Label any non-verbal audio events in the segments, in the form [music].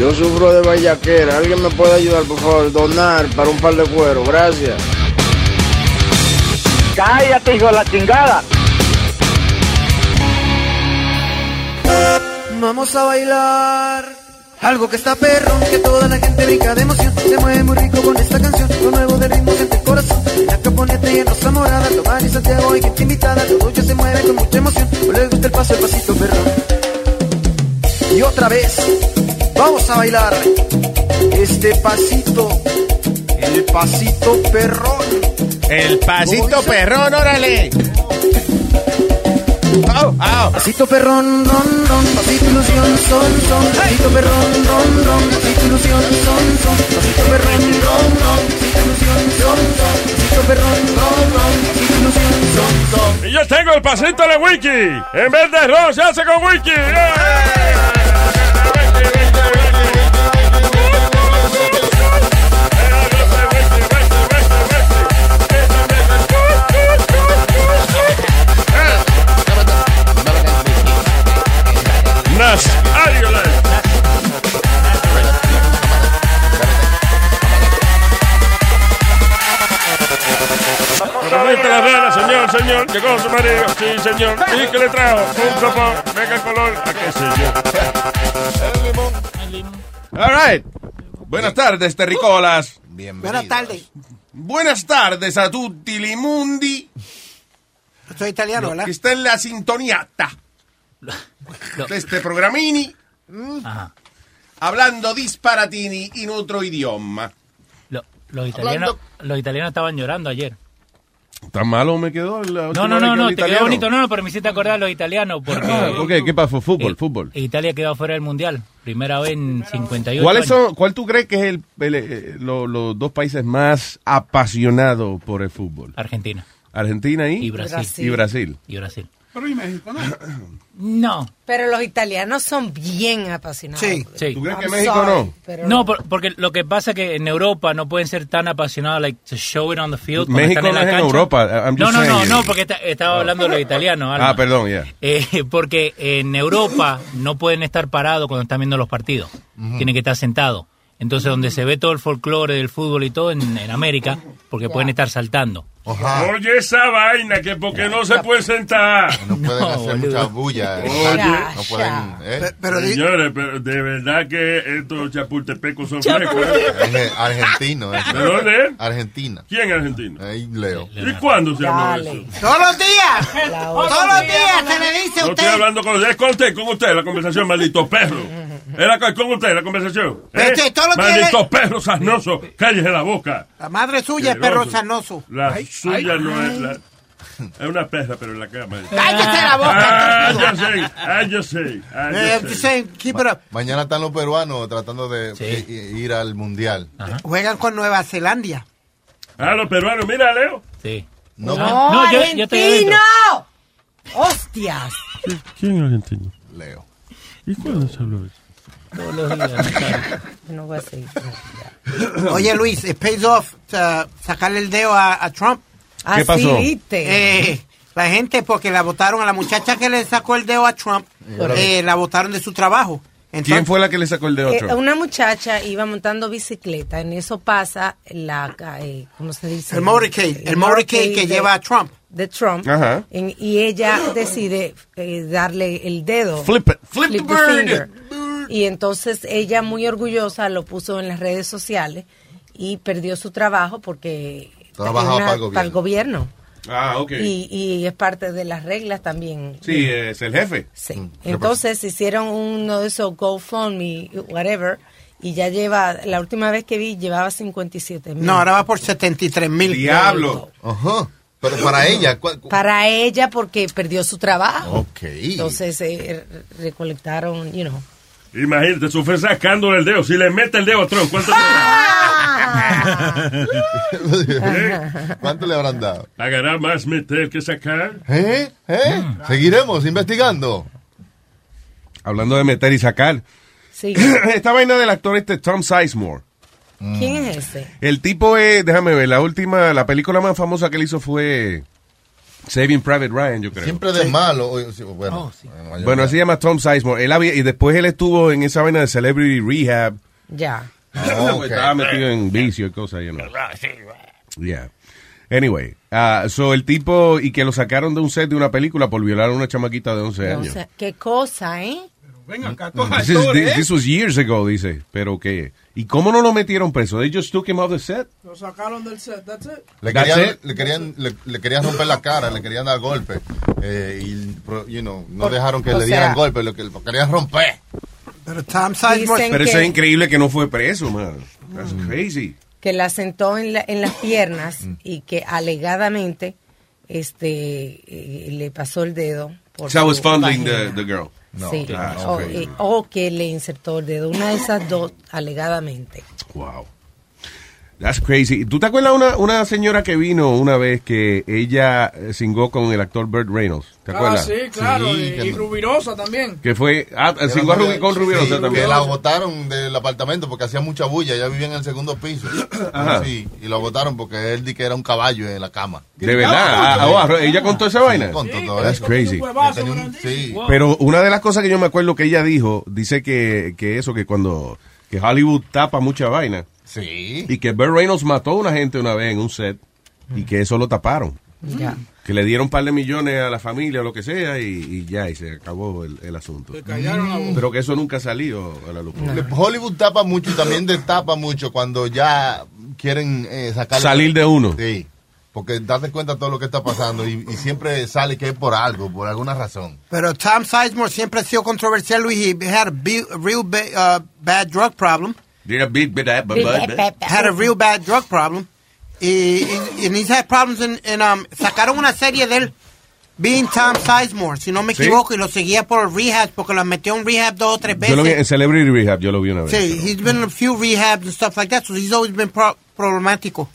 Yo sufro de vallaquera. ¿Alguien me puede ayudar, por favor? Donar para un par de cuero. Gracias. Cállate, hijo de la chingada. Vamos a bailar. Algo que está perro, que toda la gente brinca de emoción. Se mueve muy rico con esta canción. Lo nuevo de ritmo en el corazón. La caponeta y en Rosa Morada. Tomar y Santiago y gente invitada. Todo ya se mueve con mucha emoción. Le gusta el paso, el pasito perro. Y otra vez, vamos a bailar este pasito. El pasito perrón. El pasito perrón, órale. Oh, oh. Pasito perrón, ron, ron, pasito ilusión, son, son, pasito perrón, ron, ron, pasito ilusión, son, son, pasito perrón, ron, ron, pasito ilusión, son, son, pasito perrón, ron, ron, pasito ilusión, son, son. Y yo tengo el pasito de Wiki. En vez de ron, se hace con Wiki. Nas Ariola. Permite la vela, señor, señor. Llegó su marido. Sí, señor. ¿Y qué le trajo? Un sopón. Venga el color. ¿A qué sé yo? All right. Buenas tardes, terricolas. Buenas tardes. Buenas tardes a tutti li mundi. Soy italiano, ¿verdad? che sta la sintoniata. Este programini. Hablando disparatini in otro idioma. Lo- los, italianos, los italianos estaban llorando ayer. ¿Tan malo me quedó la No, no, no, no, te quedó bonito. No, no, pero me hiciste acordar a los italianos porque Ah, ¿Por qué? ¿Qué pasó? Fútbol, fútbol. Italia quedó fuera del mundial. Primera vez en 58 ¿Cuáles años. son, ¿Cuál tú crees que es el, el, eh, lo- los dos países más apasionados por el fútbol? Argentina. Argentina y, Y Brasil. Y Brasil. Y Brasil. Pero y México, ¿no? [clears throat] No. Pero los italianos son bien apasionados. Sí. Sí. ¿Tú crees que I'm México sorry, no? pero No, por- porque lo que pasa es que en Europa no pueden ser tan apasionados, like, to show it on the field. México están en no la es en. Europa, I'm No, just no, no, no, porque esta- estaba hablando de los italianos. Alma. Ah, perdón, ya. Eh, porque en Europa no pueden estar parados cuando están viendo los partidos. Tienen que estar sentados. Entonces, donde se ve todo el folclore del fútbol y todo en, en América, porque pueden estar saltando. Oye esa vaina que porque no se puede sentar. No pueden hacer mucha bulla. Oye, no pueden. ¿eh? Señores, pero de verdad que estos chapultepecos son frescos. Es ¿eh? argentino. ¿De dónde? Argentina. ¿Quién es argentino? Ahí leo. ¿Y cuándo se habla de eso? Todos los días. Todos los días se le dice a No estoy usted. hablando con usted, es con usted, con usted la conversación, maldito perro. [laughs] Era con- usted la conversación. ¿eh? este, sarnoso, cállese la boca. La madre suya es perro sanoso. La suya no es la... Es una perra, pero en la cama. Cállese la boca. Ah, yo sé, ah, yo sé. ah, yo Eh, sé. dicen, keep it up. Mañana están los peruanos tratando de ir al mundial. Juegan con Nueva Zelanda. Ah, los peruanos, mira, Leo. Sí. No, No, yo- yo adentro. ¡Hostias! ¿Quién es argentino? Leo. ¿Y cuándo se habló de eso? Todos los días. No voy a seguir. [coughs] Oye, Luis, it pays off uh, sacarle el dedo a, a Trump. Ah, ¿Qué pasó? viste. Eh, la gente, porque la votaron a la muchacha que le sacó el dedo a Trump, eh, la votaron de su trabajo. ¿Quién fue la que le sacó el dedo a Eh, Trump? una muchacha iba montando bicicleta, en eso pasa la, eh, ¿cómo se dice? El motorcade, el motorcade que de- lleva a Trump. De Trump. Ajá. En- y ella decide eh, darle el dedo. Flip it, flip the the bird. finger. Y entonces ella muy orgullosa lo puso en las redes sociales y perdió su trabajo porque Trabajaba una- para el gobierno. Ah, ok. Y, y es parte de las reglas también. Sí, es el jefe. Sí. Entonces hicieron uno de esos GoFundMe, whatever, y ya lleva, la última vez que vi, llevaba 57 mil. No, ahora va por 73 mil. Diablo. Ajá. Pero para ella, ¿cuál- cu- Para ella porque perdió su trabajo. Ok. Entonces eh, recolectaron, you know. Imagínate, eso fue sacándole el dedo. Si le mete el dedo a Trump, ¿cuánto [laughs] ¿Cuánto le habrán dado? Pagará más meter que sacar. ¿Eh? ¿Eh? Seguiremos investigando. Hablando de meter y sacar. Sí. [clears throat] Esta vaina del actor este Tom Sizemore. ¿Quién es ese? El tipo es, déjame ver, la última, la película más famosa que él hizo fue Saving Private Ryan, yo creo. Siempre de malo. o- sí, Bueno, Bueno, así se llama Tom Sizemore. Él había, y después él estuvo en esa vaina de Celebrity Rehab. Ya. [laughs] Ok. Estaba metido en vicio y cosas, you know. Yeah. Anyway, ah, so el tipo, y que lo sacaron de un set de una película por violar a una chamaquita de 11 No años. qué cosa, ¿eh? Ven acá, This, is- this- this was years ago, dice. Pero que, ¿y cómo no lo metieron preso? They just took him off the set. Lo sacaron del set, that's it. Le That's querían, it. le, querían, le, le querían romper la cara, le querían dar golpe. Eh, y, you know, no dejaron que o le sea- dieran golpe, lo que lo querían romper. Pero Tom Sizemore... Pero que- eso es increíble que no fue preso, man. That's Mm. crazy. que la sentó en, la- en las piernas y que alegadamente este eh, le pasó el dedo. Por So I was fondling the, the girl. Sí. Ah, o, ok. eh, o que le insertó el dedo. Una de esas dos, alegadamente. Wow. That's crazy. ¿Tú te acuerdas una, una señora que vino una vez que ella eh, cingó con el actor Burt Reynolds? ¿Te Ah, acuerdas? sí, claro. Sí, y, que y. Rubirosa también. Que fue, ah, no Rubi- con Rubiosa sí, también. Que la botaron del apartamento porque hacía mucha bulla. Ella vivía en el segundo piso. [coughs] Ajá. Sí, y lo botaron porque él di que era un caballo en la cama. De verdad. Ah, ah, ah, ella contó esa vaina. Contó todo That's eso. crazy. Un- sí. Pero una de las cosas que yo me acuerdo que ella dijo, dice que, que eso, que cuando, que Hollywood tapa mucha vaina. Sí. Y que Burt Reynolds mató a una gente una vez en un set y que eso lo taparon. Ya. Que le dieron un par de millones a la familia o lo que sea y, y ya, y se acabó el, el asunto. callaron la boca. Pero que eso nunca salió a la luz. Le- Hollywood tapa mucho y también destapa mucho cuando ya quieren eh, sacar Salir de uno. Sí, porque date cuenta de todo lo que está pasando y, y siempre sale que es por algo, por alguna razón. Pero Tom Sizemore siempre ha sido controversial, Luis. He had a, real ba- uh, bad drug problem. Did a bit, bit, bit, bit, bit. Had a real bad drug problem. Y, y, and he's had problems in, in, um, sacaron una serie de él, Being Tom Sizemore, si no me ¿Sí? equivoco, y lo seguía por rehab porque lo metió en rehab dos o tres Yo lo vi en veces. Celebrity Rehab, yo lo vi una vez. Sí, he's been in a few rehabs and stuff like that, so he's always been pro- problemático.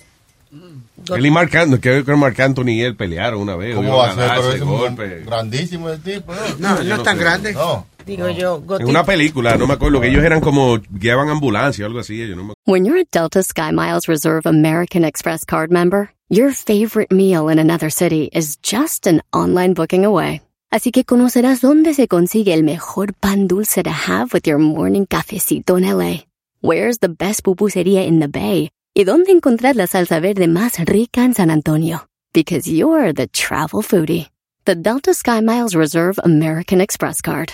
Él y Marc Anthony, que creo que Marc Anthony y él pelearon una vez. ¿Cómo va a ser? Pero es un golpe. grandísimo el tipo. ¿no? No, no es tan grande. No. Digo yo, En una película, no me acuerdo, que ellos eran como, guiaban ambulancia o algo así. Yo no me When you're a Delta SkyMiles Reserve American Express card member, your favorite meal in another city is just an online booking away. Así que conocerás dónde se consigue el mejor pan dulce to have with your morning cafecito en LA. Where's the best pupusería in the Bay? Y dónde encontrar la salsa verde más rica en San Antonio. Because you're the travel foodie. The Delta SkyMiles Reserve American Express card.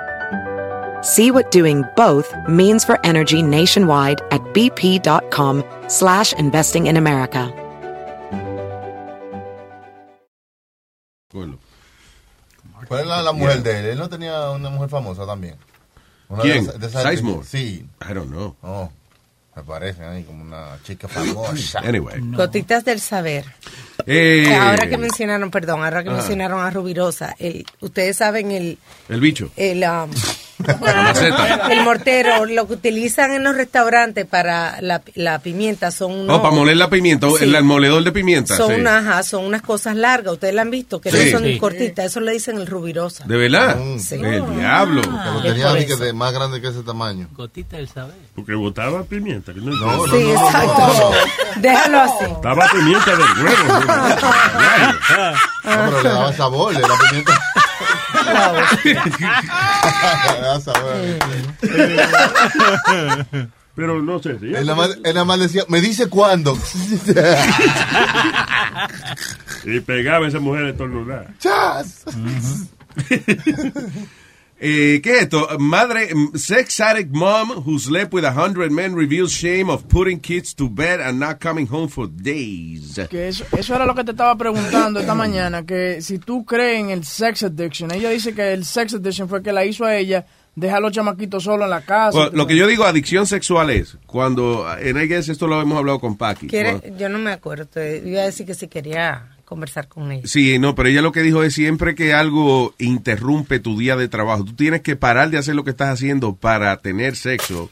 See what doing both means for energy nationwide at bp.com slash investing in America. acuerdo. ¿Cuál era la mujer de él? Él no tenía una mujer famosa también. Una ¿Quién? de esas- de esas- Sizemore? Sí. I don't know. No. Me parece ahí como una chica famosa. [clears throat] Anyway. Gotitas del saber. Eh, Ahora que mencionaron, perdón, ahora que Ajá. mencionaron a Rubirosa, el, ustedes saben el, El bicho. el, um, La maceta. El mortero, lo que utilizan en los restaurantes para la, la pimienta son unos... Oh, para moler la pimienta, Sí. el, el moledor de pimienta. son, sí. unas, ajá, son unas cosas largas, ustedes la han visto, que Sí. no son Sí. cortitas, eso le dicen el rubirosa. ¿De verdad? Sí. El diablo. Que lo tenía de más grande que ese tamaño. Gotita del saber. Porque botaba pimienta. no No. Sí, exacto. Déjalo así. Estaba pimienta del huevo. [laughs] No, pero le daba sabor, le daba pimienta. Pero no sé. ¿sí? Él nada, más, él nada más decía, me dice cuándo. [laughs] Y pegaba a esa mujer estornudada. Chas. Eh, ¿Qué es esto? Madre, mm, sex addict mom who slept with a hundred men reveals shame of putting kids to bed and not coming home for days. Que eso, eso era lo que te estaba preguntando esta mañana, que si tú crees en el sex addiction. Ella dice que el sex addiction fue que la hizo a ella dejar a los chamaquitos solos en la casa. Well, lo que yo digo adicción sexual es cuando, en I guess esto lo hemos hablado con Paki. ¿Quiere? Yo no me acuerdo. Te iba a decir que si quería conversar con ella. Sí, no, pero ella lo que dijo es siempre que algo interrumpe tu día de trabajo, tú tienes que parar de hacer lo que estás haciendo para tener sexo.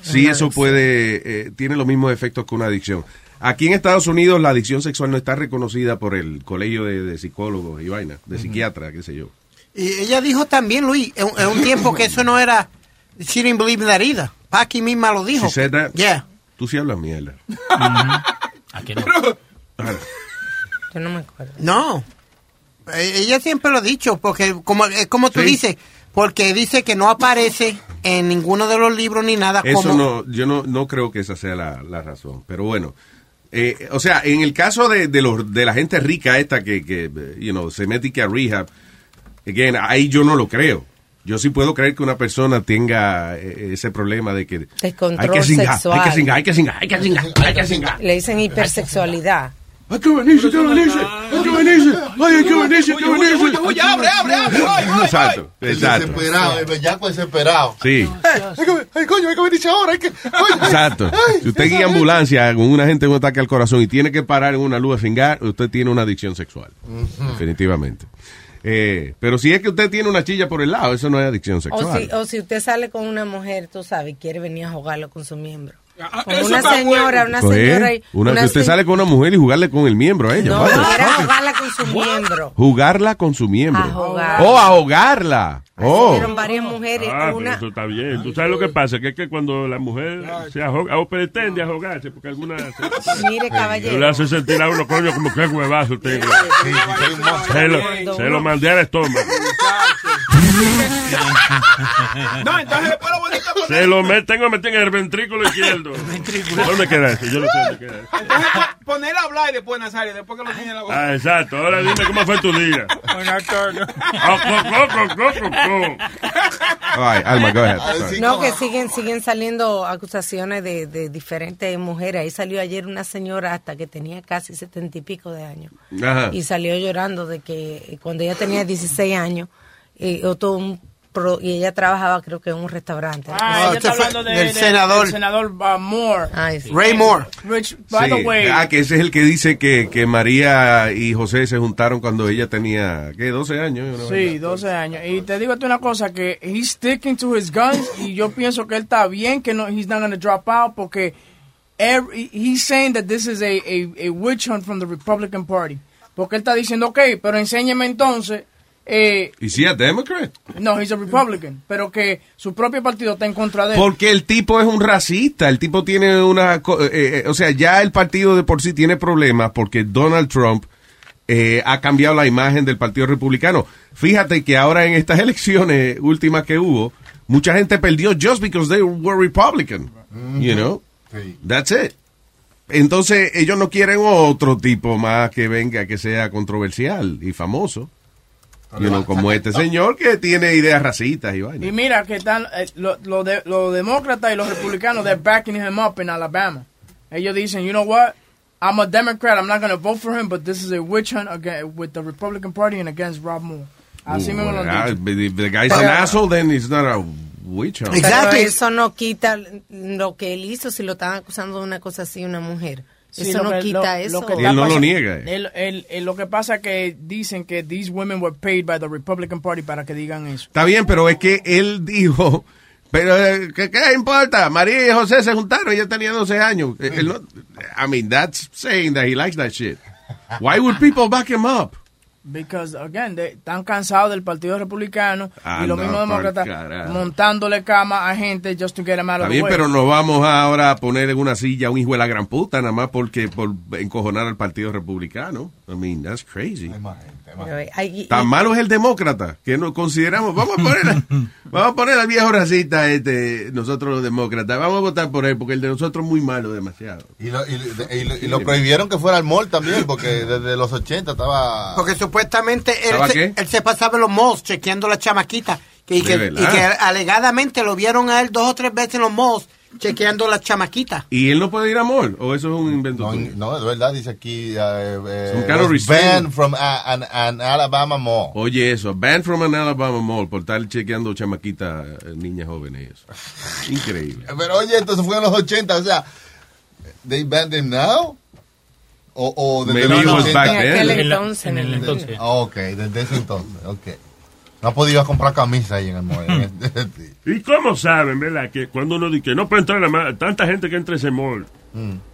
Sí, Una eso adicción. puede, eh, tiene los mismos efectos que una adicción. Aquí en Estados Unidos la adicción sexual no está reconocida por el colegio de, de psicólogos y vaina, de psiquiatra, qué sé yo. Y ella dijo también, Luis, en, en un tiempo que eso no era. She didn't believe in that either. Paki misma lo dijo. She said that? Yeah. Tú sí hablas mierda. [laughs] No me acuerdo. No. Eh, Ella siempre lo ha dicho, porque como, es como tú Sí. dices, porque dice que no aparece en ninguno de los libros ni nada Eso como... no, yo no, no creo que esa sea la, la razón. Pero bueno, eh, o sea, en el caso de, de, los, de la gente rica esta que, que eh, you know, se mete y que a rehab, again, ahí yo no lo creo. Yo sí puedo creer que una persona tenga eh, ese problema de que Descontrol hay que singar, sexual. hay que singar, hay que singar, hay que singar, hay que singar. Le dicen hipersexualidad. Hay que venirse, hay que venirse, hay que venirse, ay, hay que venirse, hay que venirse. Oye, abre, abre, abre, Exacto, exacto. El desesperado, el bellaco desesperado. Sí. Eh, ay, coño, hay que venirse ahora, hay que... coño. Exacto. Si usted guía ambulancia con una gente con un ataque al corazón y tiene que parar en una luz a fingar, usted tiene una adicción sexual. Definitivamente. Eh, pero si es que usted tiene una chilla por el lado, eso no es adicción O sexual. si, o si usted sale con una mujer, tú sabes, y quiere venir a jugarlo con su miembro. Con una señora, una Pues, señora y una, una que usted se- sale con una mujer y jugarle con el miembro a ella. No, jugarla con su miembro. Jugarla con su miembro. Ahogar. Oh, ahogarla. Oh. Fueron varias mujeres. Ah, pero una, eso está bien. Tú sabes lo que pasa, que es que cuando la mujer se ahoga o pretende ahogarse, porque alguna Mire, caballero. le hace sentir a uno, coño, como que huevazo tengo. Se lo, se lo mandé al estómago. No, entonces después lo bonito es Se lo met- tengo metido en el ventrículo izquierdo. [laughs] ¿Dónde queda eso? Yo no sé dónde queda eso. Entonces, pon- ponerle a hablar y después Nazario, después que lo tiene en la boca. Ah, exacto. Ahora dime cómo fue tu día. Alma, go ahead. No, que siguen siguen saliendo acusaciones de, de diferentes mujeres. Ahí salió ayer una señora hasta que tenía casi setenta y pico de años. Ajá. Y salió llorando de que cuando ella tenía 16 años, eh, otro un pro- y ella trabajaba creo que en un restaurante. Ah, ella está hablando de, del de- senador. del senador uh, Moore. Ray Moore. Which, by Sí. the way, Ah, que ese es el que dice que, que María y José se juntaron cuando ella tenía, ¿qué? 12 años. Vaina. Sí, 12 años. Y te digo una cosa, que he's sticking to his guns y yo pienso que él está bien, que no, he's not going to drop out porque every, he's saying that this is a, a, a witch hunt from the Republican Party. Porque él está diciendo, ok, pero enséñeme entonces, eh, ¿Y si es Democrat? no, he's a Republican, pero que su propio partido está en contra de él. Porque el tipo es un racista, el tipo tiene una... co- eh, eh, o sea, ya el partido de por sí tiene problemas porque Donald Trump eh, ha cambiado la imagen del Partido Republicano. Fíjate que ahora en estas [laughs] elecciones últimas que hubo, mucha gente perdió just because they were Republican, you know? That's it. Entonces, ellos no quieren otro tipo más que venga, que sea controversial y famoso. You know, como este señor que tiene ideas racistas y vaina. Y mira que están eh, lo- lo de- los demócratas y los republicanos, they're backing him up in Alabama. Ellos dicen, you know what? I'm a Democrat. I'm not going to vote for him, but this is a witch hunt against, with the Republican Party and against Rob Moore. Así mismo lo Ah, han dicho. if the guy's an asshole, then he's not a witch hunt. Pero eso no quita lo que él hizo si lo están acusando de una cosa así, una mujer. Sí, eso lo no que- quita lo- eso. lo que él no lo pasando- niega. él- él- él- lo que pasa es que dicen que these women were paid by the Republican Party para que digan eso. Está bien, pero es que él dijo, pero eh, ¿qué, qué importa? María y José se juntaron, ella tenía 12 años. Él no- I mean, that's saying that he likes that shit. Why would people back him up? Because, again, they- están cansados del Partido Republicano y Anda los mismos demócratas montándole cama a gente just to get them out Está of the bien, way. pero no vamos ahora a poner en una silla a un hijo de la gran puta, nada más porque por encojonar al Partido Republicano. I mean, that's crazy. Tan malo es el demócrata que nos consideramos. Vamos a poner, [laughs] vamos a poner al viejo racista este, nosotros los demócratas. Vamos a votar por él porque el de nosotros es muy malo demasiado. Y lo, y, y lo- y lo prohibieron que fuera al mall también, porque desde los 80 estaba... Porque supuestamente él ¿Estaba se, qué? él se pasaba en los malls chequeando la chamaquita Y que, y que alegadamente lo vieron a él dos o tres veces en los malls chequeando las chamaquitas. ¿Y él no puede ir a mall? ¿O eso es un invento No, tuyo? no, de verdad, dice aquí. eh, Some kind banned from a- an, an Alabama mall. Oye, eso, banned from an Alabama mall por estar chequeando chamaquitas, eh, niñas jóvenes eso. [laughs] Increíble. Pero oye, entonces fue en los 80, o sea, ¿they banned him now? O, o desde Maybe los it was 80? back then. En la- en el entonces. Ah, ok, desde ese entonces, ok. No ha podido comprar camisa ahí en el mall. ¿Y cómo saben, verdad? Que cuando uno dice que no puede entrar la tanta gente que entra a ese mall.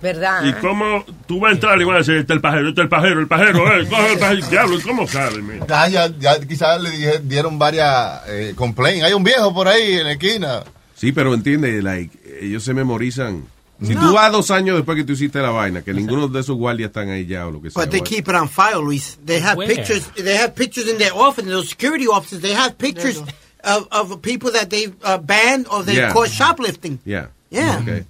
¿Verdad? ¿Y cómo tú vas a entrar y vas a decir, este es el pajero, este es el pajero, el pajero, eh, coge el pajero, [laughs] diablo, ¿y cómo saben, ya, ya, ya quizás le dije- dieron varias eh, complaints. Hay un viejo por ahí en la esquina. Sí, pero entiende, like, ellos se memorizan. Si tú vas dos años después que tú hiciste la vaina, que ninguno de esos guardias están ahí ya o lo que sea. But they keep it on file, Luis. They have Where? pictures. They have pictures in their office. Those security offices. They have pictures of, of people that they uh, banned or they Yeah. caught shoplifting. Yeah. Yeah. Okay.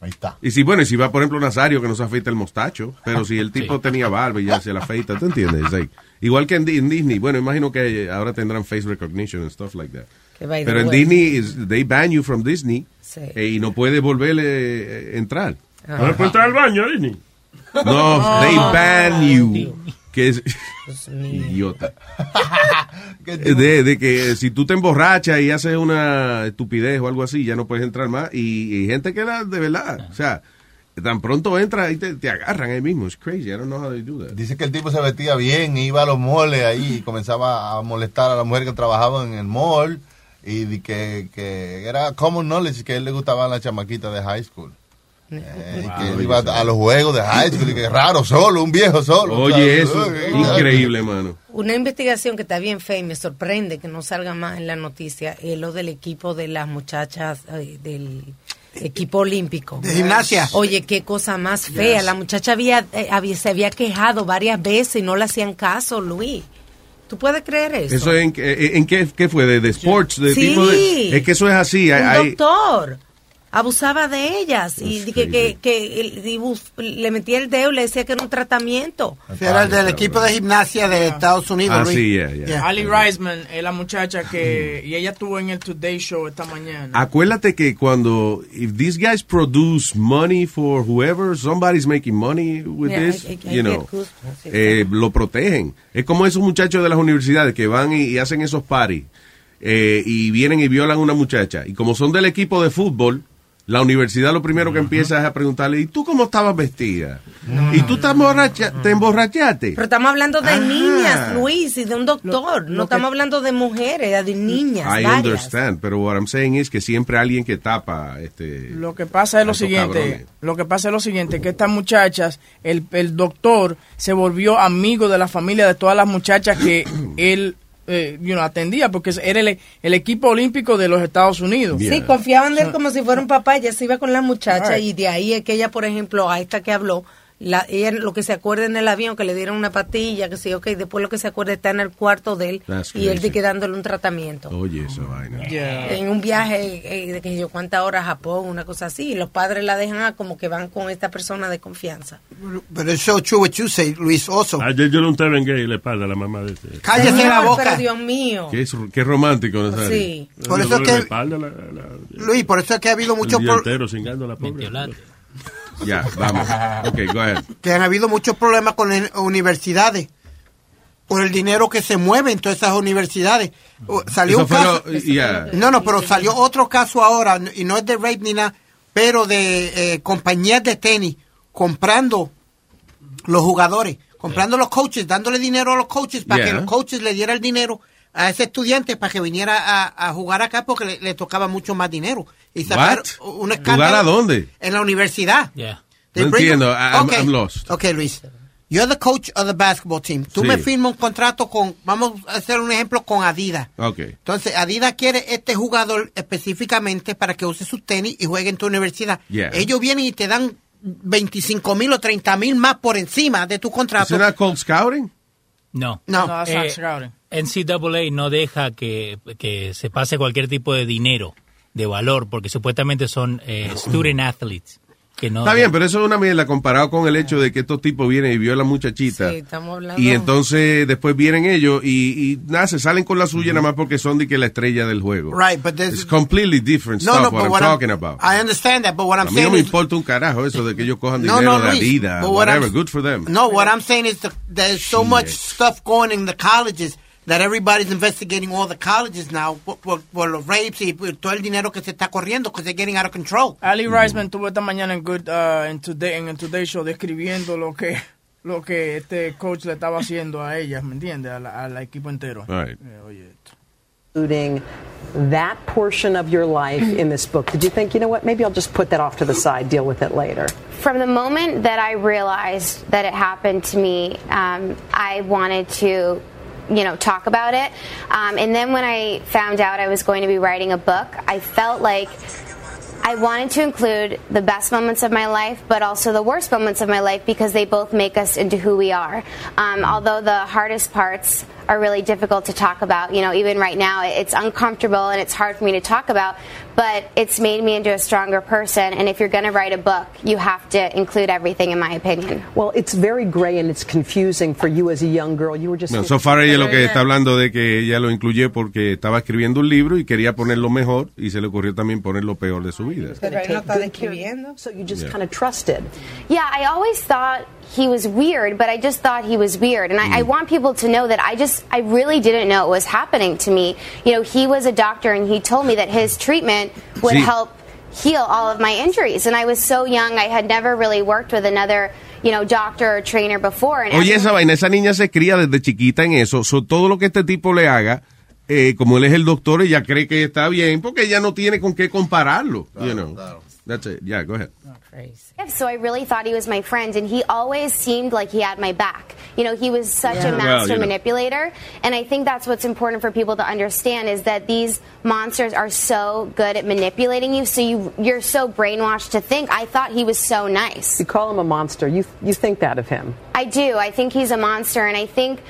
Ahí está. Y si, bueno, y si va, por ejemplo, Nazario, que no se afeita el mostacho, pero si el [laughs] tipo tenía barba y ya se la afeita, ¿te entiendes? Like, igual que en, en Disney, bueno, imagino que ahora tendrán face recognition and stuff like that. Pero en Disney, is- they ban you from Disney Sí. eh, y no puede volverle eh, entrar. ¿No puede entrar al baño, Disney? No, [laughs] they ban you. Que es idiota. [laughs] De, de que si tú te emborrachas y haces una estupidez o algo así, ya no puedes entrar más. Y, y gente que era de verdad. O sea, tan pronto entra y te, te agarran ahí mismo. Es crazy. I don't know how they do that. Dice que el tipo se vestía bien, iba a los moles ahí y comenzaba a molestar a la mujer que trabajaba en el mall. Y di que, que era common knowledge que a él le gustaban las chamaquitas de high school. Eh, y que él iba a los juegos de high school y que raro, solo, un viejo solo. Oye, ¿sabes? eso, increíble, mano. Una investigación que está bien fea y me sorprende que no salga más en la noticia es lo del equipo de las muchachas eh, del equipo olímpico. De gimnasia. Oye, qué cosa más fea. Yes. La muchacha había, eh, había- se había quejado varias veces y no le hacían caso, Luis. ¿Tú puedes creer eso? Eso en, en, en qué, qué fue, de, de sports, de Sí. tipo de... Es que eso es así. hay- Un hay- doctor abusaba de ellas y That's que, que, crazy. que el- y buf- le metía el dedo y le decía que era un tratamiento. Sí, Era el del equipo de gimnasia de Estados Unidos. Ah, Luis. sí, yeah, yeah. Yeah. Ali Reisman es la muchacha que. Y ella estuvo en el Today Show esta mañana. Acuérdate que cuando if these guys produce money for whoever, somebody's making money with Yeah, this, I- I- I you know, eh, lo protegen. Es como esos muchachos de las universidades que van y, y hacen esos parties eh, y vienen y violan a una muchacha. Y como son del equipo de fútbol, la universidad lo primero que empieza es a preguntarle, ¿y tú cómo estabas vestida? ¿Y tú te, emborracha- te emborrachaste? Pero estamos hablando de Ah. niñas, Luis, y de un doctor. no estamos hablando de mujeres, de niñas. I varias. understand, pero what I'm saying is que siempre alguien que tapa este Lo que pasa es lo siguiente, cabrones. lo que pasa es lo siguiente, que estas muchachas, el, el doctor se volvió amigo de la familia de todas las muchachas que [clears throat] él eh, you know, atendía, porque era el, el equipo olímpico de los Estados Unidos. Sí, confiaban de él como si fuera un papá, ella se iba con la muchacha Right. y de ahí es que ella, por ejemplo, a esta que habló, la, ella lo que se acuerda en el avión, que le dieron una patilla, que sí, ok, después lo que se acuerda está en el cuarto de él That's y él de que dándole un tratamiento. Oye, esa vaina. En un viaje eh, de que yo cuántas horas a Japón, una cosa así, y los padres la dejan a como que van con esta persona de confianza. But it's so true what you say, Luis, also. Ayer yo no un en gay le espalda a la mamá de este. Cállese la Señor, boca. Pero Dios mío. Qué, es- qué romántico. Sí. Por eso es que, espalda la- la- Luis, por eso es que ha habido muchos el día pro- entero la pobre. Ya, vamos. Ok, go ahead. que han habido muchos problemas con las universidades por el dinero que se mueve en todas esas universidades. Salió Eso un caso. lo- yeah. No, no, pero salió otro caso ahora y no es de rape ni nada, pero de eh, compañías de tenis comprando los jugadores, comprando los coaches, dándole dinero a los coaches para que los coaches le dieran el dinero a ese estudiante para que viniera a, a jugar acá porque le, le tocaba mucho más dinero. Y sacar What? un escándalo ¿Jugar a dónde? En la universidad. Yeah. No entiendo. I'm- Okay. I'm lost. Ok, Luis. You're the coach of the basketball team. Tú Sí. me firmas un contrato con, vamos a hacer un ejemplo con Adidas. Ok. Entonces, Adidas quiere este jugador específicamente para que use sus tenis y juegue en tu universidad. Yeah. Ellos vienen y te dan 25 mil o 30 mil más por encima de tu contrato. ¿Es una cold scouting? No. No. No, that's not Eh, scouting. NCAA no deja que, que se pase cualquier tipo de dinero de valor porque supuestamente son eh, student athletes. que no. Está bien, pero eso es una mierda comparado con el hecho de que estos tipos vienen y violan muchachitas. Sí, estamos hablando. Y entonces después vienen ellos y, y nada, se salen con la suya nada más porque son de que la estrella del juego. Right, but there's- It's completely different No, stuff no, what but I'm what I'm- talking about. I understand that, but what I'm A mí no saying me is- importa un carajo eso de que ellos cojan No, dinero no, de Adidas, but what I'm- whatever, good for them. No, what I'm saying is the, there's so much stuff going in the colleges that everybody's investigating all the colleges now por, por, por los rapes y por todo el dinero que se está corriendo because they're getting out of control. Ali Riceman tuvo esta mañana en Good uh, en Today en el Today Show describiendo lo que lo que este coach le estaba haciendo a ella, ¿me entiendes? Al, al equipo entero. All right. Eh, oye, including that portion of your life in this book. Did you think, you know what, maybe I'll just put that off to the side, deal with it later? From the moment that I realized that it happened to me, um, I wanted to, you know, talk about it. Um, and then when I found out I was going to be writing a book, I felt like I wanted to include the best moments of my life, but also the worst moments of my life because they both make us into who we are. Um, although the hardest parts are really difficult to talk about, you know, even right now, it's uncomfortable and it's hard for me to talk about, but it's made me into a stronger person. And if you're going to write a book, you have to include everything, in my opinion. Well, it's very gray and it's confusing for you as a young girl. You were just. No, so far ella lo que está hablando de que ella lo incluyó porque estaba escribiendo un libro y quería ponerlo mejor y se le ocurrió también poner lo peor de su vida. Pero no está describiendo. So you just Yeah. kind of trusted. Yeah, I always thought he was weird, but I just thought he was weird. And I, I want people to know that I just, I really didn't know it was happening to me. You know, he was a doctor and he told me that his treatment would Sí. help heal all of my injuries. And I was so young, I had never really worked with another, you know, doctor or trainer before. And Oye, esa vaina, esa niña se cría desde chiquita en eso. So, todo lo que este tipo le haga, eh, como él es el doctor, ella cree que está bien porque ella no tiene con qué compararlo. you know. That's it. Yeah, go ahead. Oh, so I really thought he was my friend, and he always seemed like he had my back. You know, he was such Yeah. a Well, master you know. manipulator, and I think that's what's important for people to understand is that these monsters are so good at manipulating you. So you you're so brainwashed to think. I thought he was so nice. You call him a monster. You you think that of him. I do. I think he's a monster, and I think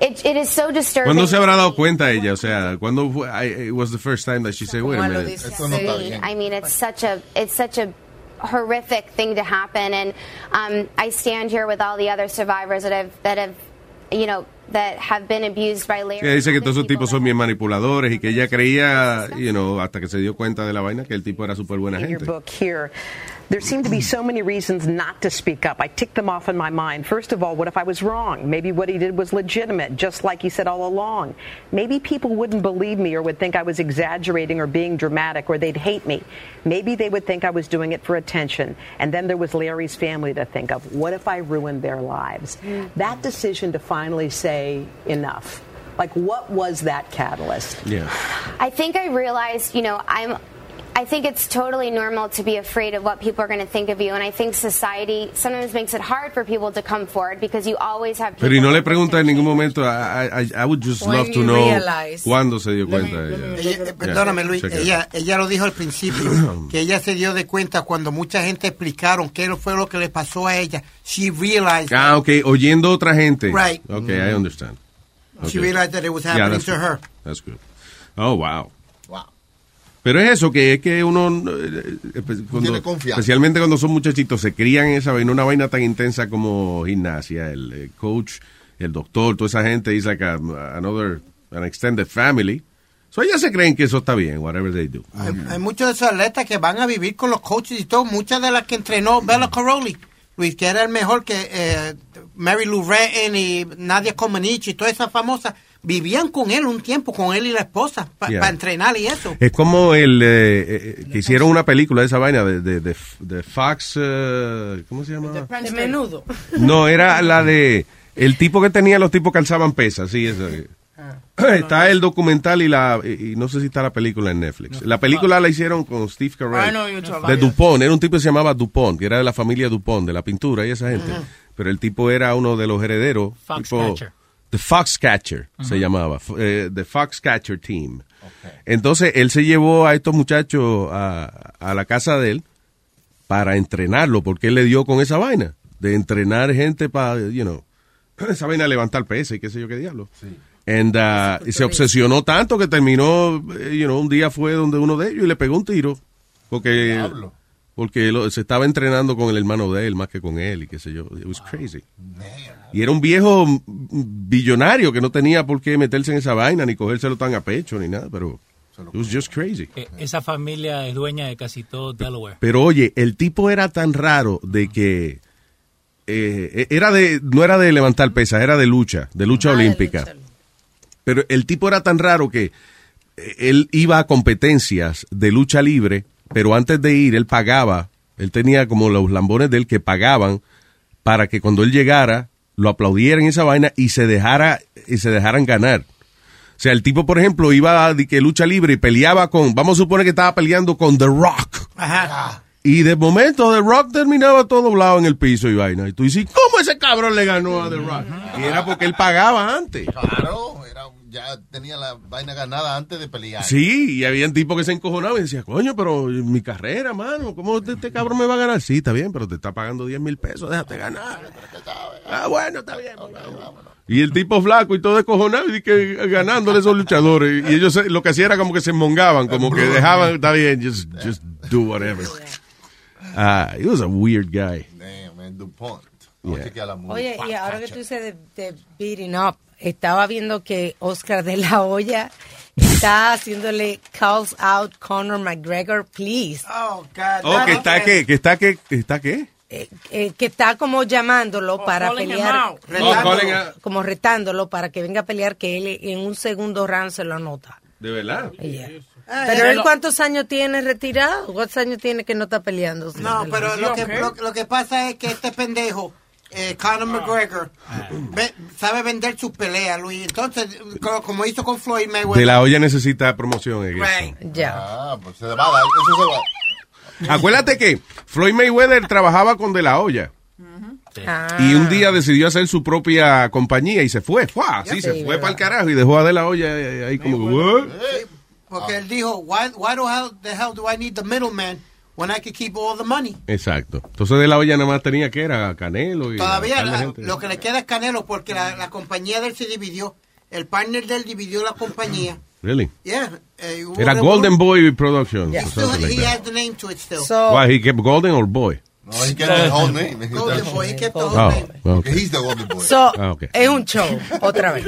it it is so disturbing. ¿Cuándo se habrá dado cuenta ella? O sea, ¿cuándo fue? I- it was the first time that she said, wait a minute. Sí, I mean, it's such a it's such a horrific thing to happen, and um, I stand here with all the other survivors that have that have, you know, that have been abused by Larry. Dice que todos esos tipos son bien manipuladores y que ella creía, you know, hasta que se dio cuenta de la vaina, que el tipo era súper buena gente. Book here. There seem to be so many reasons not to speak up. I ticked them off in my mind. First of all, what if I was wrong? Maybe what he did was legitimate, just like he said all along. Maybe people wouldn't believe me or would think I was exaggerating or being dramatic or they'd hate me. Maybe they would think I was doing it for attention. And then there was Larry's family to think of. What if I ruined their lives? Mm-hmm. That decision to finally say enough. Like, what was that catalyst? Yeah. I think I realized, you know, I'm. I think it's totally normal to be afraid of what people are going to think of you, and I think society sometimes makes it hard for people to come forward because you always have. Pero y no le pregunta en ningún momento, I, I, I would just When love to know cuándo se dio cuenta ella. Ella- eh, perdóname, Luis, ella, ella lo dijo al principio, [clears throat] que ella se dio de cuenta cuando mucha gente explicaron qué fue lo que le pasó a ella. She realized, Ah, ok, oyendo otra gente. Right. Ok, I understand. she Ok. realized that it was Yeah, happening that's to her. That's good. Oh, wow. Pero es eso, que es que uno, eh, espe- cuando- Tiene confianza. especialmente cuando son muchachitos, se crían en esa vaina, una vaina tan intensa como gimnasia, el eh, coach, el doctor, toda esa gente, is like a, another, an extended family. So ellas se creen que eso está bien, whatever they do. Hay, hay muchos de esos atletas que van a vivir con los coaches y todo. Muchas de las que entrenó Bella Caroli, Luis, que era el mejor que eh, Mary Lou Retton y Nadia Comaneci y todas esas famosas, vivían con él un tiempo, con él y la esposa, para Yeah. entrenar y eso. Es como el eh, eh, que hicieron una película de esa vaina de, de, de, de Fox, eh, ¿cómo se llama? De menudo. No, era la de el tipo que tenía los tipos que alzaban pesas, sí, eso. Está el documental y la y no sé si está la película en Netflix. La película la hicieron con Steve I Carell de. Dupont, era un tipo que se llamaba Dupont, que era de la familia Dupont, de la pintura y esa gente. Pero el tipo era uno de los herederos, tipo Foxcatcher. The Foxcatcher se llamaba, eh, The Foxcatcher Team. Entonces él se llevó a estos muchachos a, a la casa de él para entrenarlo, porque él le dio con esa vaina, de entrenar gente para, you know, [clears throat] esa vaina levantar pesas y qué sé yo qué diablo. And, uh, y se obsesionó tanto que terminó, eh, you know, un día fue donde uno de ellos y le pegó un tiro. Porque, porque lo- se estaba entrenando con el hermano de él más que con él y qué sé yo. It was crazy. Y era un viejo billonario que no tenía por qué meterse en esa vaina ni cogérselo tan a pecho ni nada, pero it was just crazy. Eh, Esa familia es dueña de casi todo Delaware. Pero oye, el tipo era tan raro de que eh, era de no era de levantar pesas, era de lucha, de lucha olímpica. Pero el tipo era tan raro que eh, él iba a competencias de lucha libre, pero antes de ir él pagaba, él tenía como los lambones de él que pagaban para que cuando él llegara lo aplaudieran esa vaina y se dejara y se dejaran ganar. O sea, el tipo, por ejemplo, iba a que lucha libre y peleaba con, vamos a suponer que estaba peleando con The Rock. Y de momento The Rock terminaba todo doblado en el piso y vaina. Y tú dices, ¿cómo ese cabrón le ganó a The Rock? Y era porque él pagaba antes. Claro, era, ya tenía la vaina ganada antes de pelear. Sí, y había tipos que se encojonaban y decían, coño, pero mi carrera, mano, ¿cómo este, este cabrón me va a ganar? Sí, está bien, pero te está pagando 10 mil pesos, déjate ganar. Ah, bueno, está bien. Y el tipo flaco y todo descojonado y que ganándole esos luchadores. Y ellos se- lo que hacían era como que se mongaban, como que dejaban, está bien, just, just do whatever. Ah, he was a weird guy. Damn, man, DuPont. Yeah. Oye, y ahora que tú dices de, de beating up, estaba viendo que Oscar de la Hoya está haciéndole calls out Conor McGregor, please. Oh, God. Oh, que está qué, que está que está qué. Eh, que está como llamándolo para pelear. Retándolo. Oh, calling out. como retándolo para que venga a pelear, que él en un segundo round se lo anota. De verdad. Yeah. Ah, Pero él lo- cuántos años tiene retirado? ¿Cuántos años tiene que no está peleando? No, pero lo que, lo, lo que pasa es que este pendejo, eh, Conor McGregor, ve- sabe vender sus peleas, Luis. Entonces, co- como hizo con Floyd Mayweather. De la olla necesita promoción. Right. Ya. Ah, pues se va a dar, eso se va. Acuérdate que Floyd Mayweather trabajaba con De La Hoya. Y un día decidió hacer su propia compañía y se fue. ¡Fua! Así Sí, se fue para el carajo y dejó a De La Hoya ahí ahí como que, "What?". Porque él dijo, why, why hell, the hell do I need the middleman when I can keep all the money? Exacto. Entonces De La Hoya nada más tenía que era Canelo y Todavía la- gente. lo que le queda es Canelo porque la, la compañía de él se dividió. El partner de él dividió la compañía. Really? Yeah. hubo Era Golden Boy Productions. Yeah. Still, like he has the name to it still. Why, he kept Golden or Boy? No, he kept the whole name. Golden Boy, he kept the whole Oh, name. okay. He's the golden boy. So, Ah, ok. es un show, otra vez.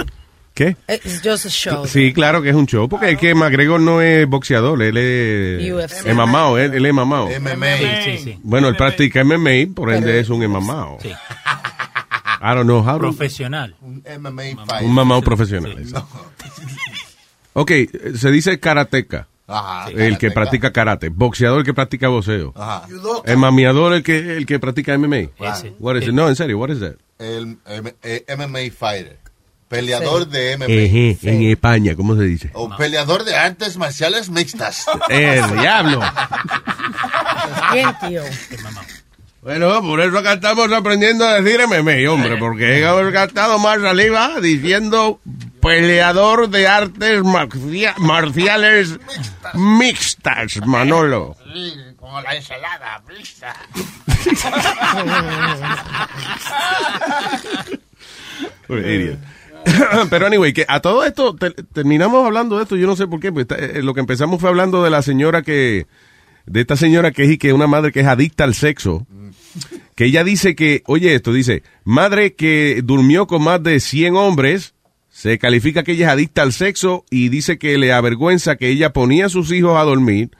¿Qué? It's just a show. Sí, claro que es un show, porque es que McGregor no es boxeador, él es, UFC. es mamado, él, él es mamado. MMA. Sí, sí, sí. Bueno, él practica MMA, por ende es un mamado. Sí. [laughs] I don't know how to- Profesional. Un MMA fight. Un mamado profesional. exacto. [laughs] Ok, se dice karateca. Ajá, el que practica karate. Boxeador el que practica boxeo. Ajá. El mamiador el que, el que practica MMA. Ese. What is it? No, en serio, what is that? El M- eh, MMA fighter. Peleador de MMA. Ejé, En España, ¿cómo se dice? O peleador de artes marciales mixtas. [laughs] El diablo. Bien, tío. Bueno, por eso acá estamos aprendiendo a decir MMA, hombre, porque he gastado más saliva diciendo peleador de artes marcia- marciales mixtas, Manolo. Como la ensalada, mixta. [laughs] Idiot. [laughs] Pero anyway, que a todo esto te- terminamos hablando de esto, yo no sé por qué, pues, está- eh, lo que empezamos fue hablando de la señora que, de esta señora que es y que una madre que es adicta al sexo, que ella dice que, oye esto, dice, madre que durmió con más de 100 hombres, se califica que ella es adicta al sexo y dice que le avergüenza que ella ponía a sus hijos a dormir,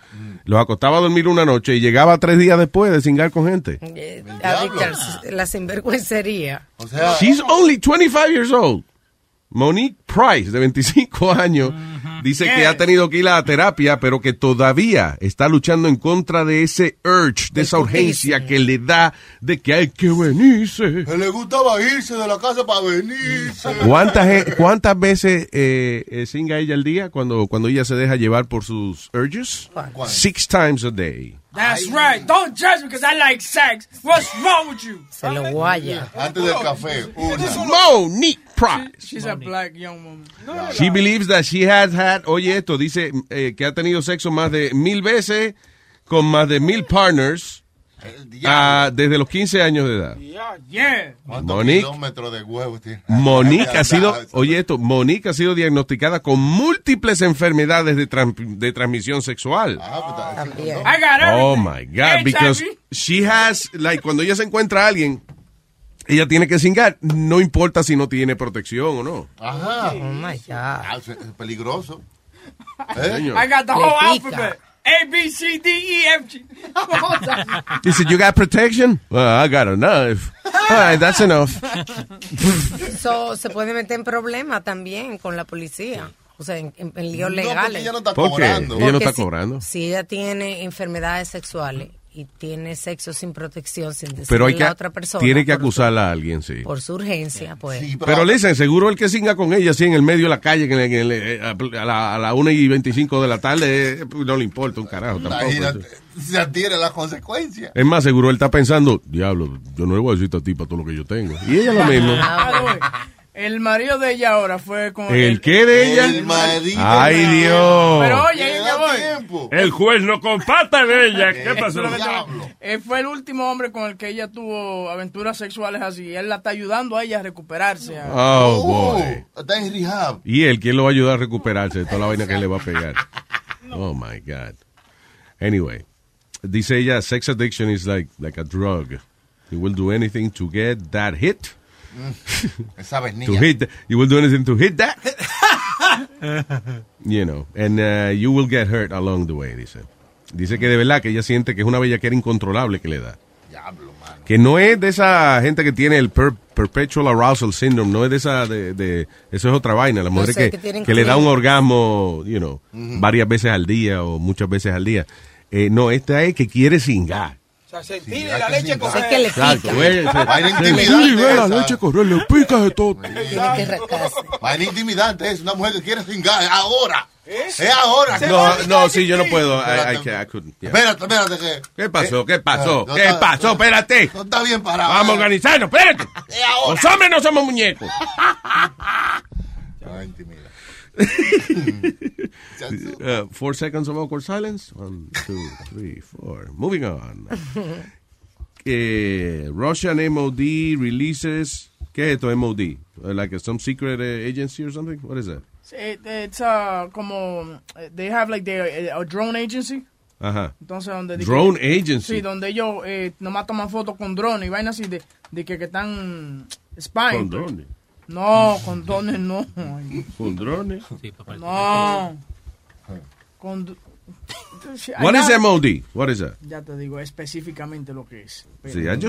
los acostaba a dormir una noche y llegaba tres días después de cingar con gente. Eh, adicta al- la sinvergüencería. O sea, She's only 25 years old. Monique Price, de 25 [laughs] años, dice que ha tenido que ir a la terapia, pero que todavía está luchando en contra de ese urge, de esa urgencia que le da de que hay que venirse. le gustaba irse de la casa para venirse. ¿Cuántas, ge- cuántas veces eh, eh, singa ella al día cuando, cuando ella se deja llevar por sus urges? Six times a day. That's right. Don't judge me because I like sex. What's wrong with you? Se lo guaya. Antes del café, una. Monique Price. She's a black young woman. No, She believes that she has had, oye esto, dice eh, que ha tenido sexo más de mil veces con más de mil partners Ah, desde los 15 años de edad. Yeah. ¿Cuántos Monique. kilómetros de huevos tiene? Monique ha sido, oye esto, Monique ha sido diagnosticada con múltiples enfermedades de, tran- de transmisión sexual. Ah, pues, I got Oh my God, because she has, like, cuando ella se encuentra a alguien, ella tiene que cingar, no importa si no tiene protección o no. Ajá. Oh my God. Ah, es peligroso. Señor. I got the Le whole alphabet. A, B, C, D, E, F, G. [laughs] Dice, you got protection? Well, I got a knife. All right, that's enough. [laughs] So, se puede meter en problemas también con la policía. O sea, en, en, en líos No, legales. porque ella no está ¿Por qué? cobrando. Ella no está si- cobrando. Si ella tiene enfermedades sexuales y tiene sexo sin protección, sin decirle Pero hay a que, otra persona. tiene que por su- acusarla a alguien, sí. Por su urgencia, pues. Pero le dicen, seguro el que singa con ella, así en el medio de la calle, en el- en el- eh, a la, a la 1 y 25 de la tarde, eh, no le importa un carajo tampoco. Imagínate, se adhiere las consecuencias. Es más, seguro él está pensando, diablo, yo no le voy a decir a esta tipa todo lo que yo tengo. Y ella lo mismo. [laughs] El marido de ella ahora fue con ¿El qué de ella? El marido. Ay, Dios. Pero oye, tiempo. El juez no comparte de ella. [laughs] ¿Qué pasó? Eh, fue el último hombre con el que ella tuvo aventuras sexuales así. Él la está ayudando a ella a recuperarse. Oh, Oh, boy. está en rehab. Y él, ¿quién lo va a ayudar a recuperarse de toda la vaina que le va a pegar? [laughs] Oh, my God. Anyway, dice ella, sex addiction is like, like a drug. You will do anything to get that hit. Esa To hit, you will do anything to hit that. you know, and uh, you will get hurt along the way, dice. Dice que de verdad que ella siente que es una bellaquera incontrolable que le da. Diablo, mano. Que no es de esa gente que tiene el per- perpetual arousal syndrome, no es de esa, de, de- eso es otra vaina. Las mujeres sé, que, que le da un orgasmo, you know, varias veces al día o muchas veces al día. Eh, no, esta es que quiere singar. O sea, sentir Sí, la leche correr. Es que le Exacto, pica. se- se- intimidante la leche correr, le pica de todo. Tiene que rascarse. Vaina intimidante es una mujer que quiere cingar. Es ahora. Es ahora. No, no, sí, yo no puedo. I, I Espérate. can't, I couldn't, yeah. Espérate. Que, ¿Qué pasó? ¿Qué pasó? no ¿Qué está- pasó? Espérate. no está bien parado. Vamos a organizarnos, espérate. Es ahora. Los hombres no somos muñecos. Ah, intimida. Uh, [laughs] four seconds of awkward silence. One, two, three, four. Moving on. [laughs] Eh, Russian MOD releases. ¿Qué es esto, MOD? Like some secret uh, agency or something? What is that? It- it's uh, como. eh, They have like their, eh, a drone agency. Ajá. Entonces, donde. Drone que- agency. Sí, donde ellos eh, nomás toman fotos con drones y vainas así de, de que, que están spying. Con drones. No, con drones no. Con drones. No. Con. What is MOD? What is that? Ya te digo específicamente lo que es. Pero- Sí, I'm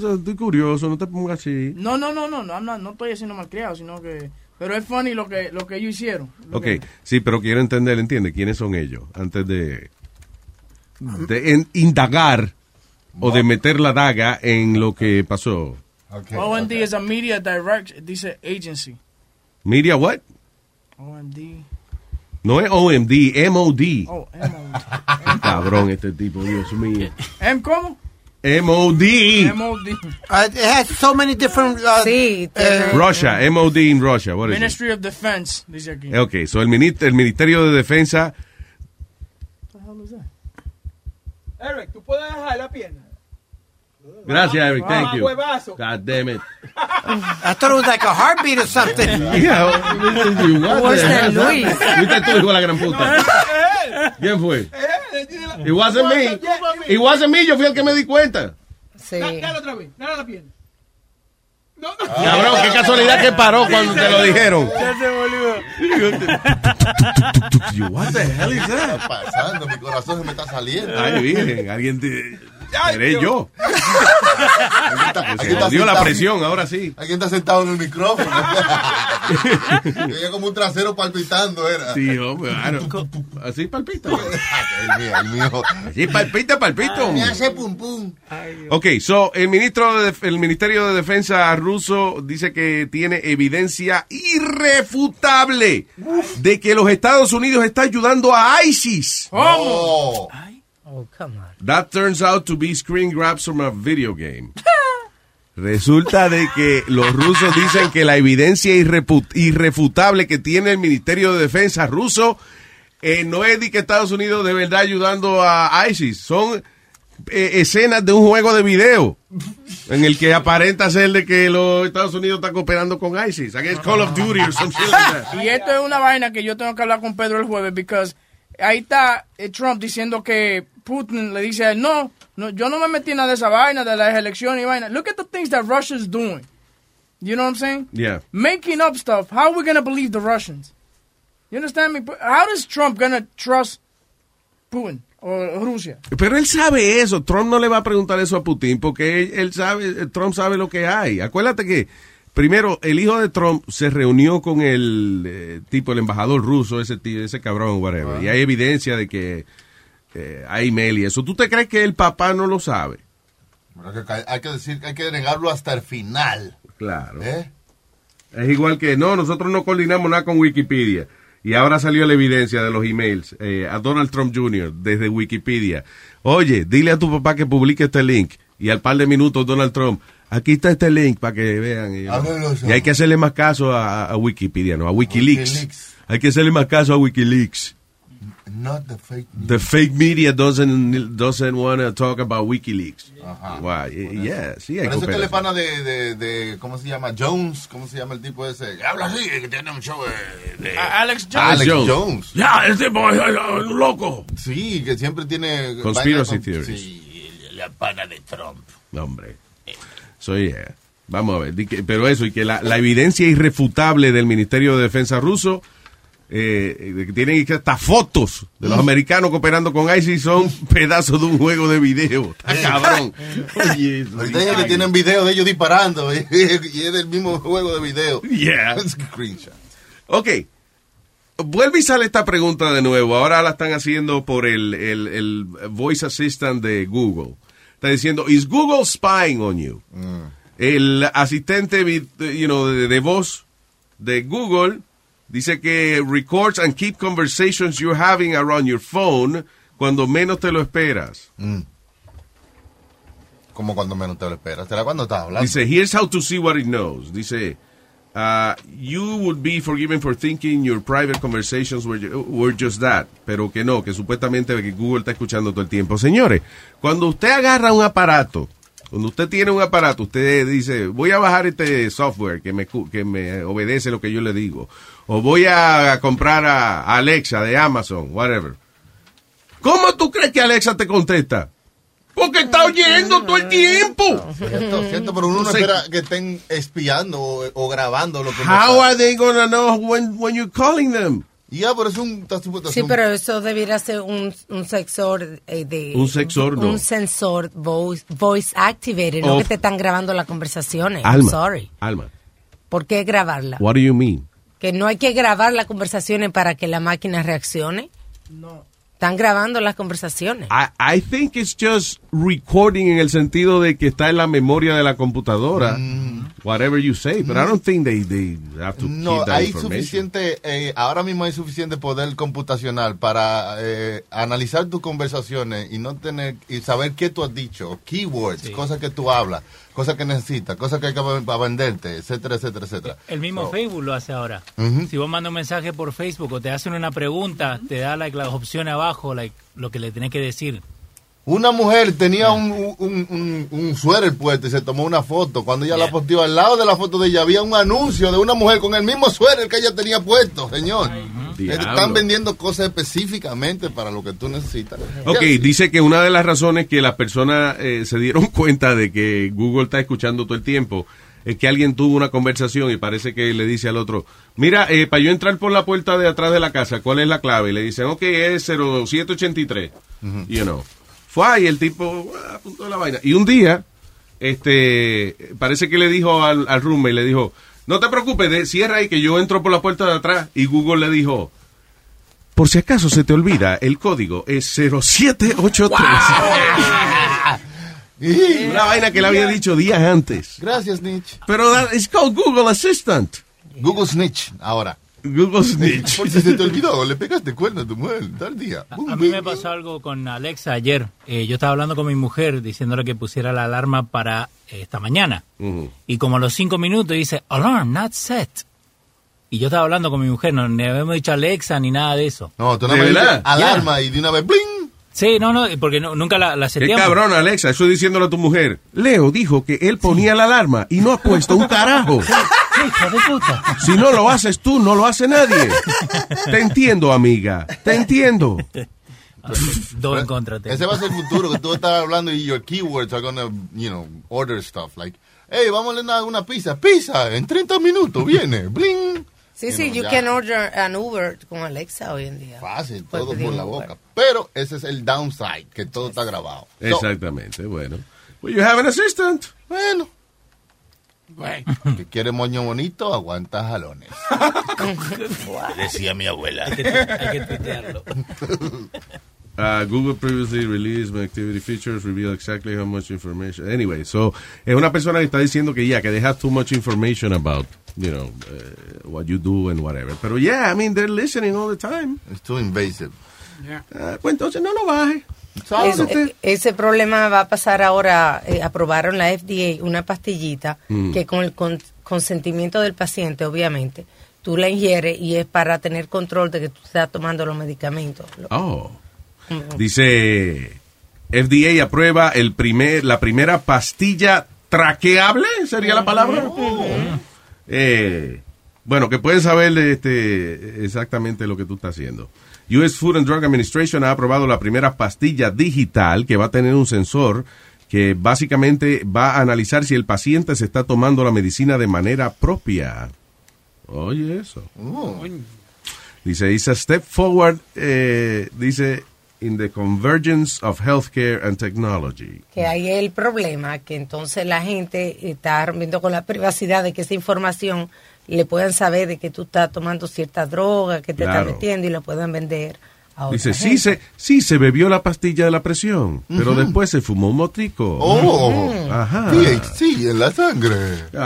just- estoy curioso, no te pongas así. No, no, no, no, no, no estoy haciendo malcriado, sino que... Pero es funny lo que, lo que ellos hicieron. Lo Ok, que- sí, pero quiero entender, entiende, quiénes son ellos antes de, de en- indagar o de meter la daga en lo que pasó. OMD is a media direct, dice agency. Media what? OMD. No es OMD, MOD. Oh, MOD. [laughs] Cabrón este tipo, Dios mío. ¿M cómo? MOD. MOD. Uh, it has so many different. Uh, Sí, uh, Russia, MOD in Russia. What is it? Ministry of Defense, dice aquí. Ok, so el, mini- el Ministerio de Defensa. Eric, ¿tú puedes dejar la pierna? Gracias, Eric, thank Ah, you. huevazo. God damn it. I thought it was like a heartbeat or something. [laughs] Yeah, to you. Hell? Luis. [laughs] Fuiste tú, hijo de la gran puta. ¿Quién fue? It wasn't me. It wasn't me, yo fui el que me di cuenta. Sí. Dale otra vez, dale la pierna. Cabrón, qué casualidad que paró cuando te lo [laughs] dijeron. Ya se volvió. What the hell is ¿Qué that? pasando? Mi corazón se me está saliendo. Ay, virgen, alguien te... Seré yo. [laughs] Se jodió la presión, ahora sí. Alguien está sentado en el micrófono. [laughs] Tenía como un trasero palpitando, era. Sí, hombre, claro. Así palpita. [laughs] Así palpita, palpito. Me hace pum pum. Ok, so el ministro de, el Ministerio de Defensa ruso dice que tiene evidencia irrefutable de que los Estados Unidos está ayudando a ISIS. Oh. Oh, come on. That turns out to be screen grabs from a video game. [laughs] Resulta de que los rusos dicen que la evidencia irrefutable que tiene el Ministerio de Defensa ruso eh, no es de que Estados Unidos de verdad ayudando a ISIS. Son eh, escenas de un juego de video en el que aparenta ser de que los Estados Unidos están cooperando con ISIS. I guess Call of Duty or something like that. [laughs] Y esto es una vaina que yo tengo que hablar con Pedro el jueves, because ahí está eh, Trump diciendo que Putin le dice a él, no, no, yo no me metí en nada de esa vaina, de las elecciones y vaina. Look at the things that Russia's doing. You know what I'm saying? Yeah. Making up stuff. How are we going to believe the Russians? You understand me? How is Trump going to trust Putin o Rusia? Pero él sabe eso. Trump no le va a preguntar eso a Putin porque él, sabe, Trump sabe lo que hay. Acuérdate que, primero, el hijo de Trump se reunió con el eh, tipo, el embajador ruso, ese tío, ese cabrón, whatever. Y hay evidencia de que eh, hay email y eso. ¿Tú te crees que el papá no lo sabe? Que Hay que decir, hay que negarlo hasta el final. Claro. ¿Eh? Es igual que, no, nosotros no coordinamos nada con Wikipedia. Y ahora salió la evidencia de los emails eh, a Donald Trump Jr. desde Wikipedia. Oye, dile a tu papá que publique este link. Y al par de minutos Donald Trump, aquí está este link para que vean. Y, y hay que hacerle más caso a, a Wikipedia, no, a Wikileaks. Wikileaks. Hay que hacerle más caso a Wikileaks. Not the fake news. The fake media doesn't, doesn't want to talk about Wikileaks. Ajá. Why? Yeah, sí, hay Por eso que le pana de, de, de, ¿cómo se llama? Jones, ¿cómo se llama el tipo ese? Habla así, que tiene un show de... de- Alex Alex Jones. Ya, el tipo es es un loco. Sí, que siempre tiene... Conspiracy con- theories. Sí. La pana de Trump. Hombre. So, yeah. Vamos a ver. Pero eso, y que la, la evidencia irrefutable del Ministerio de Defensa ruso, eh, tienen que hasta fotos de los americanos cooperando con ISIS son [laughs] pedazos de un juego de video. Está cabrón. Oye, Ahorita ellos que tienen video de ellos disparando [laughs] y es del mismo juego de video. Yeah. [laughs] Screenshot. Ok. Vuelve y sale esta pregunta de nuevo. Ahora la están haciendo por el, el, el voice assistant de Google. Está diciendo, ¿Is Google spying on you? El asistente you know, de, de voz de Google dice que records and keep conversations you're having around your phone cuando menos te lo esperas. Mm. Como cuando menos te lo esperas. ¿Será cuando estás hablando? Dice, here's how to see what it knows. Dice, uh, you would be forgiven for thinking your private conversations were, were just that. Pero que no, que supuestamente que Google está escuchando todo el tiempo. Señores, cuando usted agarra un aparato, cuando usted tiene un aparato, usted dice, voy a bajar este software que me, que me obedece lo que yo le digo. O voy a comprar a Alexa de Amazon, whatever. ¿Cómo tú crees que Alexa te contesta? Porque está oyendo todo el tiempo. Cierto, cierto, pero uno no espera que estén espiando o, o grabando lo que How sabe. are they gonna know when, when you're calling them? Ya, pero es un... supuesto Sí, un- pero eso debiera ser un, un sensor eh, de... Un sensor, no. Un sensor voice, voice activated, no Of- que te están grabando las conversaciones. Alma. I'm sorry. Alma. ¿Por qué grabarla? What do you mean? Que no hay que grabar las conversaciones para que la máquina reaccione. No. Están grabando las conversaciones. I, I think it's just recording en el sentido de que está en la memoria de la computadora. Whatever you say, but I don't think they, they have to No, keep that hay information. suficiente, eh, ahora mismo hay suficiente poder computacional para eh, analizar tus conversaciones y no tener y saber qué tú has dicho, keywords, cosas que tú hablas, cosas que necesitas, cosas que hay que para venderte, etcétera, etcétera, etcétera. El mismo So, Facebook lo hace ahora. Si vos mandas un mensaje por Facebook o te hacen una pregunta, te da like, las opciones abajo, like, lo que le tenés que decir. Una mujer tenía un, un, un, un suéter puesto y se tomó una foto. Cuando ella la posteó al lado de la foto de ella había un anuncio de una mujer con el mismo suéter que ella tenía puesto, señor. Eh, Diablo. Están vendiendo cosas específicamente para lo que tú necesitas. Ok, dice que una de las razones que las personas eh, se dieron [laughs] cuenta de que Google está escuchando todo el tiempo es que alguien tuvo una conversación y parece que le dice al otro, mira, eh, para yo entrar por la puerta de atrás de la casa, ¿cuál es la clave? Y le dicen, ok, es 0783. You know. Fue ahí el tipo ah, apuntó la vaina. Y un día, este, parece que le dijo al, al roommate, le dijo, no te preocupes, de- cierra ahí que yo entro por la puerta de atrás. Y Google le dijo, por si acaso se te olvida, el código es 0783. [laughs] Una vaina que le había dicho días antes. Gracias, Nietzsche. Pero is called Google Assistant. Google Snitch, ahora. Google Snitch. [laughs] Por si se te olvidó, le pegaste cuerno a tu mujer tal día. A mí me pasó algo con Alexa ayer. Eh, yo estaba hablando con mi mujer diciéndole que pusiera la alarma para eh, esta mañana. Y como a los cinco minutos dice, alarm not set. Y yo estaba hablando con mi mujer, no ni habíamos dicho Alexa ni nada de eso. No, tú no me alarma y de una vez, bling. Sí, no, no, porque no- nunca la, la Qué cabrón, Alexa, eso diciéndole a tu mujer. Leo dijo que él ponía la alarma y no ha puesto un carajo. [laughs] Si no lo haces tú, no lo hace nadie. Te entiendo, amiga. Te entiendo. Dos en contra. Ese va a ser el futuro, que tú estás hablando y your keywords are gonna, you know, order stuff. Like, hey, vamos a ordenar una pizza. Pizza, en 30 minutos viene. Bling. Sí, You sí, know, you ya. can order an Uber con Alexa hoy en día. Fácil, Puedes todo por la Uber. boca. Pero ese es el downside, que todo está grabado. So, Exactamente, bueno. Well, you have an assistant. bueno. [laughs] Que quiere moño bonito, aguanta jalones. [laughs] Decía mi abuela. Hay que, hay que tuitearlo. [laughs] Uh, Google previously released my activity features reveal exactly how much information. Anyway, so es una persona que está diciendo que ya que they have too much information about, you know, uh, what you do and whatever. Pero yeah, I mean they're listening all the time. It's too invasive. Uh, pues entonces no lo baje. Es- e- ese problema va a pasar ahora. eh, aprobaron la FDA una pastillita Mm. que con el con- consentimiento del paciente, obviamente, tú la ingieres y es para tener control de que tú estás tomando los medicamentos. Oh. Mm. Dice FDA aprueba el primer la primera pastilla traqueable, sería la palabra. Eh, bueno, que pueden saber este, exactamente lo que tú estás haciendo. US Food and Drug Administration ha aprobado la primera pastilla digital que va a tener un sensor que básicamente va a analizar si el paciente se está tomando la medicina de manera propia. Oye, eso. Dice, it's a step forward, eh, dice, in the convergence of healthcare and technology. Que ahí es el problema, que entonces la gente está rompiendo con la privacidad de que esa información le puedan saber de que tú estás tomando cierta droga, que te Claro. están metiendo y la puedan vender Dice, sí se, sí se bebió la pastilla de la presión, pero Ujú. después se fumó un motrico. Oh, Ajá. THC en la sangre. Te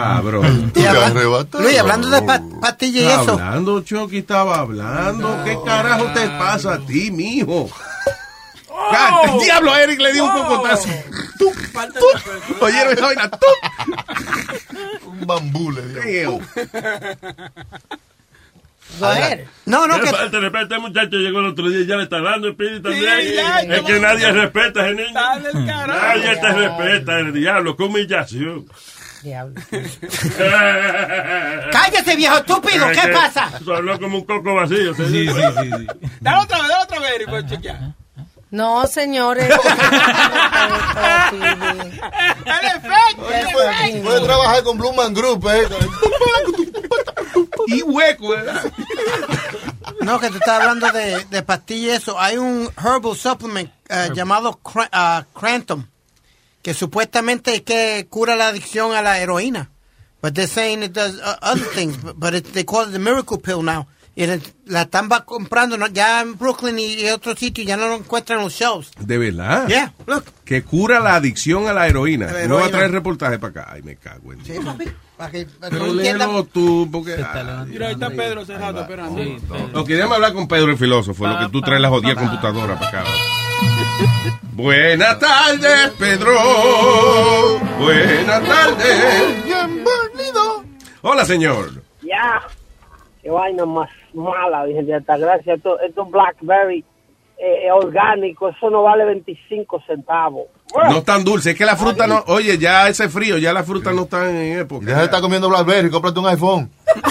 arrebatas. Luis, hablando de pa- pastillas y eso. Hablando, Chucky estaba hablando. ¿Qué carajo te pasa a ti, mijo? El diablo, Eric le dio un cocotazo. Tú, tú. Oye, esa vaina, tú. Un bambú le dio. No, no, ¿Qué que- falta respeto? Este muchacho llegó el otro día y ya le está dando espíritu también. Sí, ya, es que nadie respeta a ese niño. Dale el carajo. Nadie te respeta, el diablo, qué humillación. Diablo. [laughs] Cállate, viejo estúpido, ¿qué pasa? Sonó como un coco vacío. Sí, sí, sí, sí. Dale otra vez, dale otra vez, y pues chequear. No, señores. [laughs] El efecto, el Puede, puede trabajar con Blue Man Group, eh. Y hueco, ¿verdad? No, que tú estás hablando de, de pastillas eso. Hay un herbal supplement eh, llamado Cra- ah, Crantum que supuestamente es que cura la adicción a la heroína. But they're saying it does uh, other things, but, but it- they call it the miracle pill now. Y la están va- comprando ¿no? ya en Brooklyn y, y otros sitios, ya no lo encuentran en los shelves. De verdad. Yeah, look. Que cura la adicción a la heroína. No va a traer reportaje para acá. Ay, me cago en Sí, Dios. papi, para que para Pero entiendas. léelo tú, porque... Mira, ahí está Pedro hace rato esperando. No, queríamos hablar con Pedro el filósofo, lo que tú traes la jodida computadora para acá. Buenas tardes, Pedro. Buenas tardes. Bienvenido. Hola, señor. Ya. Qué vaina más mala, dije de esta gracia. Esto, esto Blackberry eh, orgánico, eso no vale 25 centavos. No es tan dulce, es que la fruta no. Oye, ya ese frío, ya las frutas no están en época. Deja de estar comiendo Blackberry, cómprate un iPhone. [laughs]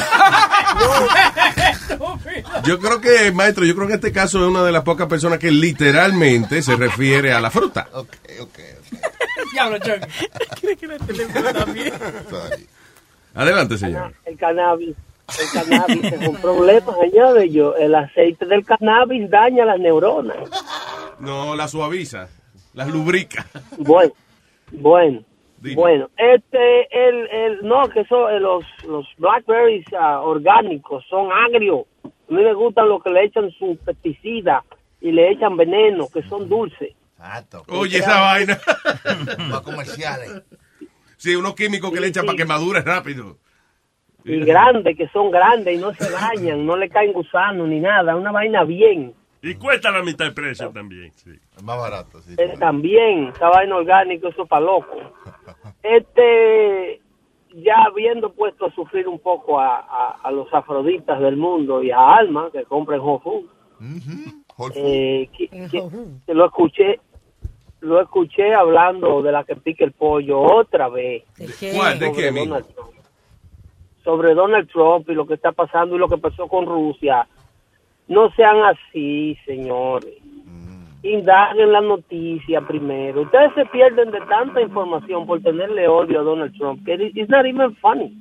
Yo creo que, maestro, yo creo que en este caso es una de las pocas personas que literalmente se refiere a la fruta. [laughs] Ok, ok. Diablo, Chucky. [laughs] ¿Quiere que la también? Adelante, señor. El cannabis, el cannabis es un problema, señores. Yo, el aceite del cannabis daña las neuronas. No, la suaviza, las lubrica. Bueno, bueno, Dime. bueno. Este, el, el, no, que son eh, los, los blackberries ah, orgánicos son agrios. A mí me gustan los que le echan su pesticida y le echan veneno, que son dulces. Exacto. Oye, esa vaina. [laughs] Para comerciales. Sí, unos químicos que le echan para que madure rápido. Y grandes, que son grandes y no se dañan, no le caen gusanos ni nada. Una vaina bien. Y cuesta la mitad del precio también. Sí. Es más barato, sí. Eh, también, esa vaina orgánica, eso para loco. [laughs] Este, ya habiendo puesto a sufrir un poco a, a- a los afroditas del mundo y a Alma, que compran Whole Foods, eh, que, que- que lo escuché lo escuché hablando de la que pique el pollo otra vez. ¿Cuál? ¿De qué, amigo? Donald Trump. Sobre Donald Trump y lo que está pasando y lo que pasó con Rusia. No sean así, señores. Indaguen la noticia primero. Ustedes se pierden de tanta información por tenerle odio a Donald Trump que it- it's not even funny.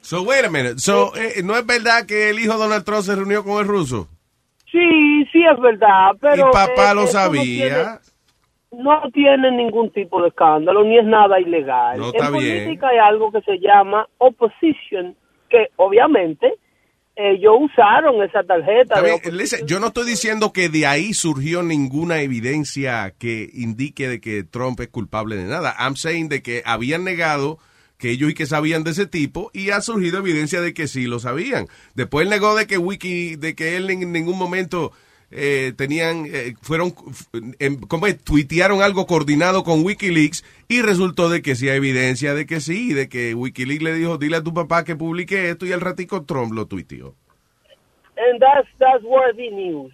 So, wait a minute. So, eh, ¿no es verdad que el hijo de Donald Trump se reunió con el ruso? Sí, sí es verdad, pero... y papá eh, lo no sabía. tiene- no tiene ningún tipo de escándalo, ni es nada ilegal. No, en bien. política hay algo que se llama opposition, que obviamente ellos usaron esa tarjeta. De yo no estoy diciendo que de ahí surgió ninguna evidencia que indique de que Trump es culpable de nada. I'm saying de que habían negado que ellos y que sabían de ese tipo y ha surgido evidencia de que sí lo sabían. Después él negó de que Wiki, de que él en ningún momento eh, tenían, eh, fueron, em, ¿cómo es? tuitearon algo coordinado con WikiLeaks y resultó de que sí hay evidencia de que sí, de que WikiLeaks le dijo, dile a tu papá que publique esto y al ratico Trump lo tuiteó. And.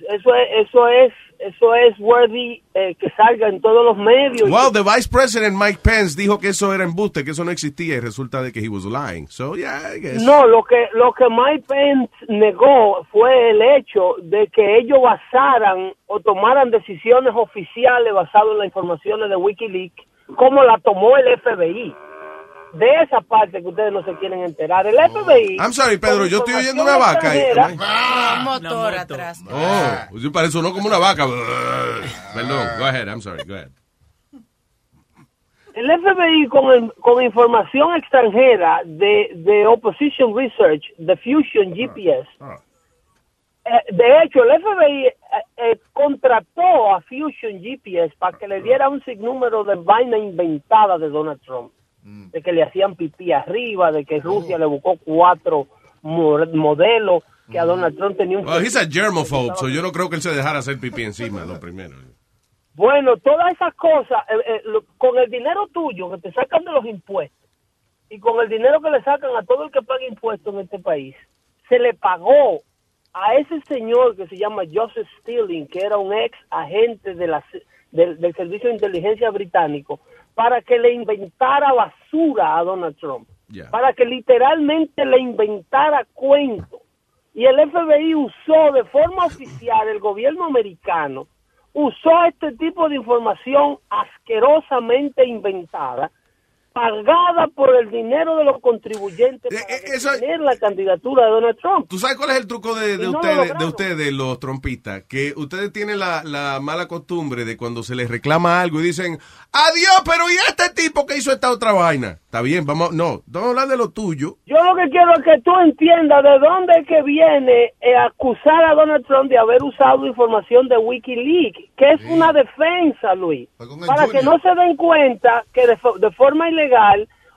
Eso es, eso es, eso es worthy eh, que salga en todos los medios. Well, the vice president Mike Pence dijo que eso era embuste, que eso no existía y resulta de que he was lying. So, yeah, I guess. No, lo que lo que Mike Pence negó fue el hecho de que ellos basaran o tomaran decisiones oficiales basadas en las informaciones de WikiLeaks, como la tomó el FBI. De esa parte que ustedes no se quieren enterar. El FBI. I'm sorry, Pedro, yo estoy oyendo una vaca ahí. extranjera- Un motor atrás. Oh, pues parece uno como una vaca. Perdón, go ahead, I'm sorry, go ahead. El FBI con, el- con información extranjera de, de Opposition Research, de Fusion GPS, eh, de hecho el FBI eh, eh, contrató a Fusion GPS para que le diera un sinnúmero de vaina inventada de Donald Trump, de que le hacían pipí arriba, de que Rusia le buscó cuatro mo- modelos, que a Donald Trump tenía un... Well, he's a germaphobe, so yo no creo que él se dejara hacer pipí encima, lo primero. Bueno, todas esas cosas, eh, eh, lo- con el dinero tuyo que te sacan de los impuestos y con el dinero que le sacan a todo el que paga impuestos en este país, se le pagó a ese señor que se llama Joseph Stirling, que era un ex agente de la, del, del Servicio de Inteligencia Británico, para que le inventara basura a Donald Trump, para que literalmente le inventara cuentos. Y el FBI usó de forma oficial, el gobierno americano, usó este tipo de información asquerosamente inventada, pagada por el dinero de los contribuyentes para detener la candidatura de Donald Trump. ¿Tú sabes cuál es el truco de, de lo ustedes, de ustedes, los trompistas? Que ustedes tienen la, la mala costumbre de cuando se les reclama algo y dicen, adiós, pero ¿y este tipo que hizo esta otra vaina? Está bien, vamos, no, vamos a hablar de lo tuyo. Yo lo que quiero es que tú entiendas de dónde es que viene eh, acusar a Donald Trump de haber usado información de Wikileaks, que es una defensa, Luis, para que no se den cuenta que de, de forma ilegal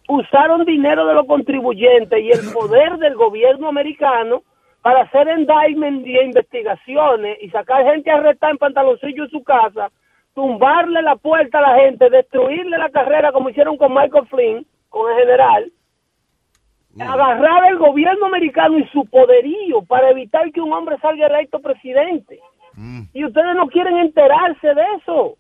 usaron dinero de los contribuyentes y el poder del gobierno americano para hacer indictment y investigaciones y sacar gente arrestada en pantaloncillo en su casa, tumbarle la puerta a la gente, destruirle la carrera como hicieron con Michael Flynn, con el general, agarrar el gobierno americano y su poderío para evitar que un hombre salga electo presidente. Y ustedes no quieren enterarse de eso.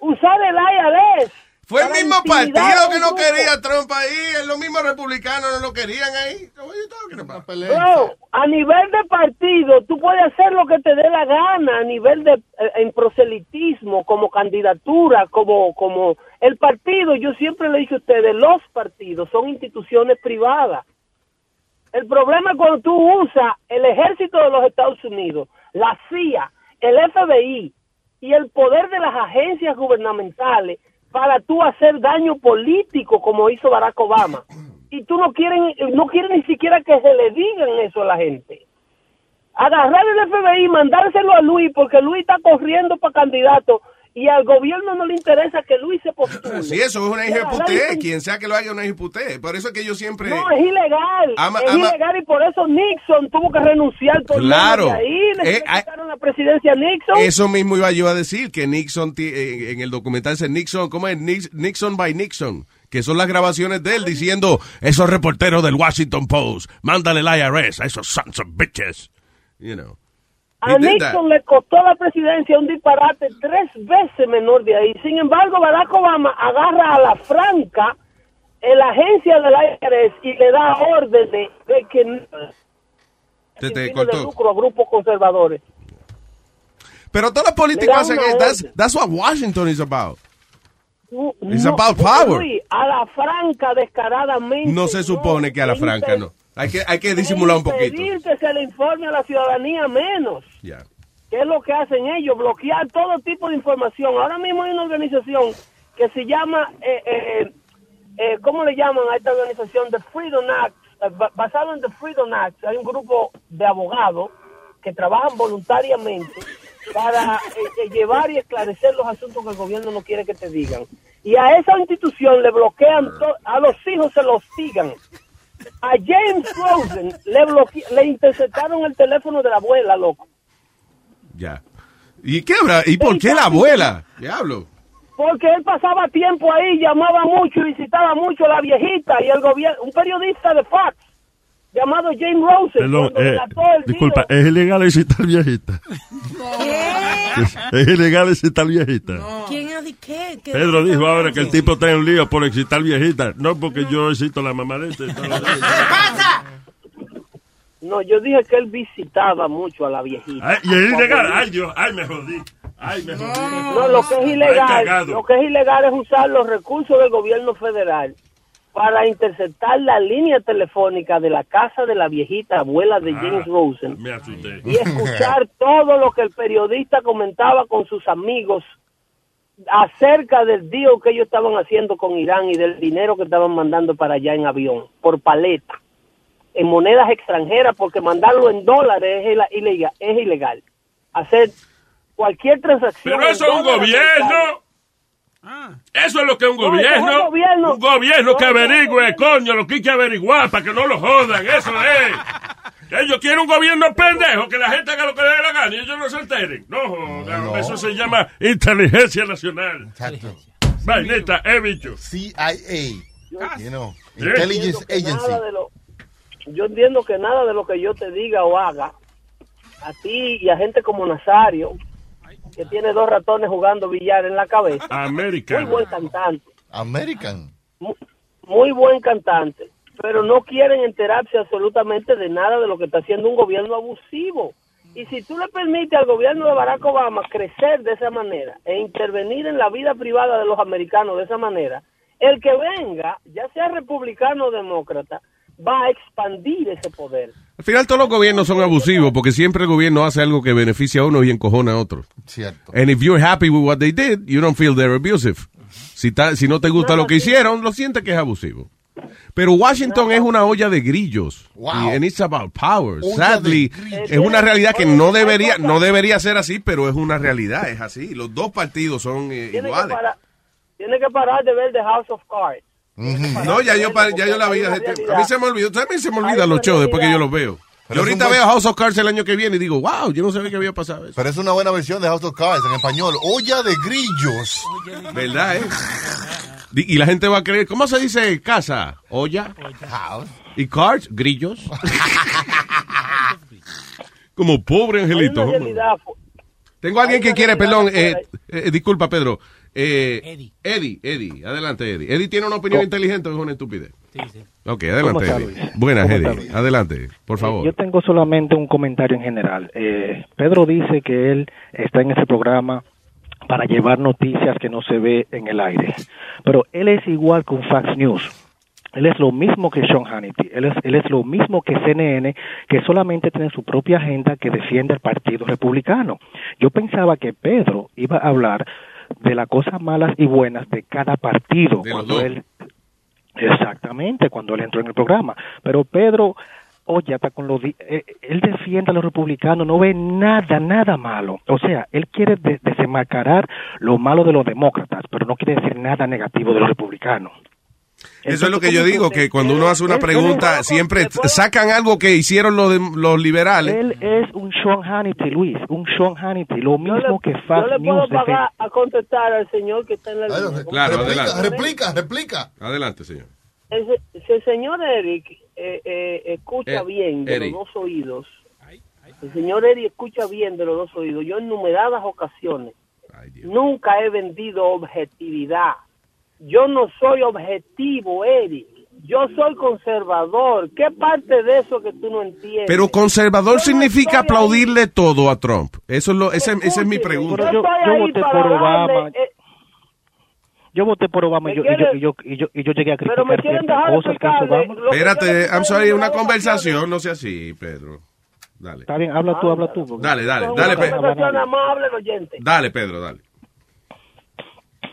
Usar el IRS. Fue el mismo partido que no quería Trump ahí, los mismos republicanos no lo querían ahí. Bro, a nivel de partido, tú puedes hacer lo que te dé la gana, a nivel de eh, en proselitismo, como candidatura, como, como el partido, yo siempre le dicho a ustedes, los partidos son instituciones privadas. El problema es cuando tú usas el ejército de los Estados Unidos, la CIA, el FBI y el poder de las agencias gubernamentales para tú hacer daño político como hizo Barack Obama. Y tú no quieren, no quieren ni siquiera que se le digan eso a la gente. Agarrar el FBI mandárselo a Luis porque Luis está corriendo para candidato y al gobierno no le interesa que Luis se postule. [laughs] Sí, eso es una y- Quien sea que lo haga una hijuputé. Por eso es que yo siempre... No, es ilegal. Ama- es ama- ilegal y por eso Nixon tuvo que renunciar por Claro. ahí. Le Eh, quitaron la presidencia a Nixon. Eso mismo iba yo a decir, que Nixon, en el documental dice Nixon, ¿cómo es? Nix- Nixon by Nixon, que son las grabaciones de él diciendo, esos reporteros del Washington Post, mándale el IRS a esos sons of bitches. You know. A. Nixon le costó la presidencia un disparate tres veces menor de ahí. Sin embargo, Barack Obama agarra a la franca en la agencia del IRS y le da orden de, de que te de cortó. lucro a grupos conservadores. Pero todos los Le políticos da hacen eso. That's, that's what Washington is about. It's No, about porque, power. Luis, a la franca descaradamente. No se supone que a la Es franca no. Hay que, hay que disimular un poquito. Pedir que se le informe a la ciudadanía menos. ¿Qué es lo que hacen ellos? Bloquear todo tipo de información. Ahora mismo hay una organización que se llama, eh, eh, eh, ¿cómo le llaman a esta organización? The Freedom Act. eh, ba- basado en The Freedom Act, hay un grupo de abogados que trabajan voluntariamente para eh, llevar y esclarecer los asuntos que el gobierno no quiere que te digan. Y a esa institución le bloquean, a los hijos se los sigan. A James Rosen le interceptaron el teléfono de la abuela, loco. Ya. ¿Y qué habrá? ¿Y por qué la abuela? Diablo. Porque él pasaba tiempo ahí, llamaba mucho y visitaba mucho a la viejita y el gobierno, un periodista de Fox llamado James Rosen. Perdón, eh, disculpa, ¿es ilegal visitar viejita? ¿Es, es ilegal visitar viejita? ¿Quién ha dicho qué? ¿Qué- Pedro dijo ahora que el tipo está en un lío por excitar viejita. No, porque yo excito a la mamá de este. No, yo dije que él visitaba mucho a la viejita. Ay, y es ilegal. Ay, Dios, ay, me jodí. Ay, me jodí. No, lo que es ilegal, lo que es ilegal es usar los recursos del gobierno federal para interceptar la línea telefónica de la casa de la viejita abuela de Ah, James Rosen Me asusté. y escuchar [laughs] todo lo que el periodista comentaba con sus amigos acerca del deal que ellos estaban haciendo con Irán y del dinero que estaban mandando para allá en avión, por paleta, en monedas extranjeras, porque mandarlo en dólares es ilegal. Es ilegal. Hacer cualquier transacción. Pero eso es un gobierno. Eso es lo que es un No, es gobierno. un gobierno. Un gobierno que averigüe, coño, lo que hay que averiguar para que no lo jodan. Eso es. Ellos quieren un gobierno pendejo, que la gente haga lo que le dé la gana y ellos no se enteren. No jodan. Eso se llama inteligencia nacional. Vaineta, he dicho. CIA. You know, Intelligence Agency. nada de lo- yo entiendo que nada de lo que yo te diga o haga, a ti y a gente como Nazario, que tiene dos ratones jugando billar en la cabeza, América. muy buen cantante, American. muy buen cantante, pero no quieren enterarse absolutamente de nada de lo que está haciendo un gobierno abusivo. Y si tú le permites al gobierno de Barack Obama crecer de esa manera e intervenir en la vida privada de los americanos de esa manera, el que venga, ya sea republicano o demócrata, va a expandir ese poder. Al final todos los gobiernos son abusivos porque siempre el gobierno hace algo que beneficia a uno y encojona a otro. Cierto. And if you're happy with what they did, you don't feel they're abusive. Si, ta- si no te gusta lo que hicieron, lo sientes que es abusivo. Pero Washington es una olla de grillos. Wow. Y and it's about power. Olla Sadly, es una realidad que no debería, no debería ser así, pero es una realidad, es así. Los dos partidos son eh, Tiene que, iguales. parar, tiene que parar de ver The House of Cards. No, ya yo, ya yo la vi. hace tiempo. A mí se me olvidó. A mí se me olvidan los shows después que yo los veo. Pero yo ahorita buen- veo House of Cards el año que viene y digo, wow, yo no sabía que había pasado eso. Pero es una buena versión de House of Cards en español. Olla de grillos. ¿Verdad, eh? Y la gente va a creer, ¿cómo se dice casa? Olla. House. Y cards, grillos. Como pobre angelito. Tengo a alguien que quiere, perdón, eh, eh, disculpa, Pedro. Eh, Eddie. Eddie, adelante, Eddie. Eddie tiene una opinión inteligente o es una estupidez. Ok, adelante, ¿Cómo está, Eddie. Buenas, ¿Cómo Eddie. Adelante, por favor. Yo tengo solamente un comentario en general. Eh, Pedro dice que él está en ese programa para llevar noticias que no se ve en el aire. Pero él es igual que un Fox News. Él es lo mismo que Sean Hannity. Él es, él es lo mismo que CNN, que solamente tiene su propia agenda que defiende al Partido Republicano. Yo pensaba que Pedro iba a hablar de las cosas malas y buenas de cada partido. De los cuando él Exactamente, cuando él entró en el programa. Pero Pedro, oye, hasta con lo di- eh, él defiende a los republicanos, no ve nada, nada malo. O sea, él quiere de- desenmascarar lo malo de los demócratas, pero no quiere decir nada negativo de los republicanos. Eso es lo que yo digo, que cuando uno hace una pregunta, siempre sacan algo que hicieron los, de- los liberales. Él es un Sean Hannity, Luis, un Sean Hannity, lo mismo que Yo Fox le puedo News. defiende. pagar a contestar al señor que está en la línea. Claro, replica, adelante. replica, replica. Adelante, señor. Ese- si el señor Eric eh, eh, escucha Eh, bien de Eric. los dos oídos, El señor Eri escucha bien de los dos oídos. Yo en numeradas ocasiones nunca he vendido objetividad. Yo no soy objetivo, Eri. Yo soy conservador. ¿Qué parte de eso que tú no entiendes? Pero conservador significa aplaudirle todo a Trump. Eso es lo, ese- esa es mi pregunta. Yo, yo voté por Obama. eh, Yo voté por Obama y yo, y yo, y yo, y yo, y yo llegué a criticar ciertas cosas que hizo Obama. Espérate, I'm sorry, una conversación, no sea así, Pedro. Dale. Está bien, habla tú, habla tú. Dale, dale, dale, Pedro. Dale, Pedro, dale.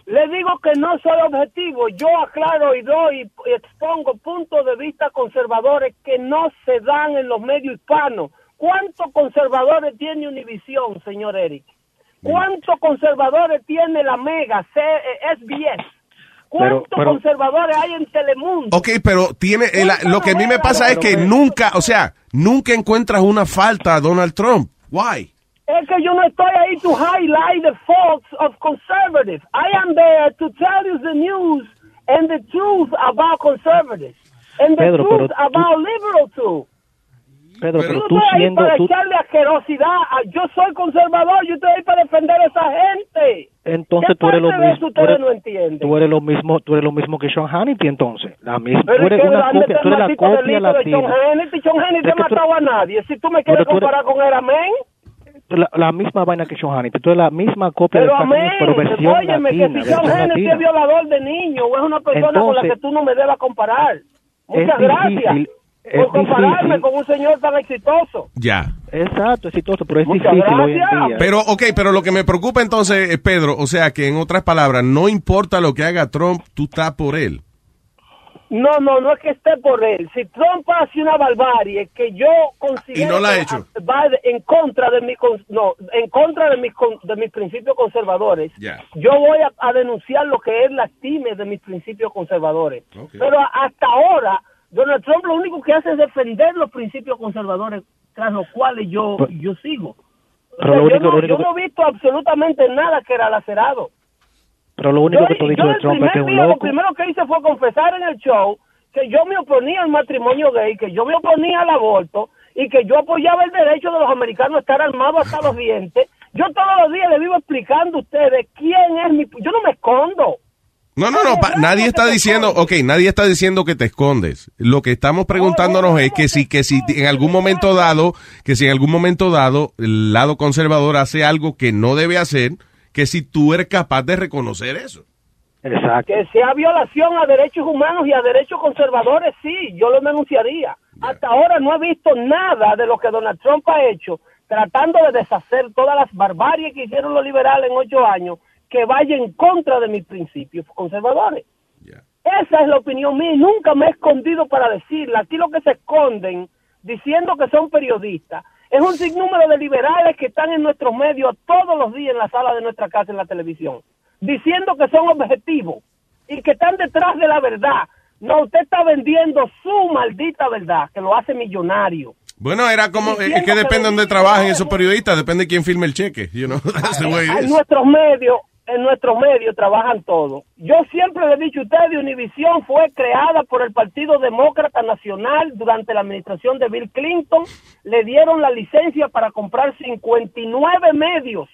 Le digo que no soy objetivo. Yo aclaro y doy y expongo puntos de vista conservadores que no se dan en los medios hispanos. ¿Cuántos conservadores tiene Univisión, señor Eric? ¿Cuántos conservadores tiene la Mega, C- eh, SBS? ¿Cuántos Pero- pero- conservadores hay en Telemundo? Ok, pero tiene el- lo que a mí me pasa es que nunca, o sea, nunca encuentras una falta a Donald Trump. Why? Es que yo no estoy ahí to highlight the faults of conservatives. I am there to tell you the news and the truth about conservatives. And the Pedro, truth pero tú- about liberal too. Pedro, pero no tú estoy ahí siendo... para Tú, echarle asquerosidad. Yo soy conservador, yo estoy ahí para defender a esa gente. entonces ¿Qué tú eres lo mismo... Tú eres, no tú eres lo mismo, tú eres lo mismo que Sean Hannity entonces. La misma, Pero tú es eres que una copia, tú eres la copia delito de latina. John Hannity. John Hannity tú- matado a nadie. Si tú me quieres Pero tú eres- comparar con él, amén. La, la misma vaina que Sean Hannity. Tú eres la misma copia Pero de Fox News, pero versión óyeme, latina. que si John Hannity es violador de niños o es una persona con la Entonces, que tú no me debas comparar. Muchas es gracias por compararme difícil. con un señor tan exitoso. Ya. Exacto, exitoso, pero es Muchas difícil hoy en gracias. día. Pero, ok, pero lo que me preocupa entonces, eh, Pedro, o sea, que en otras palabras, no importa lo que haga Trump, tú estás por él. No, no, no es que esté por él. Si Trump hace una barbarie que yo considero Y no la ha que hecho. va en contra de mi con- no, en contra de mis de mis principios conservadores, yo voy a, a denunciar lo que él lastime de mis principios conservadores. Pero hasta ahora, Donald Trump lo único que hace es defender los principios conservadores tras los cuales yo, yo sigo. O pero sea, lo yo, no, lo único yo no he visto absolutamente nada que era lacerado. Pero lo único Yo- que tú yo de Trump es que es un día Lo loco. primero que hice fue confesar en el show que yo me oponía al matrimonio gay, que yo me oponía al aborto y que yo apoyaba el derecho de los americanos a estar armados hasta los dientes. Yo todos los días le vivo explicando a ustedes quién es mi... Yo no me escondo. No, no, no, pa- nadie está diciendo, ok, nadie está diciendo que te escondes. Lo que estamos preguntándonos es que si, que si en algún momento dado, que si en algún momento dado el lado conservador hace algo que no debe hacer, que si tú eres capaz de reconocer eso. Exacto. Que sea violación a derechos humanos y a derechos conservadores, sí, yo lo denunciaría. Hasta ahora no he visto nada de lo que Donald Trump ha hecho tratando de deshacer todas las barbaries que hicieron los liberales en ocho años que vaya en contra de mis principios conservadores. Esa es la opinión mía y nunca me he escondido para decirla. Aquí lo que se esconden diciendo que son periodistas es un sinnúmero de liberales que están en nuestros medios todos los días en la sala de nuestra casa en la televisión, diciendo que son objetivos y que están detrás de la verdad. No, usted está vendiendo su maldita verdad, que lo hace millonario. Bueno, era como, eh, es que depende de dónde trabajen esos periodistas, depende de quién firme el cheque, you know, [laughs] that's the way it En is. nuestros medios, en nuestros medios trabajan todos. Yo siempre le he dicho a ustedes, Univisión fue creada por el Partido Demócrata Nacional durante la administración de Bill Clinton. Le dieron la licencia para comprar 59 medios,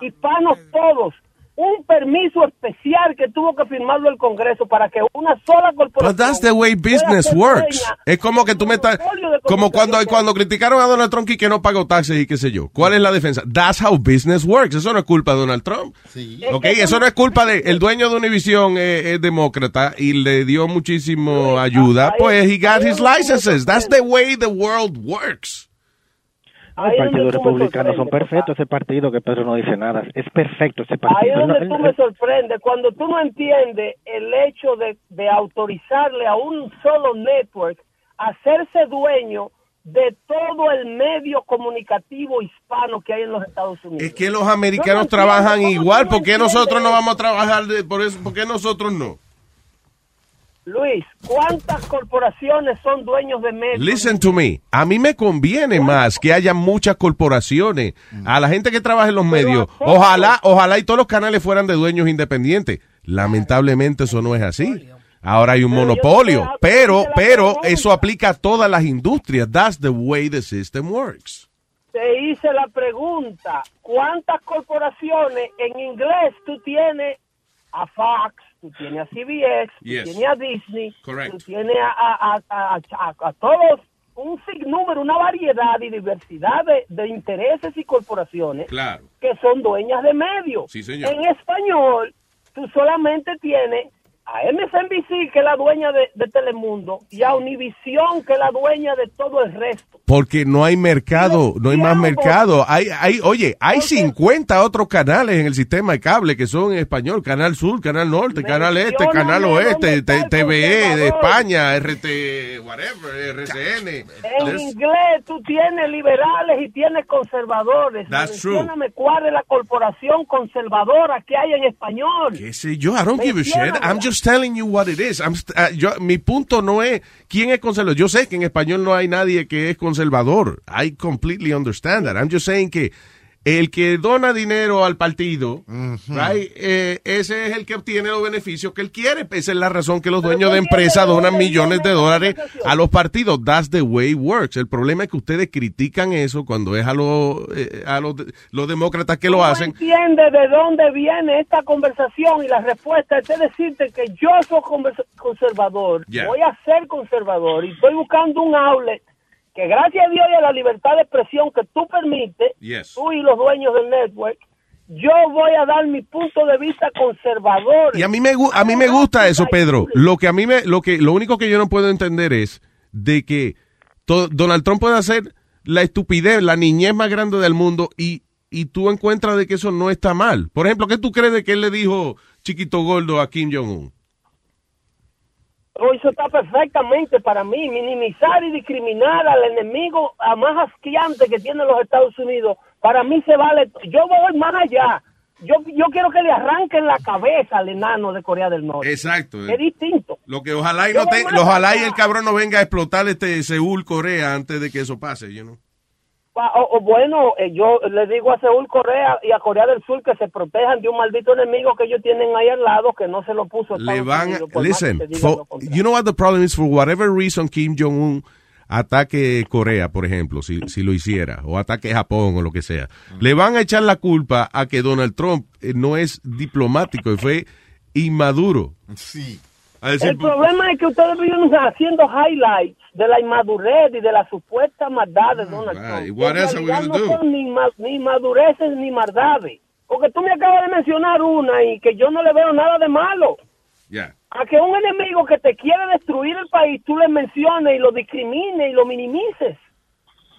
hispanos todos. Un permiso especial que tuvo que firmarlo el Congreso para que una sola corporación... But that's the way business works. Es como que tú me estás, como cuando, cuando criticaron a Donald Trump y que no pagó taxes y qué sé yo. ¿Cuál es la defensa? That's how business works. Eso no es culpa de Donald Trump. Ok, eso no es culpa de, el dueño de Univision es, es demócrata y le dio muchísimo ayuda. Pues he got his licenses. That's the way the world works. El Partido Republicano son perfectos, ese partido que Pedro no dice nada. Es perfecto ese Ahí partido. es Él no- donde él- tú él- me sorprendes, cuando tú no entiendes el hecho de, de autorizarle a un solo network a hacerse dueño de todo el medio comunicativo hispano que hay en los Estados Unidos. Es que los americanos trabajan igual. ¿Por qué nosotros no vamos a trabajar de, por eso? ¿Por qué nosotros no? Luis, ¿cuántas corporaciones son dueños de medios? Listen to me. A mí me conviene más que haya muchas corporaciones. A la gente que trabaja en los medios. Ojalá, ojalá y todos los canales fueran de dueños independientes. Lamentablemente eso no es así. Ahora hay un monopolio. Pero, pero eso aplica a todas las industrias. That's the way the system works. te hice la pregunta, ¿cuántas corporaciones en inglés tú tienes a Fox, tú tienes a CBS, Yes. tú tienes a Disney, Correct. tú tienes a, a, a, a- todos un sinnúmero, una variedad y diversidad de, de intereses y corporaciones Claro. que son dueñas de medios. Sí. En español, tú solamente tienes a MSNBC, que es la dueña de, de Telemundo, y a Univision, que es la dueña de todo el resto. Porque no hay mercado, no hay más mercado. Hay, hay, oye, hay 50 otros canales en el sistema de cable que son en español. Canal Sur, Canal Norte, Canal Este, Canal Oeste, TVE de España, RT, whatever, RCN. En inglés tú tienes liberales y tienes conservadores. That's true. Cuál es la corporación conservadora que hay en español. qué sé yo, I don't give a shit. I'm just telling you what it is. I'm uh, yo, mi punto no es quién es conservador. Yo sé que en español no hay nadie que es conservador. I completely understand that. I'm just saying que el que dona dinero al partido, right, eh, ese es el que obtiene los beneficios que él quiere. Esa es la razón que los dueños de empresas donan millones de dólares a los partidos. That's the way it works. El problema es que ustedes critican eso cuando es a los eh, a los, los demócratas que lo ¿Tú hacen. entiendes de dónde viene esta conversación? Y la respuesta es decirte que yo soy conservador, Yeah. voy a ser conservador y estoy buscando un outlet que gracias a Dios y a la libertad de expresión que tú permites, Yes. tú y los dueños del network, yo voy a dar mi punto de vista conservador. Y a mí me a mí me gusta eso, Pedro. Lo que a mí me lo que lo único que yo no puedo entender es de que to- Donald Trump puede hacer la estupidez, la niñez más grande del mundo y y tú encuentras de que eso no está mal. Por ejemplo, ¿qué tú crees de que él le dijo chiquito gordo a Kim Jong Un? Oh, eso está perfectamente para mí. Minimizar y discriminar al enemigo a más asqueante que tienen los Estados Unidos, para mí se vale. Yo voy más allá. Yo, yo quiero que le arranquen la cabeza al enano de Corea del Norte. Exacto. Es distinto. Lo que ojalá y no te, ojalá y el cabrón no venga a explotar este Seúl, Corea antes de que eso pase, you know? Pa- O, o bueno, eh, yo le digo a Seúl, Corea y a Corea del Sur que se protejan de un maldito enemigo que ellos tienen ahí al lado que no se lo puso le van listen for- you know what the problem is for whatever reason Kim Jong Un ataque Corea por ejemplo si, si lo hiciera o ataque Japón o lo que sea le van a echar la culpa a que Donald Trump eh, no es diplomático y fue inmaduro. Sí. Decir, El problema es que ustedes viven haciendo highlights de la inmadurez y de la supuesta maldad de Donald right. Trump. What En else are we realidad gonna no do? son ni, ma- ni madureces ni maldades. Porque tú me acabas de mencionar una y que yo no le veo nada de malo. Yeah. A que un enemigo que te quiere destruir el país, tú le menciones y lo discrimines y lo minimices.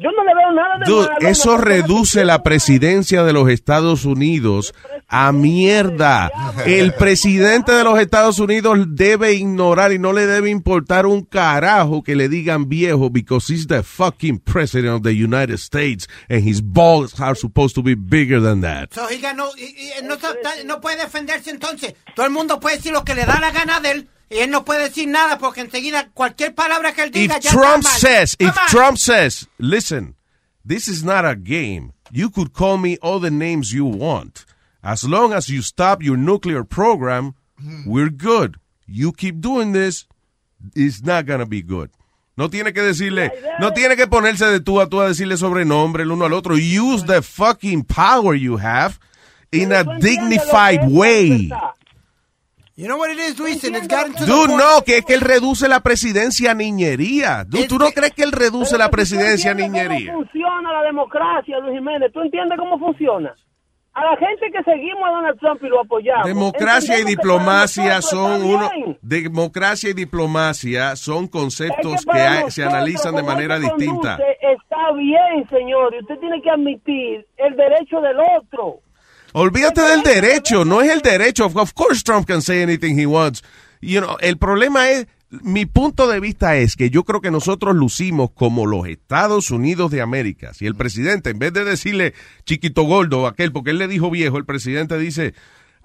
Yo no le veo nada de Dude, malo. eso reduce la presidencia de los Estados Unidos a mierda. El presidente de los Estados Unidos debe ignorar y no le debe importar un carajo que le digan viejo because he's the fucking president of the United States and his balls are supposed to be bigger than that. So, he ganó, no, ta- no puede defenderse entonces. Todo el mundo puede decir lo que le da la gana de él él no puede decir nada porque enseguida cualquier palabra que él diga If ya Trump está mal. says, if on. Trump says, listen, this is not a game. You could call me all the names you want. As long as you stop your nuclear program, we're good. You keep doing this, it's not gonna be good. No tiene que decirle, no tiene que ponerse de tú a tú a decirle sobrenombre el uno al otro. Use the fucking power you have in a dignified way. You know what it is, Luis, and it's gotten to the Dude, point- no, que es que él reduce la presidencia a niñería. Dude, ¿tú no crees que él reduce la presidencia a ¿Cómo niñería? funciona la democracia, Luis Jiménez? ¿Tú entiendes cómo funciona? A la gente que seguimos a Donald Trump y lo apoyamos. Democracia y que diplomacia son uno. Democracia y diplomacia son conceptos Es que, para hay- se analizan de manera distinta. conduce, Está bien, señor, y usted tiene que admitir el derecho del otro. Olvídate del derecho, no es el derecho. Of, course Trump can say anything he wants. You know, el problema es, mi punto de vista es que yo creo que nosotros lucimos como los Estados Unidos de América. Si el presidente, en vez de decirle chiquito gordo a aquel, porque él le dijo viejo, el presidente dice,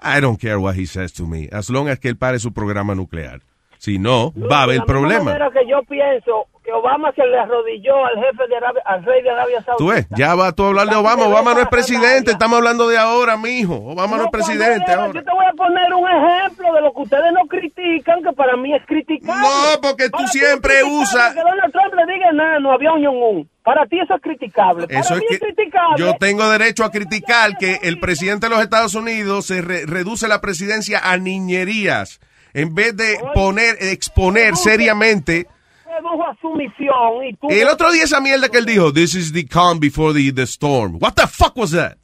I don't care what he says to me, as long as que él pare su programa nuclear. Si no, va a haber problema. manera que yo pienso que Obama se le arrodilló al jefe de Arabia, al rey de Arabia Saudita. Tú ves, ya va tú a hablar de Obama. Obama no es presidente, estamos hablando de ahora, mijo. Obama no, es presidente ahora. Yo te voy a poner un ejemplo de lo que ustedes no critican, que para mí es criticable. No, porque tú Para siempre usas- Que Donald Trump le diga enano a Avión Jong-un. Para ti eso es criticable. Para Eso es es criticable. yo tengo derecho a criticar que el presidente de los Estados Unidos se re- reduce la presidencia a niñerías en vez de poner, exponer seriamente. Redujo a su misión y tú... El otro día esa mierda que él dijo, this is the calm before the, the storm. What the fuck was that?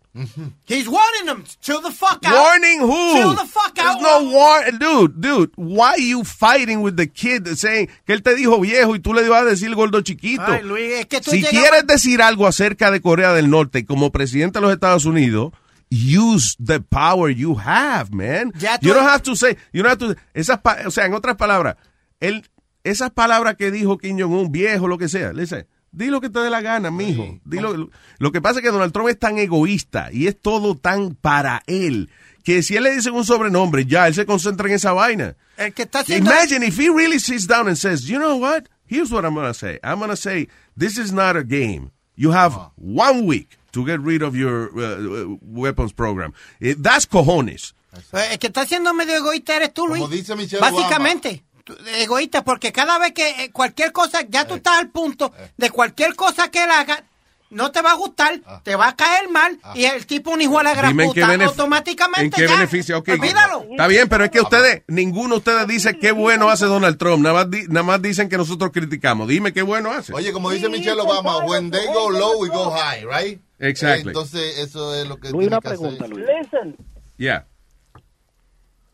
He's warning them. Chill the fuck out. Warning who? Chill the fuck There's out. no war, dude, dude. Why are you fighting with the kid saying que él te dijo viejo y tú le ibas a decir gordo chiquito? Ay, Luis, es que tú si quieres decir algo acerca de Corea del Norte como presidente de los Estados Unidos, use the power you have, man. Ya tú- you don't have to say, you don't have to, esas, o sea, en otras palabras, él, esas palabras que dijo Kim Jong-un, viejo, lo que sea, le dice, di lo que te dé la gana, mijo. Di lo, lo que pasa es que Donald Trump es tan egoísta y es todo tan para él, que si él le dice un sobrenombre, ya, él se concentra en esa vaina. El que está haciendo... Imagine if he really sits down and says, you know what? Here's what I'm going to say. I'm going to say, this is not a game. You have one week to get rid of your uh, uh, weapons program. Eh, that's cojones. Eh, El que está siendo medio egoísta eres tú, Luis. Como dice Michelle Básicamente. tú- Egoísta, porque cada vez que eh, cualquier cosa, ya tú estás al punto de cualquier cosa que él haga, no te va a gustar, te va a caer mal, y el tipo un hijo de la gran puta, automáticamente en qué ya, beneficio. Ok, olvídalo. Está bien, pero es que ustedes, ninguno de ustedes dice qué bueno hace Donald Trump. Nada más, di- nada más dicen que nosotros criticamos. Dime qué bueno hace. Oye, como dice Michelle Obama, when they go low, we go high, right? Exactly. Entonces, eso es lo que Luis, una que hacer. pregunta, Luis. Listen, Yeah.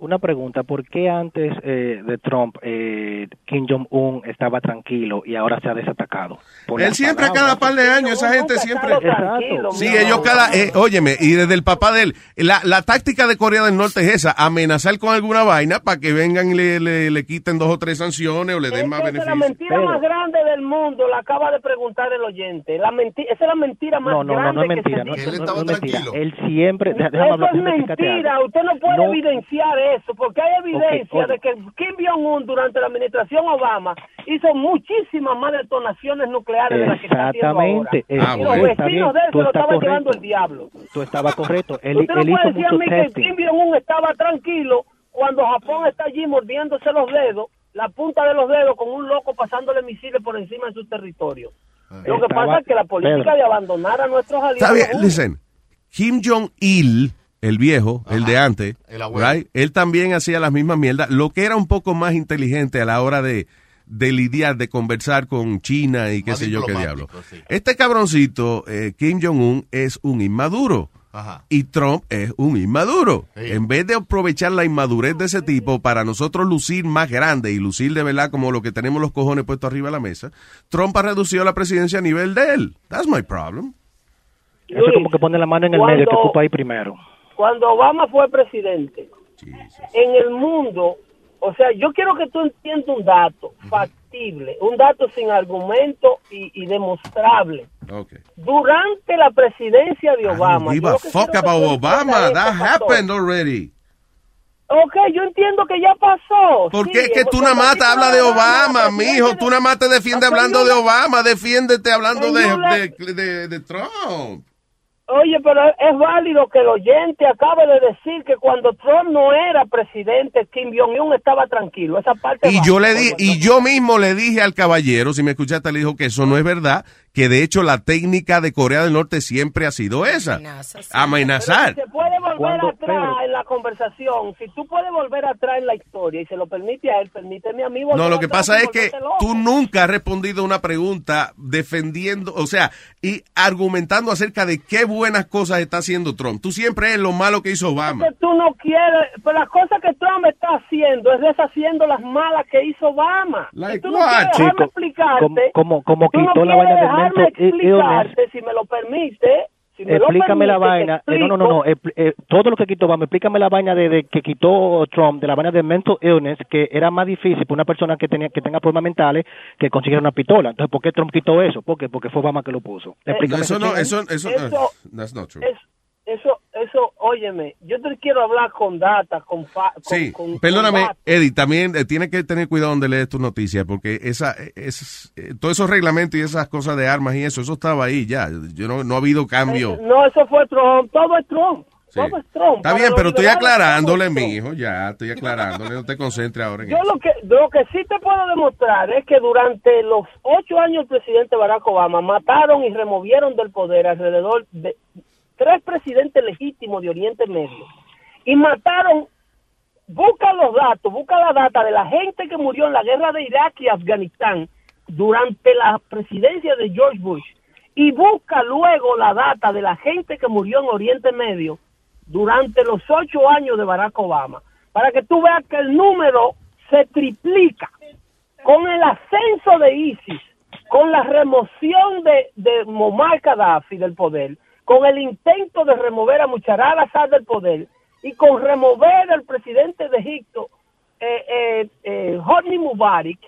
Una pregunta, ¿por qué antes eh, de Trump eh, Kim Jong-un estaba tranquilo y ahora se ha desatacado? Por Él siempre palabras. cada par de años, esa gente siempre... Sí, ellos cada... eh, óyeme, y desde el papá de él, la, la táctica de Corea del Norte es esa, amenazar con alguna vaina para que vengan y le, le, le quiten dos o tres sanciones o le den más esa es la beneficios. mentira más grande del mundo, la acaba de preguntar el oyente. La menti- esa es la mentira más No, no, no, grande no es que mentira, se no, dice. no, no, no es mentira. Él siempre, Eso hablar, es mentira, usted no puede No. evidenciar eso, porque hay evidencia de que Kim Jong-un durante la administración Obama hizo muchísimas más detonaciones nucleares de las que está haciendo ahora. Exactamente, Ah, y eh, los vecinos bien, de él tú se lo estaban llevando el diablo. Tú estabas correcto, él, Usted no él hizo puede decir a mucho mí que. Kim Jong-un estaba tranquilo cuando Japón está allí mordiéndose los dedos, la punta de los dedos, con un loco pasándole misiles por encima de su territorio. Lo que Estaba- pasa es que la política Pedro. de abandonar a nuestros aliados... Está bien, listen. Kim Jong-il, el viejo, el de antes, el abuelo. right, él también hacía las mismas mierdas. Lo que era un poco más inteligente a la hora de, de lidiar, de conversar con China y qué Más sé yo qué diablo. sí. Este cabroncito, eh, Kim Jong-un, es un inmaduro. Ajá. Y Trump es un inmaduro. Sí. En vez de aprovechar la inmadurez de ese tipo para nosotros lucir más grande y lucir de verdad como lo que tenemos los cojones puestos arriba de la mesa, Trump ha reducido la presidencia a nivel de él. That's my problem. Eso es como que pone la mano en el Cuando- medio que ocupa ahí primero. cuando Obama fue presidente, en el mundo, o sea, yo quiero que tú entiendas un dato factible, un dato sin argumento y, y demostrable. Okay. Durante la presidencia de I Obama, don't give a fuck quiero que about Obama. That happened already. Ok, yo entiendo que ya pasó. ¿Por Sí, qué es que tú nada más te hablas de Obama, mijo? Tú nada más te defiendes hablando de Obama. Defiéndete hablando de, Señora- de, de- de Trump. Oye, pero es válido que el oyente acabe de decir que cuando Trump no era presidente, Kim Jong-un estaba tranquilo. Esa parte Y yo le di, y yo mismo le dije al caballero, si me escuchaste, le dijo que eso no es verdad, que de hecho la técnica de Corea del Norte siempre ha sido esa. Amenazar. Se puede volver Cuando- atrás Pedro. en la conversación. Si tú puedes volver atrás en la historia y se lo permite a él, permíteme a mí volver No, lo que pasa es que tú nunca has respondido a una pregunta defendiendo, o sea, y argumentando acerca de qué buenas cosas está haciendo Trump. Tú siempre es lo malo que hizo Obama. que tú no quieres, pero las cosas que Trump está haciendo es deshaciendo las malas que hizo Obama. Like y tú no quieres Chico, explicarte. como, como, como tú no quitó la vaina del si me lo permite. Si me lo explícame la vaina, eh, no, no, no, no, eh, todo lo que quitó Obama, explícame la vaina de, de que quitó Trump, de la vaina de mental illness, que era más difícil para una persona que tenía que tenga problemas mentales que consiguiera una pistola. Entonces, ¿por qué Trump quitó eso? ¿Por qué? Porque fue Obama que lo puso. Explícame Eso no, eso, eso, Eso- uh, that's not true. Es- eso, eso, óyeme, yo te quiero hablar con data, con fa, con, Sí, con- perdóname, con. Eddie, también eh, tienes que tener cuidado donde lees tus noticias, porque esa, es, eh, todos esos reglamentos y esas cosas de armas y eso, eso estaba ahí ya. Yo no, no ha habido cambio. No, eso fue Trump, todo es Trump, Sí. todo es Trump. Está bien, pero estoy aclarándole, mi hijo, ya, estoy aclarándole, no te concentres ahora en Yo eso. lo que, lo que sí te puedo demostrar es que durante los ocho años del presidente Barack Obama mataron y removieron del poder alrededor de tres presidentes legítimos de Oriente Medio y mataron, busca los datos, busca la data de la gente que murió en la guerra de Irak y Afganistán durante la presidencia de George Bush y busca luego la data de la gente que murió en Oriente Medio durante los ocho años de Barack Obama, para que tú veas que el número se triplica con el ascenso de ISIS, con la remoción de, de Muammar Gaddafi del poder, con el intento de remover a Muchar al-Assad del poder y con remover al presidente de Egipto, eh, eh, eh, Hosni Mubarak,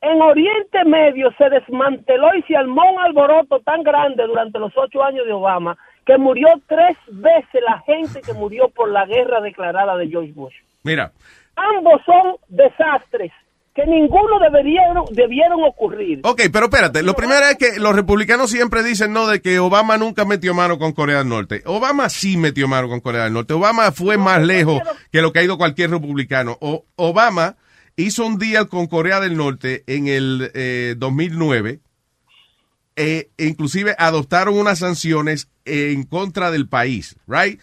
en Oriente Medio se desmanteló y se armó un alboroto tan grande durante los ocho años de Obama que murió tres veces la gente que murió por la guerra declarada de George Bush. Mira, Ambos son desastres que ninguno debieron, debieron ocurrir. ok, pero espérate, lo primero es que los republicanos siempre dicen no de que Obama nunca metió mano con Corea del Norte. Obama sí metió mano con Corea del Norte. Obama fue más lejos que lo que ha ido cualquier republicano. O- Obama hizo un deal con Corea del Norte en el eh, 2009 eh, e inclusive adoptaron unas sanciones en contra del país, right?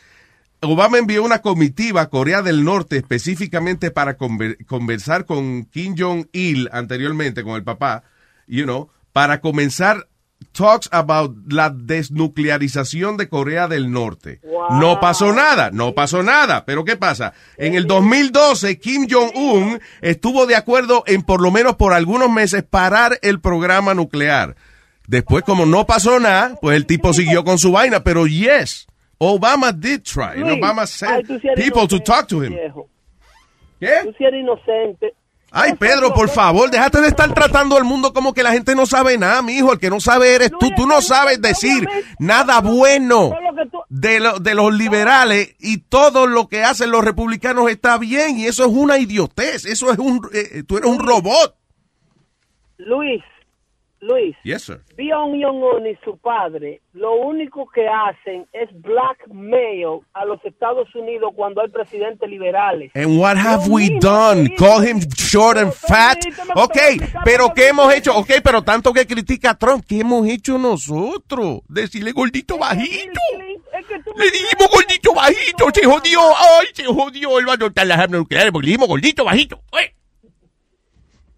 Obama envió una comitiva a Corea del Norte específicamente para conver- conversar con Kim Jong-il anteriormente, con el papá, you know, para comenzar talks about la desnuclearización de Corea del Norte. No pasó nada, no pasó nada. Pero ¿qué pasa? En el 2012, Kim Jong-un estuvo de acuerdo en por lo menos por algunos meses parar el programa nuclear. Después, como no pasó nada, pues el tipo siguió con su vaina. Pero yes, Obama did try. Luis, Obama sent people to talk to him. viejo. ¿Qué? Tú eres inocente. Ay, Pedro, por favor, déjate de estar tratando al mundo como que la gente no sabe nada, mi hijo. El que no sabe eres tú. Tú no sabes decir nada bueno de, lo- de los liberales y todo lo que hacen los republicanos está bien y eso es una idiotez. Eso es un... eh, tú eres un robot. Luis, Luis, Yes, sir. Byung Jong-un y su padre, lo único que hacen es blackmail a los Estados Unidos cuando hay presidentes liberales. And what have we done? Call him short and fat. Ok, pero ¿qué hemos hecho? Ok, pero tanto que critica a Trump, ¿qué hemos hecho nosotros? Decirle gordito bajito. Le dijimos gordito bajito, se jodió. Ay, se jodió. Él va a soltar las armas nucleares porque le dijimos gordito bajito. Oye,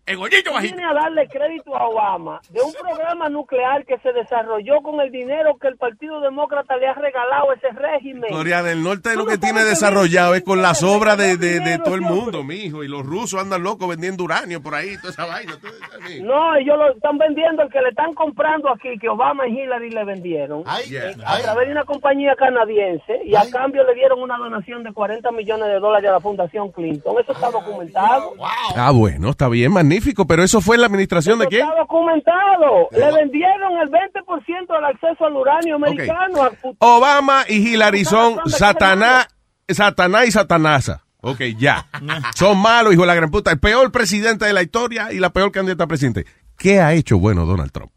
el gordito bajito. Viene a darle crédito a Obama de un programa nuclear que se desarrolló con el dinero que el Partido Demócrata le ha regalado a ese régimen. Corea del Norte lo que tiene desarrollado es con las obras de, de, de todo el mundo, mijo. Y los rusos andan locos vendiendo uranio por ahí, toda esa vaina. No, ellos lo están vendiendo el que le están comprando aquí, que Obama y Hillary le vendieron, Yeah. eh, a través de una compañía canadiense, y a cambio le dieron una donación de 40 millones de dólares a la Fundación Clinton. Eso está documentado. Ah, bueno, está bien, magnífico. Pero eso fue en la administración de quién? Está documentado. Le vendieron el 20% del acceso al uranio americano. a- Obama y Hillary son Satanás, Satanás y Satanasa. Ok, ya. [laughs] Son malos, hijo de la gran puta. El peor presidente de la historia y la peor candidata a presidente. ¿Qué ha hecho bueno Donald Trump?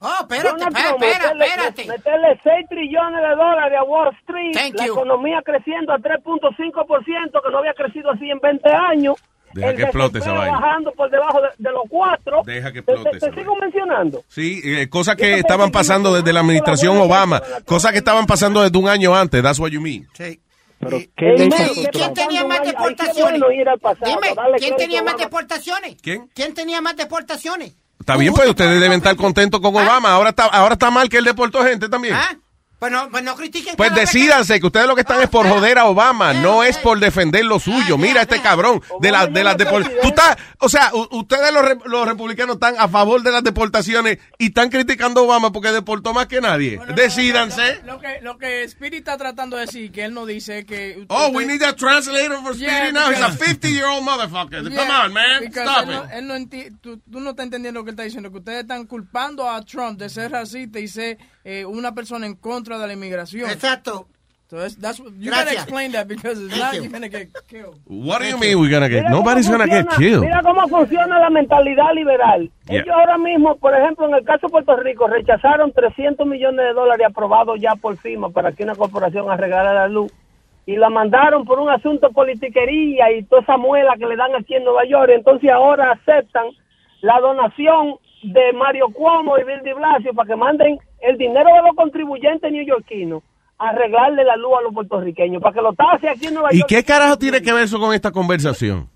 Oh, espérate, meterle- espérate. Meterle 6 trillones de dólares a Wall Street, Thank la you. economía creciendo a 3.5%, que no había crecido así en 20 años. Deja el que explote esa vaina. bajando por debajo de, de los cuatro. Deja que Te- explote te- te, sigo mencionando. Sí, eh, cosas que estaban pasando desde la administración Obama. Cosas que estaban pasando desde un año antes. That's what you mean. Pero ¿qué le ¿Y hizo quién tenía más sí deportaciones? Dime, ¿quién tenía más deportaciones? ¿Quién? ¿Quién tenía más deportaciones? Está bien, pues ustedes deben estar contentos con Obama. Ahora está, ahora está mal que él deportó gente también. ¿Ah? Pues no, pues no critiquen. Pues que- decídanse que ustedes lo que están es por joder a Obama, no es por defender lo suyo. Mira este cabrón de las de las depor- Tú estás, o sea, ustedes los, re- los republicanos están a favor de las deportaciones y están criticando a Obama porque deportó más que nadie. Decídanse. Lo que, lo que Spirit está tratando de decir, que él no dice que... Oh, we need a translator for Yeah, Speedy now. He's a because- 50 year old motherfucker. Come Yeah, on, man. Stop él no, it. él no enti- tú, tú no estás entendiendo lo que él está diciendo, que ustedes están culpando a Trump de ser racista y ser eh, una persona en contra de la inmigración. Exacto. So that's, that's you Gracias. gotta explain that because it's Thank not you. you're gonna get killed. What do you mean we're gonna get? Mira Nobody's gonna get funciona- killed. Mira cómo funciona la mentalidad liberal. Yeah. Ellos ahora mismo, por ejemplo, en el caso de Puerto Rico, rechazaron 300 millones de dólares aprobados ya por FIMA para que una corporación arreglara la luz. Y la mandaron por un asunto politiquería y toda esa muela que le dan aquí en Nueva York. Entonces ahora aceptan la donación de Mario Cuomo y Bill de Blasio para que manden el dinero de los contribuyentes neoyorquinos a arreglarle la luz a los puertorriqueños, para que lo tase aquí en Nueva ¿Y York. qué carajo tiene que ver eso con esta conversación?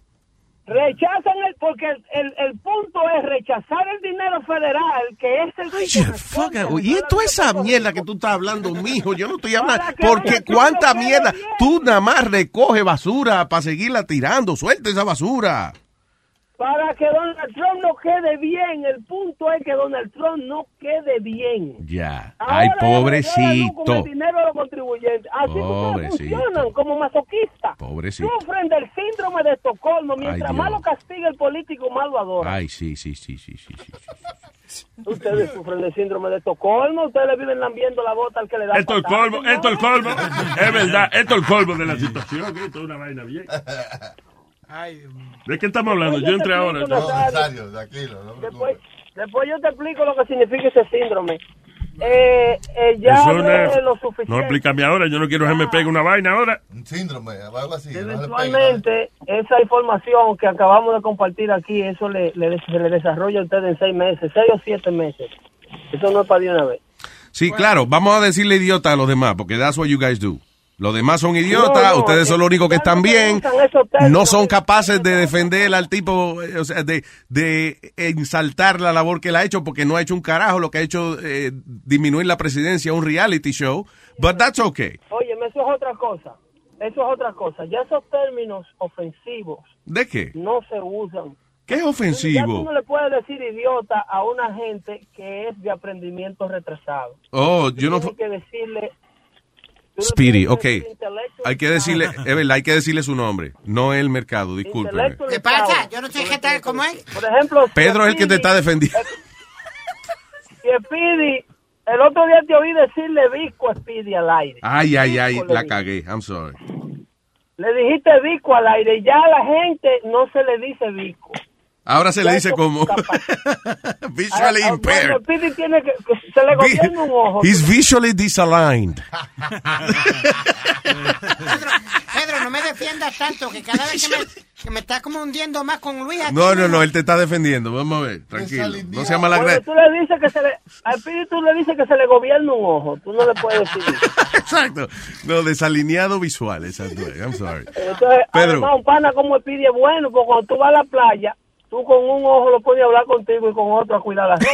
Rechazan el, porque el, el, el punto es rechazar el dinero federal, que es el que Oye, corresponde fuck, y es esa mierda que tú estás hablando, mijo. Yo no estoy hablando. Que Porque que cuánta mierda. Tú nada más recoge basura para seguirla tirando. Suelta esa basura. Para que Donald Trump no quede bien, el punto es que Donald Trump no quede bien. Ya. Ahora Ay, luz Con el pobrecito. dinero de los contribuyentes. Así Pobrecito. funcionan como masoquistas. Pobrecito. Sufren del síndrome de Estocolmo. Mientras Ay, más lo castiga el político, más lo adora. Ay, sí, sí, sí, sí, sí. sí. Ustedes sufren del síndrome de Estocolmo. Ustedes le viven lambiendo la bota al que le da Esto es el colmo, esto es el colmo. Es verdad, esto es el colmo de la situación. Esto es una vaina bien. [laughs] ¿De qué estamos hablando? Yo entré ahora. No, Después, después yo te explico lo que significa ese síndrome. Eh, eh, ya no, de lo no suficiente. explícame ahora. Yo no quiero que me pegue una vaina ahora. Un síndrome, algo así. Eventualmente, esa información que acabamos de compartir aquí, eso le, le- se le desarrolla a usted en seis meses, seis o siete meses. Eso no es para de una vez. Sí, claro. Vamos a decirle idiota a los demás, porque that's what you guys do. Los demás son idiotas, No, no, ustedes son los únicos que están bien, no son capaces de defender al tipo, eh, o sea, de, de ensaltar la labor que él ha hecho, porque no ha hecho un carajo, lo que ha hecho eh, disminuir la presidencia un reality show, but that's okay. Oye, eso es otra cosa. Eso es otra cosa. Ya esos términos ofensivos ¿De qué? no se usan. ¿Qué es Ya tú ofensivo? no le puedes decir idiota a una gente que es de aprendimiento retrasado. Oh, yo no... Tienes que decirle... Speedy, ok. Hay que decirle, hay que decirle su nombre, no el mercado, discúlpeme. ¿Qué pasa? Yo no sé qué tal, ¿cómo es? Por ejemplo, Pedro es el que te está defendiendo. Speedy, el otro día te oí decirle Visco a Speedy al aire. Ay, ay, ay, la cagué, I'm sorry. Le dijiste Visco al aire y ya a la gente no se le dice Visco. Ahora se le dice como [laughs] visually Ah, ah, impaired. Speedy tiene que, se le gobierna un ojo. He's visually disaligned. Pedro, no me defiendas tanto, que cada vez que me, que me está como hundiendo más con Luis. aquí, No, no, no, él te está defendiendo. Vamos a ver, tranquilo. No se llama la Cuando tú le dices que se le, a Speedy tú le dices que se le gobierna un ojo. Tú no le puedes decir eso. [laughs] Exacto. No, desalineado visual, exacto. I'm sorry. Entonces, Pedro. además, un pana como Speedy es bueno, porque cuando tú vas a la playa, tú con un ojo lo pones a hablar contigo y con otro a cuidar la ropa.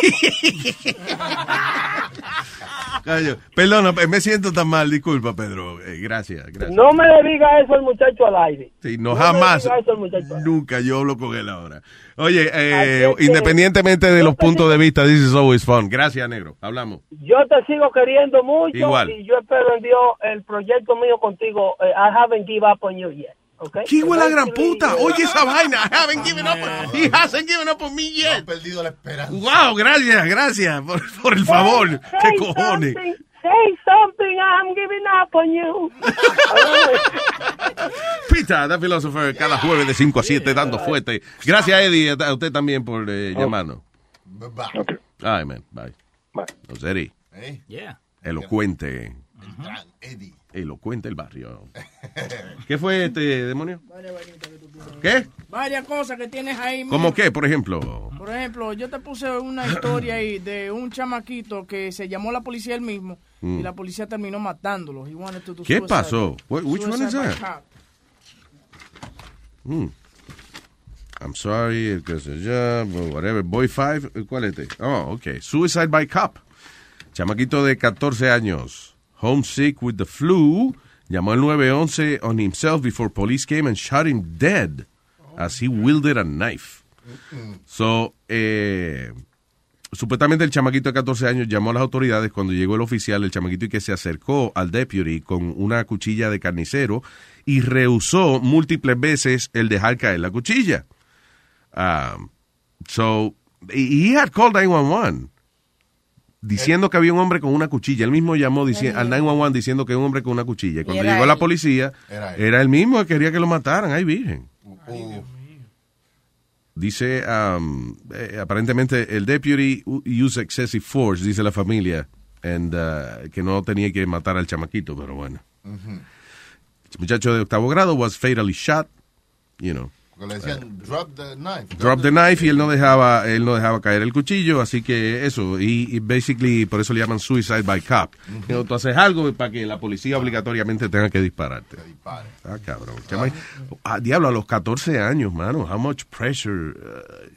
[laughs] Perdona, me siento tan mal, disculpa, Pedro. Eh, gracias, gracias. No me le diga eso al muchacho al aire. Sí, no, no me jamás. diga eso al muchacho al aire. Nunca yo hablo con él ahora. Oye, eh, independientemente de los puntos de vista, this is always fun. Gracias, negro. Hablamos. Yo te sigo queriendo mucho Igual. y yo espero en Dios el proyecto mío contigo. eh, I haven't give up on you yet. Okay? ¿Qué hijo de la gran puta? Oye esa vaina. [laughs] I haven't given up. on- He hasn't given up on me yet. perdido la esperanza. Wow, gracias, gracias por, por el favor. Say ¿Qué cojones? something, say something, I'm giving up on you. [laughs] Pita, The Philosopher, cada jueves de 5 a 7, dando fuerte. Gracias, Eddie, a usted también por eh, llamarnos. Ay, man, bye. Bye. Nos Eddie. Yeah. Elocuente. Elocuente el barrio. [laughs] ¿Qué fue este demonio? ¿Qué? Varias cosas que tienes ahí. ¿Cómo qué, por ejemplo? Por ejemplo, yo te puse una historia ahí de un chamaquito que se llamó la policía él mismo Mm. y la policía terminó matándolo. He wanted to do ¿Qué suicide. pasó? Wh- which one is Suicide that? Mm. I'm sorry, el que se llama, whatever, Boy 5, ¿cuál es este? Oh, ok. Suicide by Cop. Chamaquito de 14 años. Homesick with the flu. Llamó al 911 on himself before police came and shot him dead as he wielded a knife. So, eh, supuestamente el chamaquito de 14 años llamó a las autoridades cuando llegó el oficial, el chamaquito y que se acercó al deputy con una cuchilla de carnicero y rehusó múltiples veces el dejar caer la cuchilla. Um, so, he had called 911. Diciendo que había un hombre con una cuchilla. Él mismo llamó al 911 diciendo que un hombre con una cuchilla. Y cuando llegó la policía, Era era él. él. mismo que quería que lo mataran. Ay, virgen. Dice, um, eh, aparentemente el deputy used excessive force, dice la familia, and, uh, que no tenía que matar al chamaquito, pero bueno. El muchacho de octavo grado was fatally shot, you know. Porque le decían, drop the knife. Drop the knife y él no dejaba, él no dejaba caer el cuchillo, así que eso, y, y basically por eso le llaman suicide by cop. You know, tú haces algo para que la policía obligatoriamente tenga que dispararte. Ah, cabrón. Chama- Ah, diablo, a los 14 años, mano, how much pressure uh,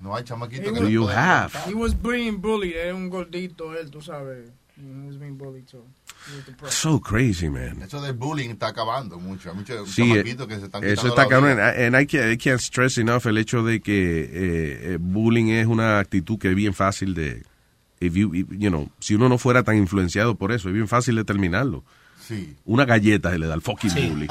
No hay chamaquito He que you have? He was being bullied. Era un gordito él, tú sabes. He was being bullied, depressed. So crazy, man. Eso del bullying está acabando mucho. Hay muchos Sí, eh, que se están eso está vida. And I can't, I can't stress enough el hecho de que eh, eh, bullying es una actitud que es bien fácil de, if you, you know, si uno no fuera tan influenciado por eso, es bien fácil de terminarlo. Sí. Una galleta se le da al fucking Sí. bully.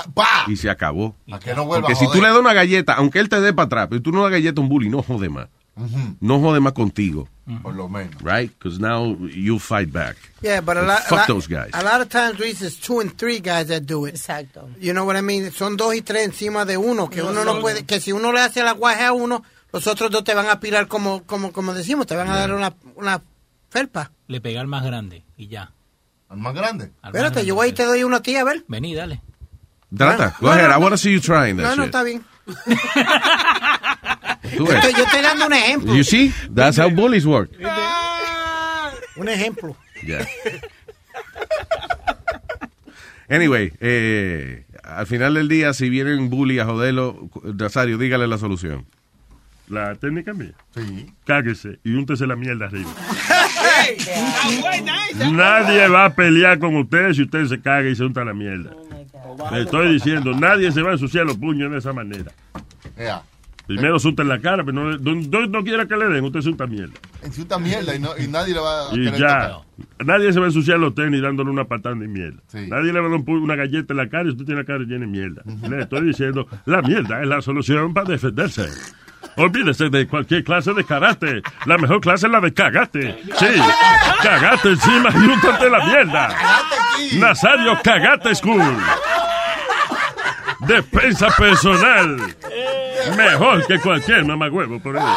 Y se acabó. A que no vuelva Porque a si tú le das una galleta, aunque él te dé para atrás, pero tú no das galleta a un bully, no jode más. Ujú. No jode más contigo. Por lo menos. Right? Because now you fight back. Yeah, but a lot, Fuck a lot, those guys. A lot of times, Luis, it's two and three guys that do it. Exacto. You know what I mean? Son dos y tres encima de uno, que No, uno no puede, que si uno le hace la guaje a uno, los otros dos te van a pirar como, como, como decimos, te van a dar una, una felpa. Le pega al más grande y ya. ¿Al más grande? Al más Espérate, grande. yo voy y te doy uno a ti, a ver. Vení, dale. Trata. Go No, ahead. no, I want to see you trying that No, no, shit. está bien. [laughs] Tú ves. estoy, yo estoy dando un ejemplo. You see? That's how bullies work. Un ejemplo. Yeah. Anyway, eh, al final del día, si viene un bully a joderlo, Nazario, dígale la solución. La técnica mía. Sí. Cáguese y úntese la mierda arriba. Nadie va a pelear con usted si usted se caga y se unta la mierda. Le estoy diciendo, nadie se va a ensuciar los puños de esa manera. Yeah. Primero se unta en la cara, pero no, no, quiera que le den, usted se unta mierda. Insulta mierda y, no, y nadie le va a Y querer ya. tocar. Nadie se va a ensuciar los tenis dándole una patada de mierda. Sí. Nadie le va a dar una galleta en la cara y usted tiene la cara llena de mierda. Le estoy diciendo, la mierda es la solución para defenderse. Olvídese de cualquier clase de karate. La mejor clase es la de cagate. Sí, cagate encima y úntate la mierda. Nazario Cagate School. Defensa personal. Mejor que cualquier mamagüevo por ahí.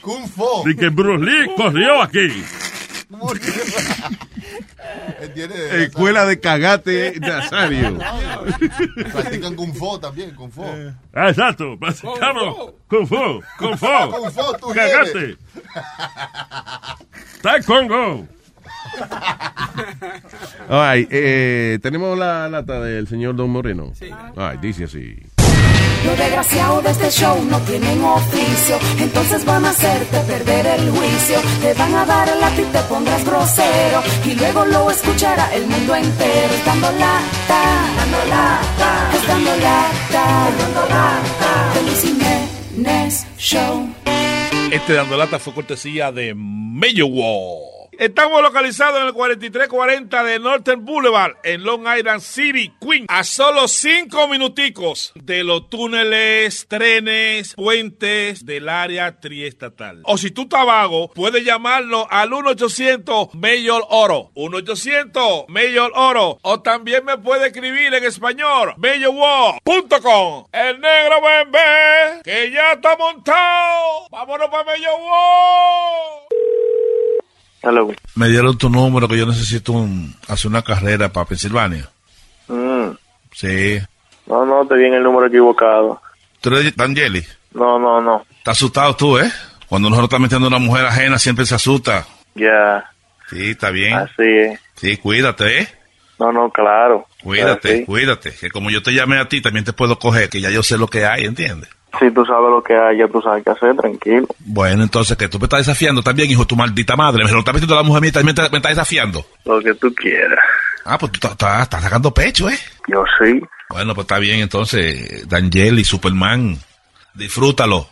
Kung Fu. Y que Bruce Lee corrió aquí. Escuela de cagate Nazario. Practican Kung Fu también, Kung Fu. Ah, exacto. Practicamos Kung Fu. Kung Fu. Kung Fu, tú Cagate. Taekwondo. [laughs] All right, eh, tenemos la lata del señor Don Moreno. All right, dice así. Los desgraciados de este show no tienen oficio, entonces van a hacerte perder el juicio. Te van a dar el lápiz, te pondrás grosero y luego lo escuchará el mundo entero. Dando lata, dando lata, es dando lata, dando lata. De Luis Jiménez Show. Este dando lata fue cortesía de Mayo Wall. Estamos localizados en el 4340 de Northern Boulevard, en Long Island City, Queens, a solo cinco minuticos de los túneles, trenes, puentes del área triestatal. O si tú estás vago, puedes llamarnos al 1-800 Mayor Oro, 1-800 Mayor Oro, o también me puede escribir en español, mayorwall.com. El negro bebé, que ya está montado. Vámonos para Mayor Wall. Hello. Me dieron tu número que yo necesito un- hacer una carrera para Pensilvania. Mm, Sí. No, no, te di en el número equivocado. ¿Tú eres D'Angeli? No, no, no. ¿Estás asustado tú, eh? Cuando nosotros estamos metiendo a una mujer ajena siempre se asusta. Ya, Sí, está bien. así es. Sí, cuídate, eh. No, no, claro. Cuídate, cuídate. Que como yo te llamé a ti, también te puedo coger, que ya yo sé lo que hay, ¿entiendes? Si tú sabes lo que hay, ya tú sabes qué hacer, tranquilo. Bueno, entonces que tú me estás desafiando también, hijo de tu maldita madre. Me lo estás metiendo a la mujer mía y también te- me estás desafiando. Lo que tú quieras. Ah, pues tú estás- sacando pecho, ¿eh? Yo sí. Bueno, pues está bien, entonces, D'Angeli, Superman, disfrútalo.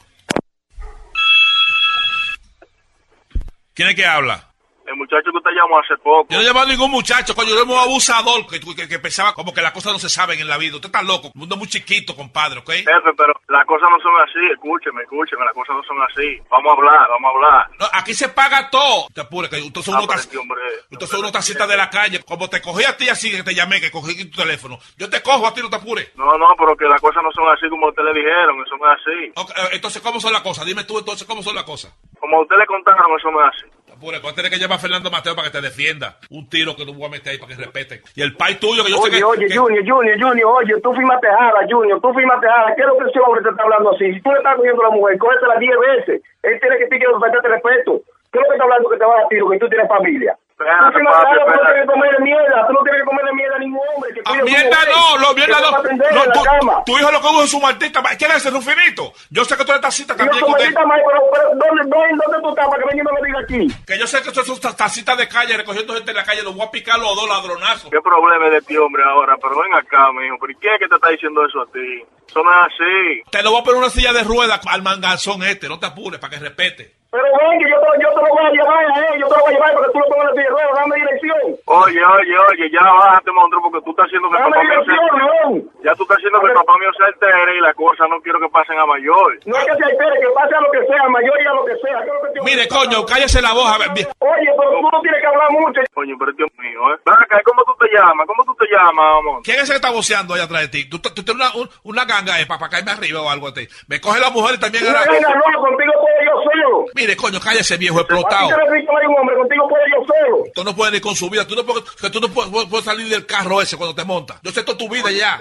¿Quién es que habla? El muchacho que llamó hace poco. Yo no llamaba a ningún muchacho, coño, yo a un abusador que, que, que pensaba como que las cosas no se saben en la vida. Usted está loco, un mundo muy chiquito, compadre, ¿ok? Jefe, pero las cosas no son así. Escúcheme, escúcheme, las cosas no son así. Vamos a hablar, vamos a hablar. No, aquí se paga todo. Te apures, que usted son Ah, unos tacitas de la calle. Como te cogí a ti así que te llamé, que cogí tu teléfono. Yo te cojo a ti, no te apures. No, no, pero que las cosas no son así como usted le dijeron. Eso no es así. Eh, entonces, ¿cómo son las cosas? Dime tú entonces, ¿cómo son las cosas? Como a usted le contaron, eso no es así. Apure, voy a tener que llamar a Fernando Mateo para que te defienda. Un tiro que no voy a meter ahí para que respeten. Y el pai tuyo, que yo sé Oye, que... oye, que- Junior, Junior, Junior, oye, tú firmaste jala, Junior, tú firmaste jala. ¿Qué es lo que ese hombre te está hablando así? Si tú le estás cogiendo a la mujer, cógetela 10 veces. Él tiene que que faltarte respeto. ¿Qué es lo que está hablando que te vas a tiro, que tú tienes familia? Tú papi, no tienes que comer mierda, tú no tienes que comer mierda a ningún hombre. Que Ah, a mierda no, lo mierda no. tu, hijo lo que usa es su maldita. ma- ¿Quién es ese Rufinito? Yo sé que tú eres tacita Yo también. soy que usted- maldita madre, pero, pero ¿dónde, dónde, ¿dónde tú estás para que venga y no me diga aquí? Que yo sé que tú son tacitas de calle, recogiendo gente en la calle, los voy a picar los dos ladronazos. ¿Qué problema es de ti, hombre, ahora? Pero ven acá, mijo. ¿Pero ¿y quién es que te está diciendo eso a ti? Eso no es así. Te lo voy a poner una silla de ruedas al manganzón este, no te apures, para que respete. Pero ven, que yo te, yo te lo voy a llevar a él, yo te lo voy a llevar para que tú lo pongas en la de ruedas, dame dirección. Oye, oye, oye, ya bájate, monstruo, porque tú estás haciendo que el Dame papá mío se... Ya tú estás haciendo que el papá mío se altere y las cosas no quiero que pasen a mayor. No es que se altere, que pase a lo que sea, mayor y a lo que sea. ¿Qué es lo que te- Mire, coño, cállese la voz. a ver. Oye, pero tú no tienes que hablar mucho. Coño, pero Dios mío, ¿eh? Acá, ¿cómo tú te llamas? ¿Cómo tú te llamas, amor? ¿Quién es ese que está voceando allá atrás de ti? Tú, tú- tienes una, un- una ganga eh, para caerme arriba o algo así. Me coge la mujer y también... Una ganga no, contigo puedo yo solo. Mire, coño, cállese viejo explotado. ti te le digo que hay un hombre, contigo puedo yo solo. Tú no puedes ni con su vida. Tú no puedes, que tú no puedes, salir del carro ese cuando te montas. Yo sé toda tu vida ya.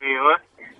Mío, ¿eh?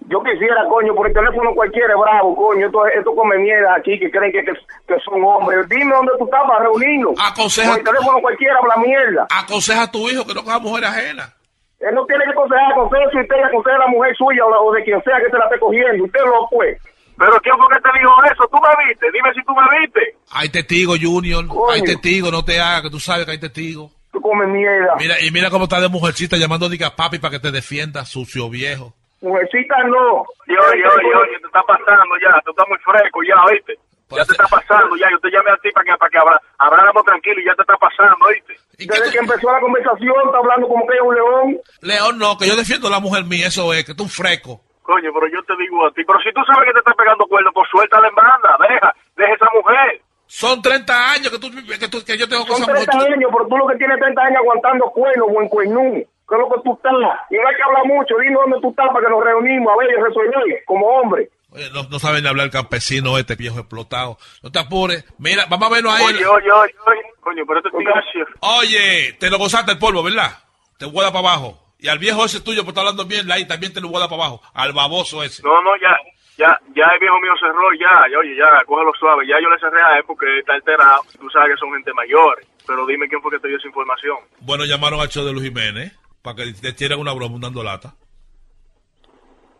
Yo quisiera, coño, por el teléfono cualquiera es bravo, coño. Esto, esto come mierda aquí que creen que, que, que son hombres. Dime dónde tú estás para reunirnos. Aconseja- Por el teléfono cualquiera habla mierda. Aconseja a tu hijo que no coja mujer ajena. Él no tiene que aconsejar, aconseja si usted aconseja a la mujer suya o, la- o de quien sea que se la esté cogiendo. Usted lo fue. Pero ¿quién fue que te dijo eso? ¿Tú me viste? Dime si tú me viste. Hay testigo, Junior. Coño. Hay testigo, no te hagas, que tú sabes que hay testigo. Tú comes mierda. Mira, y mira cómo está de mujercita llamando diga papi para que te defienda, sucio viejo. Mujercita no. Oye, oye, oye, oye, te está pasando ya. Tú estás muy fresco ya, ¿oíste? Ya te está pasando ya. Yo te llamé a ti para que, para que habla- habláramos tranquilo y ya te está pasando, ¿oíste? Desde que empezó la conversación está hablando como que es un león. León, no, que yo defiendo a la mujer mía, eso es, que tú un fresco. Coño, pero yo te digo a ti. Pero si tú sabes que te está pegando cuerno, pues suéltala en banda. Deja, deja esa mujer. Son 30 años que, tú, que, tú- que yo tengo con Son esa mujer. 30 Tú- años, pero tú lo que tienes 30 años aguantando cuernos, buen cuernú. ¿Qué es lo que tú estás? Y no hay que hablar mucho. Dime dónde tú estás para que nos reunimos, a ver, y resolver como hombre. Oye, no, no saben hablar el campesino este viejo explotado. No te apures. Mira, vamos a vernos ahí. Oye, oye, oye, oye. Coño, pero este tigre sí es- Oye, te lo gozaste el polvo, ¿verdad? Te voy a dar para abajo. Y al viejo ese tuyo, por estar hablando bien, ahí también te lo voy a dar para abajo. Al baboso ese. No, no, ya, ya, ya el viejo mío cerró, ya, ya, oye, ya, cógelo suave. Ya yo le cerré a él porque está alterado. Tú sabes que son gente mayor. Pero dime quién fue que te dio esa información. Bueno, llamaron al show de Luis Jiménez para que te tiren una broma dando lata.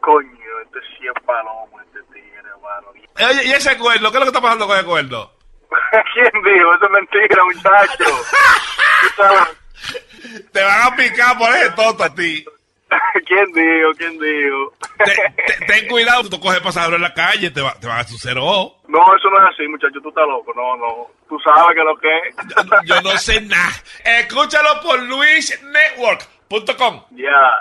Coño, este sí es palomo, este tigre, mano. Eh, Oye, ¿y ese cuerno? ¿Qué es lo que está pasando con ese cuerno? [laughs] ¿Quién dijo? Eso es mentira, muchacho. [laughs] Tú sabes. Te van a picar por ese tonto a ti. [laughs] ¿Quién dijo? ¿Quién dijo? Te- ten cuidado, tú coges pasador en la calle, te, va, te van a suceder ojo. No, eso no es así, muchacho. Tú estás loco. No, no. Tú sabes que lo que es. Yo no sé nada. Escúchalo por luisnetwork.com. Ya.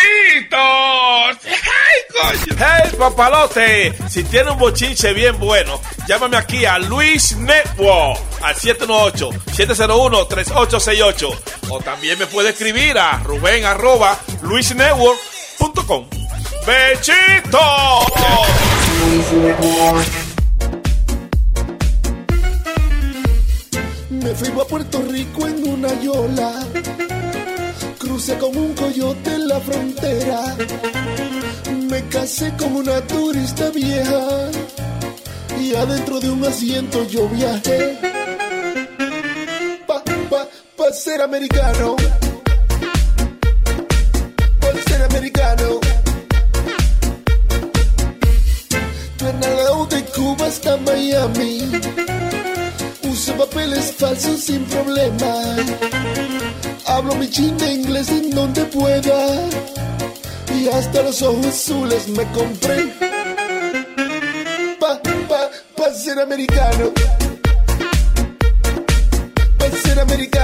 ¡Bechitos! ¡Ay, coño! ¡Hey, papalote! Si tiene un bochinche bien bueno, llámame aquí a Luis Network al 718-701-3868. O también me puede escribir a Rubén arroba luisnetwork.com. ¡Bechitos! Me fui a Puerto Rico en una yola. Crucé con un coyote en la frontera. Me casé con una turista vieja. Y adentro de un asiento yo viajé. Pa, pa, pa ser americano. Pa ser americano. Trasladado de Cuba hasta Miami. Uso papeles falsos sin problema. Hablo mi chin de inglés en donde pueda. Y hasta los ojos azules me compré. Pa, pa, pa ser americano. ser americano.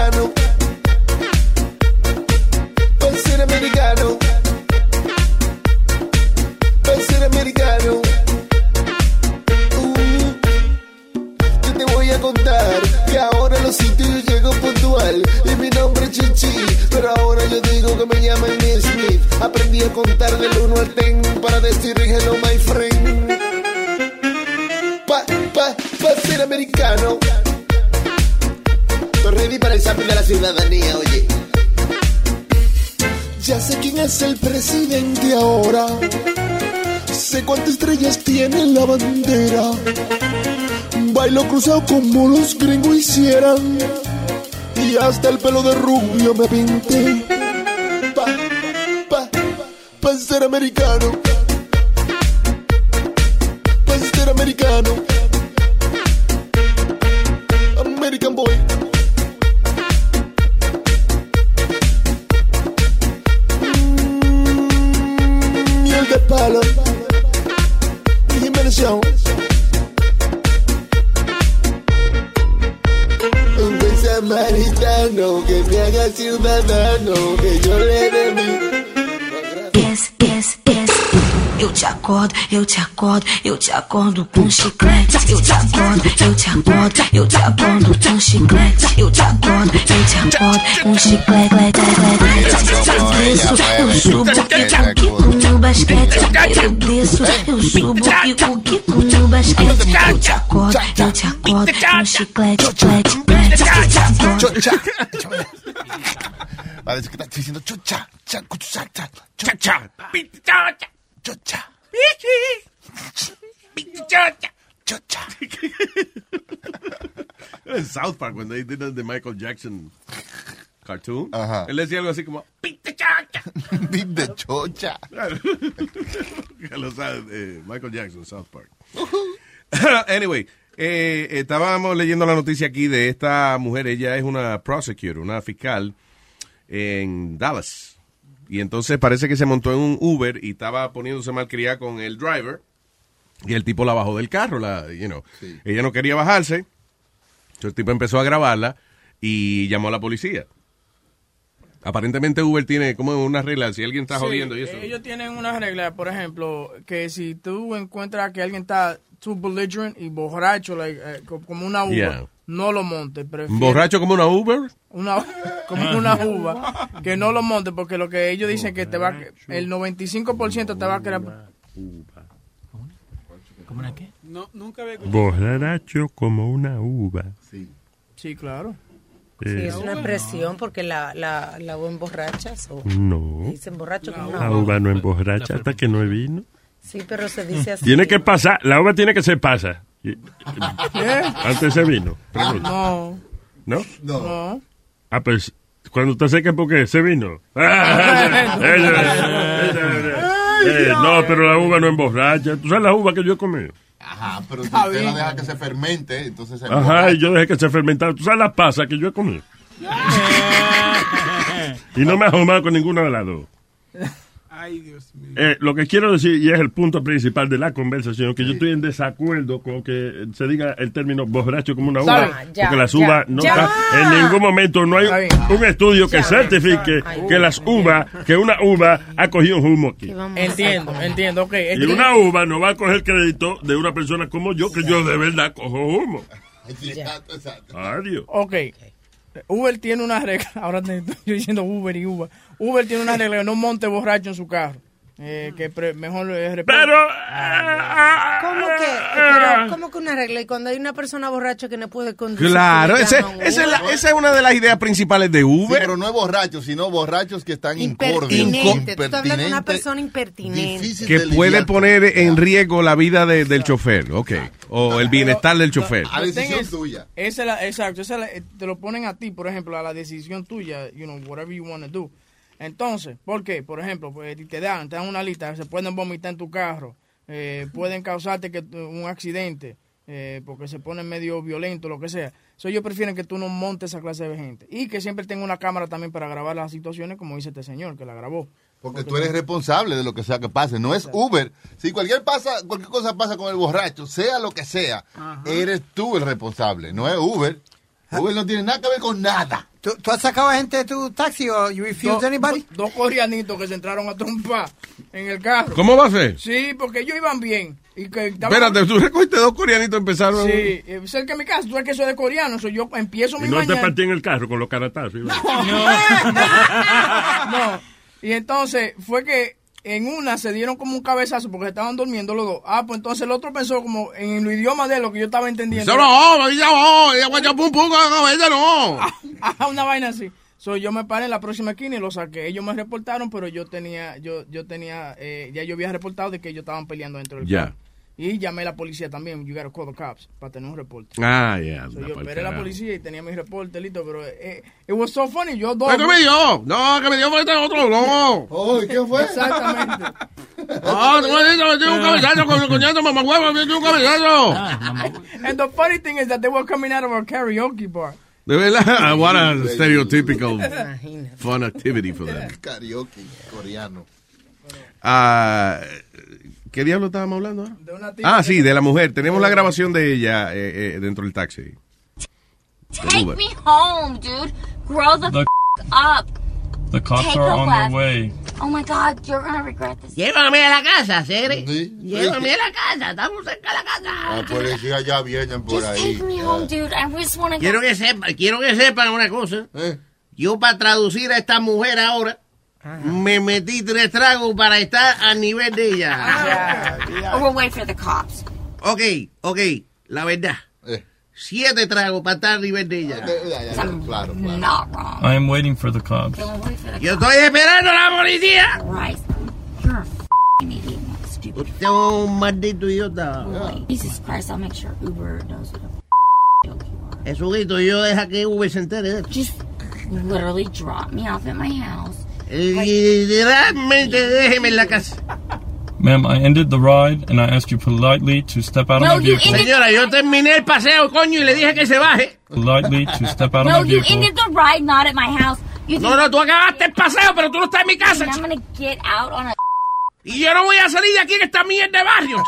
Del 1 al 10 para decir hello my friend. Pa, pa, pa ser americano. Estoy ready para el de la ciudadanía, oye. Ya sé quién es el presidente ahora. Sé cuántas estrellas tiene en la bandera. Bailo cruzado como los gringos hicieran. Y hasta el pelo de rubio me pinté. Pa, pa, pa ser americano. Pa ser americano. American boy. Mm, Miel de palo. Un buen samaritano que me haga ciudadano, acordo, eu te acordo, eu te acordo com chiclete. Eu te acordo, eu te acordo, eu te acordo com chiclete. Eu te acordo, eu te acordo com chiclete. Eu desço, eu subo, fico quico no basquete. Eu desço, eu subo, fico quico no basquete. Eu te acordo, eu te acordo com chiclete. Chiclete, chiclete. Eu te acordo. Parece que está diciendo chucha, cha, chucha, cha, Cha-cha. chucha. [laughs] En South Park, when they did the Michael Jackson cartoon, Ajá. él decía algo así como, de chocha. [laughs] [laughs] lo sabe, eh, Michael Jackson, South Park. anyway, eh, estábamos leyendo la noticia aquí de esta mujer. Ella es una prosecutor, una fiscal en Dallas. Y entonces parece que se montó en un Uber y estaba poniéndose malcriada con el driver. Y el tipo la bajó del carro. La, you know. Ella no quería bajarse. Entonces el tipo empezó a grabarla y llamó a la policía. Aparentemente Uber tiene como una regla. Si alguien está Sí, jodiendo y eso. Ellos tienen una regla, por ejemplo, que si tú encuentras que alguien está too belligerent y borracho, like, eh, co- como una uva, Yeah. No lo monte. ¿Borracho como una Uber? Una, [laughs] como una uva, que no lo monte, porque lo que ellos dicen que te va, el 95% te va a quedar... ¿Cómo una qué? No, nunca había Borracho como una uva. Sí, claro. Sí, es una expresión porque la, la, la uva emborrachas o No. dicen borracho como una La uva no emborracha hasta que no hay vino. Sí, pero se dice así. Tiene que pasar, la uva tiene que ser pasa. Y- Antes se vino. Pregunta. No. ¿No? No. Ah, pues cuando usted seca porque se vino. [laughs] Eh, eh, eh, eh, no, pero la uva no emborracha. ¿Tú sabes la uva que yo he comido? Ajá, pero si usted la deja que se fermente, entonces se Ajá, y yo dejé que se fermentara. ¿Tú sabes la pasa que yo he comido? [laughs] Y no me ha jugado con ninguna de las dos. [laughs] Ay, Dios mío. Eh, lo que quiero decir, y es el punto principal de la conversación, que yo estoy en desacuerdo con que se diga el término borracho como una uva, ya, porque las uvas no ya. están- en ningún momento no hay un estudio que certifique que las uvas, que una uva ha cogido un humo aquí. Entiendo, entiendo, ok. Y una uva no va a coger crédito de una persona como yo, que yo de verdad cojo humo. Exacto, exacto. Adiós. Ok. Uber tiene una regla. [laughs] Ahora te estoy diciendo Uber y Uber. Uber tiene una regla que no monte borracho en su carro. Eh, que pre- mejor es Pero. ¿Cómo que? Pero, ¿cómo que una regla? Y cuando hay una persona borracha que no puede conducir. Claro, ¿le ese- esa, es la- esa es una de las ideas principales de Sí, Uber. pero no es borrachos, sino borrachos que están incordios. Impertinente. Tú estás hablando de una persona impertinente. que de puede poner en riesgo la vida de- del chofer, ok. O el bienestar del chofer. A decisión is, tuya. esa es la- exacto, esa es la- eh, te lo ponen a ti, por ejemplo, a la decisión tuya, you know, whatever you want to do. Entonces, ¿por qué? Por ejemplo, pues te dan, te dan una lista, se pueden vomitar en tu carro, eh, pueden causarte que un accidente, eh, porque se ponen medio violento, lo que sea. So, ellos prefieren que tú no montes esa clase de gente. Y que siempre tenga una cámara también para grabar las situaciones, como dice este señor, que la grabó. Porque tú eres responsable de lo que sea que pase. No es Uber. Si cualquier, pasa, cualquier cosa pasa con el borracho, sea lo que sea, eres tú el responsable. No es Uber. Uber no tiene nada que ver con nada. ¿Tú, tú has sacado a gente de tu taxi o you refused Dos- anybody? do- Dos coreanitos que se entraron a trompar en el carro. ¿Cómo va a ser? Sí, porque ellos iban bien. Y que estaban- Espérate, tú recogiste dos coreanitos empezaron. Sí, eh, cerca de mi casa. Tú sabes que soy de coreano. so yo empiezo mi Y no te partí en el carro con los caratazos. ¿verdad? no. [laughs] [laughs] Y entonces fue que en una se dieron como un cabezazo porque estaban durmiendo los dos. Ah, pues entonces el otro pensó como en el idioma de lo que yo estaba entendiendo. No. Ajá, [laughs] una vaina así. So, yo me paré en la próxima esquina y lo saqué. Ellos me reportaron, pero yo tenía, yo, yo tenía, eh, ya yo había reportado de que ellos estaban peleando dentro del Ya. Y llamé a la policía también. You gotta call the cops para tener un reporte. Ah, ya. So, yo esperé a la policía y tenía mi reporte listo, pero eh, it was so funny. Yo dos. ¿Pero qué me dio? No, que me dio fue este otro, no. Oh, ¿qué fue? Exactamente. [laughs] Ah, tú me dio un cabezazo con el coñazo, mamá huevo, me dio un cabezazo. [laughs] And the funny thing is that they were coming out of a karaoke bar. De verdad, [laughs] what a stereotypical fun activity for them. Karaoke coreano. Ah, ¿Qué diablo estábamos hablando? ahora? De una tipa Ah, sí, de la mujer. Tenemos la grabación de ella eh, eh, dentro del taxi. Take me home, dude. Grow the, The- f- up. The cops Take are on left. their way. Oh my god, you're gonna regret this. Llévame a la casa, Cere. Llévame a la casa, estamos cerca de la casa. La policía ya vienen por Just ahí. take me home, dude. I just wanna Quiero que sepan, quiero que sepan una cosa. Yo para traducir a esta mujer ahora, me metí tres tragos para estar a nivel de ella. Oh, we'll wait for the cops. Ok, ok, la verdad. Siete tragos para estar a nivel de ella. Claro, Not wrong. I am waiting for the cops. We'll wait for the Yo estoy esperando a la policía. Right. You're a f***ing idiot, stupid. Usted es un maldito idiota. Jesus Christ, I'll make sure Uber knows what a Jesucristo, yo deja que Uber se entere de esto. Just literally drop me off at my house. Literalmente déjeme en la casa. Ma'am, I ended the ride and I asked you politely to step out of my vehicle. Señora, yo terminé el paseo, coño, y le dije que se baje. Politely to step out No, of my you vehicle. ended the ride, not at my house. You No, no, tú acabaste el paseo, pero tú no estás en mi casa. And I'm gonna get out on a. Y yo no voy a salir de aquí en esta mierda de barrio.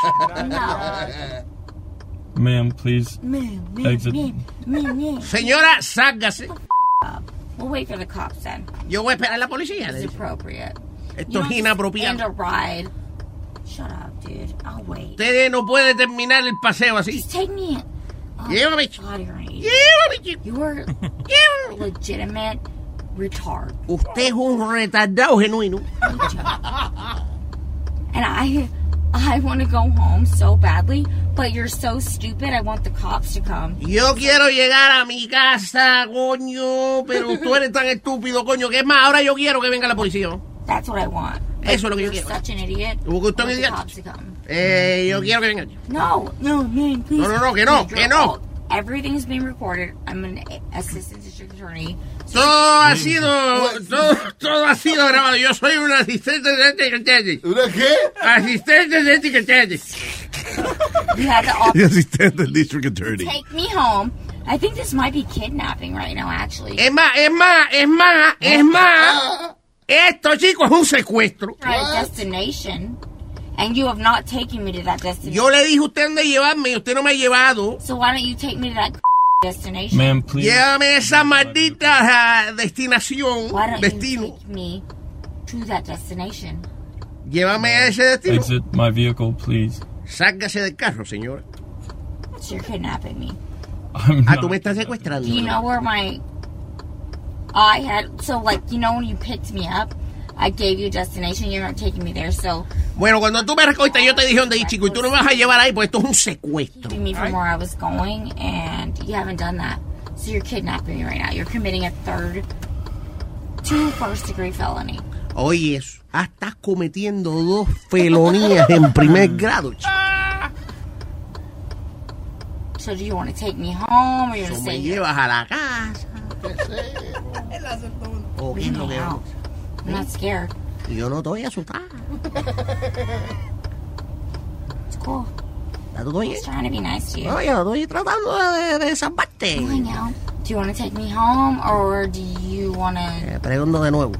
Ma'am, please exit. Señora, sálgase. We'll wait for the cops then. Yo voy a esperar a la policía. It's appropriate. Esto es inapropiado. A ride. Shut up, dude. I'll wait. No puede terminar el paseo así. Just take me. Oh, Llévame. God, you're an idiot. Llévame, chico. You are [laughs] a legitimate retard. Usted es un retardado genuino. [laughs] And I, I want to go home so badly, but you're so stupid. I want the cops to come. Yo quiero llegar a mi casa, coño, pero tú eres tan estúpido, coño, que es más, ahora yo quiero que venga la policía. That's what I want. Eso es lo que yo You're quiero. such an idiot. Usted un idiota. Eh, yo quiero que venga. No, no, man, please. No, no, no, que no, que no. Everything's being recorded. I'm an assistant district attorney. Todo ha sido, todo, todo ha sido grabado. Yo soy un asistente de secretario. ¿Una qué? Asistente de secretario. You had [laughs] del district attorney. take me home. I think this might be kidnapping right now, actually. Es más, es más, es más, es más. Esto, chicos, es un secuestro. Right, destination. And you have not taken me to that destination. Yo le dije a usted dónde llevarme y usted no me ha llevado. So why don't you take me to that destination? Ma'am, please. Llévame a esa maldita destinación, Why don't destino. you take me to that destination? Llévame a ese destino. Exit my vehicle, please. Sálgase del carro, señora. So you're kidnapping me. I'm Ah, not. tú me estás secuestrando. Do you know where my I had so like you know when you picked me up, I gave you a destination. You're not taking me there, so Bueno, cuando tú me recogiste, yo te dije dónde ir, chico, y tú no me vas a llevar ahí, pues esto es un secuestro. me from where I was going, and you haven't done that. So you're kidnapping me right now. You're committing a third, two first degree felony. Oye, eso. Ah, estás cometiendo dos felonías en primer [laughs] grado, chico. So do you want to take me home, or you're Eso gonna me stay here? llevas a la casa. ¿O qué es lo que Now. I'm not scared. Yo no estoy asustado. It's cool. ¿Está todo bien? Just trying to be nice to you. No, yo estoy tratando de, de salvarte. I know. Do you want to take me home, or do you want to? Eh, pregunto de nuevo.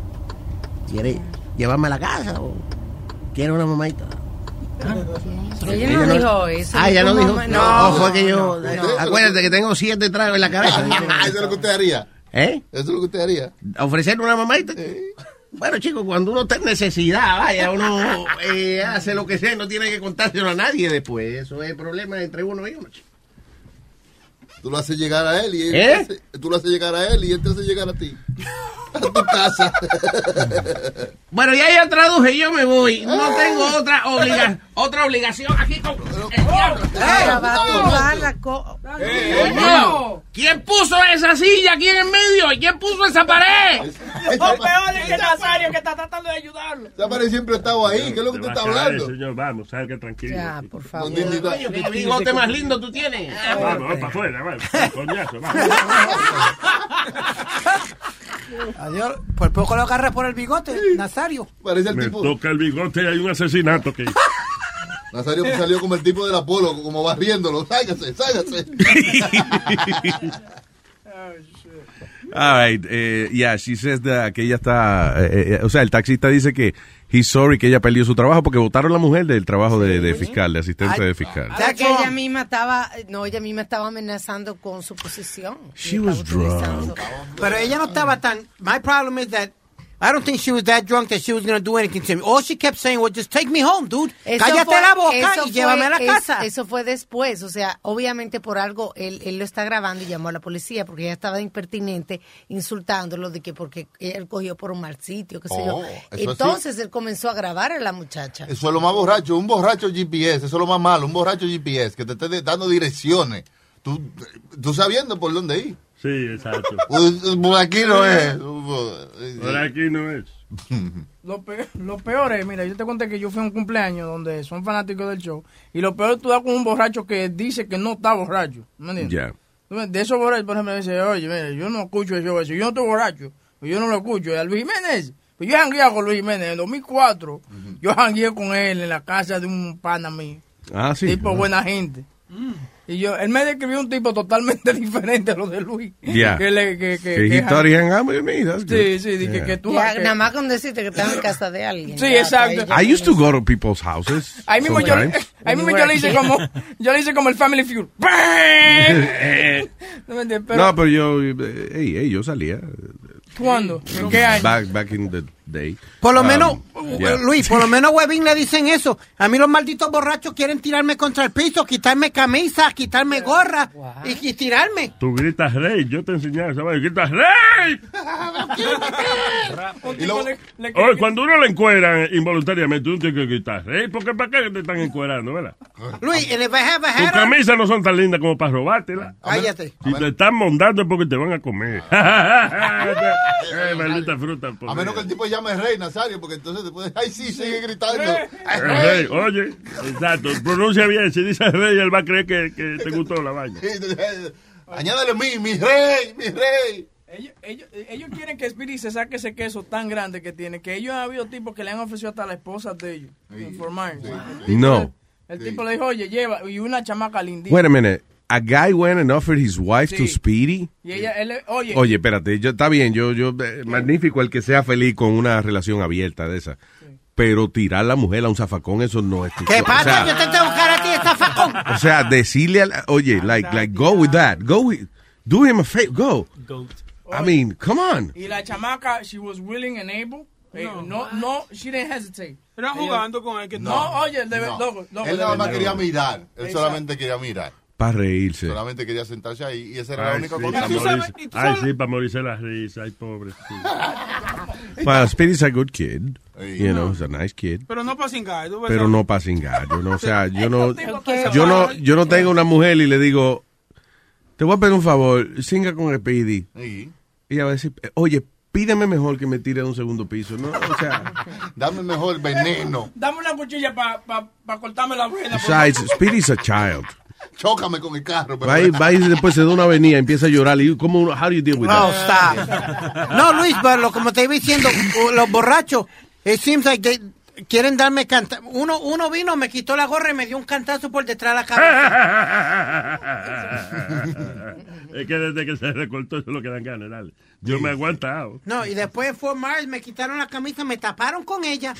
¿Quieres llevarme a la casa o quieres una mamadita? Ella no dijo eso. Ah, ya no dijo. No, no, fue que yo. no, eh, no. Acuérdate que tengo siete tragos en la cabeza. [laughs] Eso es lo que usted haría. ¿Eh? Eso es lo que usted haría. ¿Ofrecerle una mamadita? Bueno, chicos, cuando uno está en necesidad, vaya, uno eh, hace lo que sea, no tiene que contárselo a nadie después. Eso es problema entre uno y uno. chico. Tú lo haces llegar a él y él ¿Eh? te hace- tú lo haces llegar a él y él te hace llegar a ti. [laughs] A tu casa. Bueno, ya ya traduje, yo me voy. No tengo otra, obliga otra obligación aquí con el diablo. Coño, ¿Quién puso esa silla aquí en el medio? ¿Y quién puso esa pared? Lo peor es que Nazario que está tratando de ayudarlo. Esa pared siempre ha estado ahí. ¿Qué es lo que Te usted está hablando? señor, vamos, salga tranquilo. Ya, por favor. Qué bigote más lindo tú tienes. Vamos, vamos para afuera, vamos. Coñazo, vamos. [laughs] Adiós. Por poco lo agarra por el bigote, Nazario. Parece el Me tipo. toca el bigote y hay un asesinato que... [laughs] Nazario salió como el tipo del Apolo, como barriéndolo. Sáigase, sáigase. [laughs] All right, eh, yeah, she says that, que ella está, eh, eh, o sea, el taxista dice que he's sorry que ella perdió su trabajo porque votaron a la mujer del trabajo de, de fiscal, de asistente de fiscal. O sea, que ella misma estaba, no, ella misma estaba amenazando con su posición. She was drunk. Pero ella no estaba tan. My problem is that I don't think she was that drunk that she was going to do anything to me. All she kept saying was, just take me home, dude. Eso Cállate fue- la boca y fue- llévame a la es- casa. Eso fue después, o sea, obviamente por algo él, él lo está grabando y llamó a la policía porque ella estaba impertinente insultándolo de que porque él cogió por un mal sitio, qué sé Oh, yo. eso Entonces él comenzó a grabar a la muchacha. Eso es lo más borracho, un borracho GPS, eso es lo más malo, un borracho GPS que te esté dando direcciones. Tú, tú sabiendo por dónde ir. Sí, exacto. [laughs] Pues, Por aquí no es. Por aquí no es. Lo peor, lo peor es, mira, yo te conté que yo fui a un cumpleaños donde son fanáticos del show. Y lo peor es tú das con un borracho que dice que no está borracho. ¿Me entiendes? Ves, De esos borrachos, por ejemplo, dice, oye, mira, yo no escucho el show ese, yo no estoy borracho, pues yo no lo escucho. Y a Luis Jiménez, pues yo jangueé con Luis Jiménez en 2004. Yo jangueé con él en la casa de un pana mío. Ah, sí. Tipo buena gente. Y yo, él me describió un tipo totalmente [laughs] diferente a lo de Luis. Yeah. Que le, que, que, Que que he thought he hung out with me, that's good. Sí, sí, di que, Yeah. que tú... Que- nada más con decirte que estaba en casa de alguien. Sí, Ya, exacto. para ella I used to go to people's houses. [laughs] Ahí mismo, yo, [laughs] ahí mismo yo le hice como yo le hice como el Family Feud. ¿No me entiendes? Pero, no, pero yo, eh, hey, hey, yo salía. ¿Cuándo? ¿En qué año? Back, back in the day. Por lo Um, menos, yeah. Luis, por lo menos Webin le dicen eso. A mí los malditos borrachos quieren tirarme contra el piso, quitarme camisa, quitarme gorra y, y tirarme. Tú gritas rey, yo te enseñé esa. Gritas rey. [laughs] Le- Oye, cuando uno le encueran involuntariamente, uno tiene que gritar rey. Porque ¿para qué te están encuerando, verdad? Luis, a Tus camisas no son tan lindas como para robártela. Cállate. Si te están mondando es porque te van a comer. [laughs] Maldita fruta. A menos que el tipo llame rey Nazario, porque entonces después, [laughs] ay sí, sigue gritando. El rey, oye, exacto, pronuncia bien. Si dice rey, él va a creer que, que te gustó la vaina. Añádale mi, mi rey, mi rey. Ellos, ellos, ellos quieren que Spirit se saque ese queso tan grande que tiene, que ellos han habido tipos que le han ofrecido hasta a la esposa de ellos. El tipo No. El tipo le dijo, oye, lleva, y una chamaca lindísima. Wait a minute. A guy went and offered his wife to. Speedy. Y ella, él, le- oye, Oye, espérate, yo, está bien, yo, yo, eh, magnífico el que sea feliz con una relación abierta de esa. Pero tirar a la mujer a un zafacón, eso no es. ¿Qué o pasa? sea, Yo te tengo que buscar a ti esta facón. O sea, decirle al, oye, like, like, go with that, go with, do him a favor, go. I mean, come on. y la chamaca, she was willing and able. Eh, No, no, she didn't hesitate. Era jugando con él que No, oye, de, No. loco, loco, Él de nada más verdad. quería mirar. Él solamente quería mirar. Para reírse. Solamente quería sentarse ahí y esa era la Ay, única sí, cosa. para morirse, ay, sí, para morirse la risa, ay, pobre. sí. [laughs] Well, Speedy's a good kid. You know, he's a nice kid. Pero no para cingar. Pero no para cingar. Yo no, o sea, [laughs] yo no, yo no, yo no tengo una mujer y le digo, te voy a pedir un favor, singa con Speedy. Sí. Y a decir, oye, pídeme mejor que me tire de un segundo piso, ¿no? O sea, [laughs] Dame mejor veneno. Dame una cuchilla para pa, pa cortarme la por besides. Speedy's a child. Chócame con el carro. pero- Va y, va y después se da una avenida, empieza a llorar. Y ¿cómo, how do you deal with No, that? stop. No, Luis, pero lo, como te iba diciendo, los borrachos, it seems like they quieren darme canta. Uno, uno vino, me quitó la gorra y me dio un cantazo por detrás de la cabeza. [laughs] es que desde que se recortó eso es lo que dan ganas, dale. Yo me he aguantado. No, y después Fort Myers me quitaron la camisa, me taparon con ella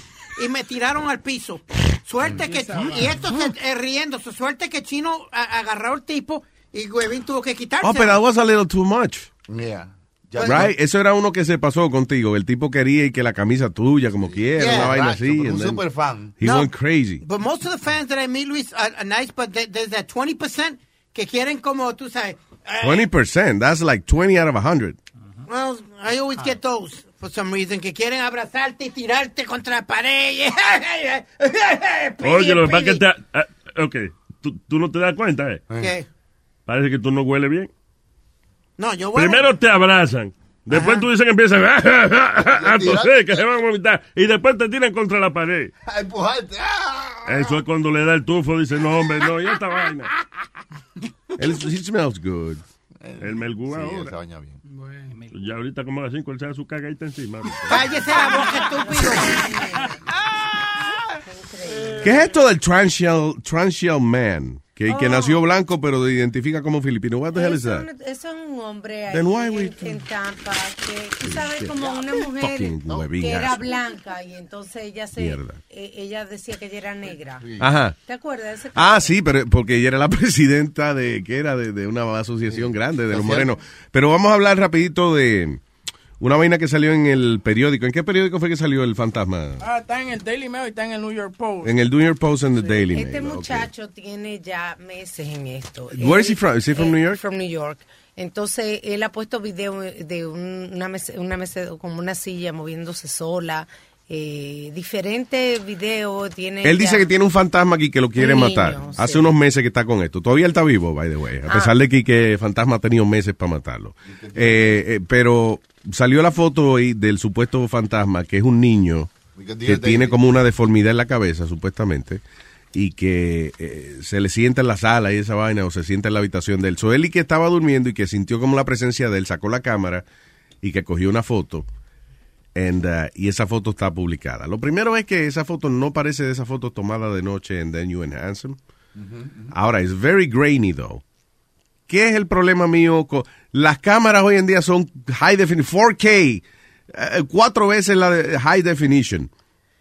y me tiraron al piso. Suerte que, y esto se, eh, suerte que Chino a- agarró al tipo y Huevín tuvo que quitarse. Oh, pero that was a little too much. Yeah. Right? Eso era uno que se pasó contigo. El tipo quería y que la camisa tuya, como quiera, Yeah. una vaina así. un super fan. He No. went crazy. But most of the fans that I meet, Luis, are, are nice, but there- there's that 20% que quieren como, tú sabes, eh, 20%. That's like 20 out of 100. Well, I always get those for some reason, que quieren abrazarte y tirarte contra la pared. [laughs] Oye, lo que pasa es que te... ah, ok, ¿Tú, tú no te das cuenta, ¿eh? ¿Qué? Parece que tú no hueles bien. No, yo huelo. Primero te abrazan. Después tú dices que empiezan a [laughs] toser, que se van a vomitar. Y después te tiran contra la pared. A empujarte. ¡Ah! Eso es cuando le da el tufo. Dice, no, hombre, no, ya esta vaina. [laughs] Él, he smells good. El melgú Sí, ahora. se baña bien. Ya ahorita como a las 5 él se da su cagadita encima. Cállese la boca, estúpido. [laughs] ¿Qué es esto del transshell, transshell man? Que, que Oh. nació blanco pero se identifica como filipino. What the hell is Eso, that? eso es un hombre ahí Then why en, we- en Tampa que tú sabes como una mujer que era blanca y entonces ella se Mierda. eh, ella decía que ella era negra. Ajá. ¿Te acuerdas de ese Ah, sí, pero porque ella era la [laughs] presidenta de, que era? De, de una asociación grande de los morenos. Pero vamos a hablar rapidito de una vaina que salió en el periódico. ¿En qué periódico fue que salió el fantasma? Ah, está en el Daily Mail y está en el New York Post. En el New York Post and the Daily Este Mail. ok. muchacho tiene ya meses en esto. Where is he from? Is he from eh, New York? From New York. Entonces, él ha puesto video de un- una mesa, una mesa, como una silla moviéndose sola. Eh, diferentes videos tiene. Él dice que tiene un fantasma aquí que lo quiere Un matar. niño, Hace sí. unos meses que está con esto. Todavía él está vivo, by the way. A Ah. pesar de que, que el fantasma ha tenido meses para matarlo. Eh, eh, pero salió la foto ahí del supuesto fantasma, que es un niño que tiene como una deformidad en la cabeza, supuestamente. Y que eh, se le sienta en la sala y esa vaina, o se sienta en la habitación de él. So él y que estaba durmiendo y que sintió como la presencia de él, sacó la cámara y que cogió una foto. And, uh, y esa foto está publicada. Lo primero es que esa foto no parece de esa foto tomada de noche en Then You Enhance 'Em. Ahora, es very grainy, though. ¿Qué es el problema mío? Las cámaras hoy en día son high definition, 4K, eh, cuatro veces la de high definition.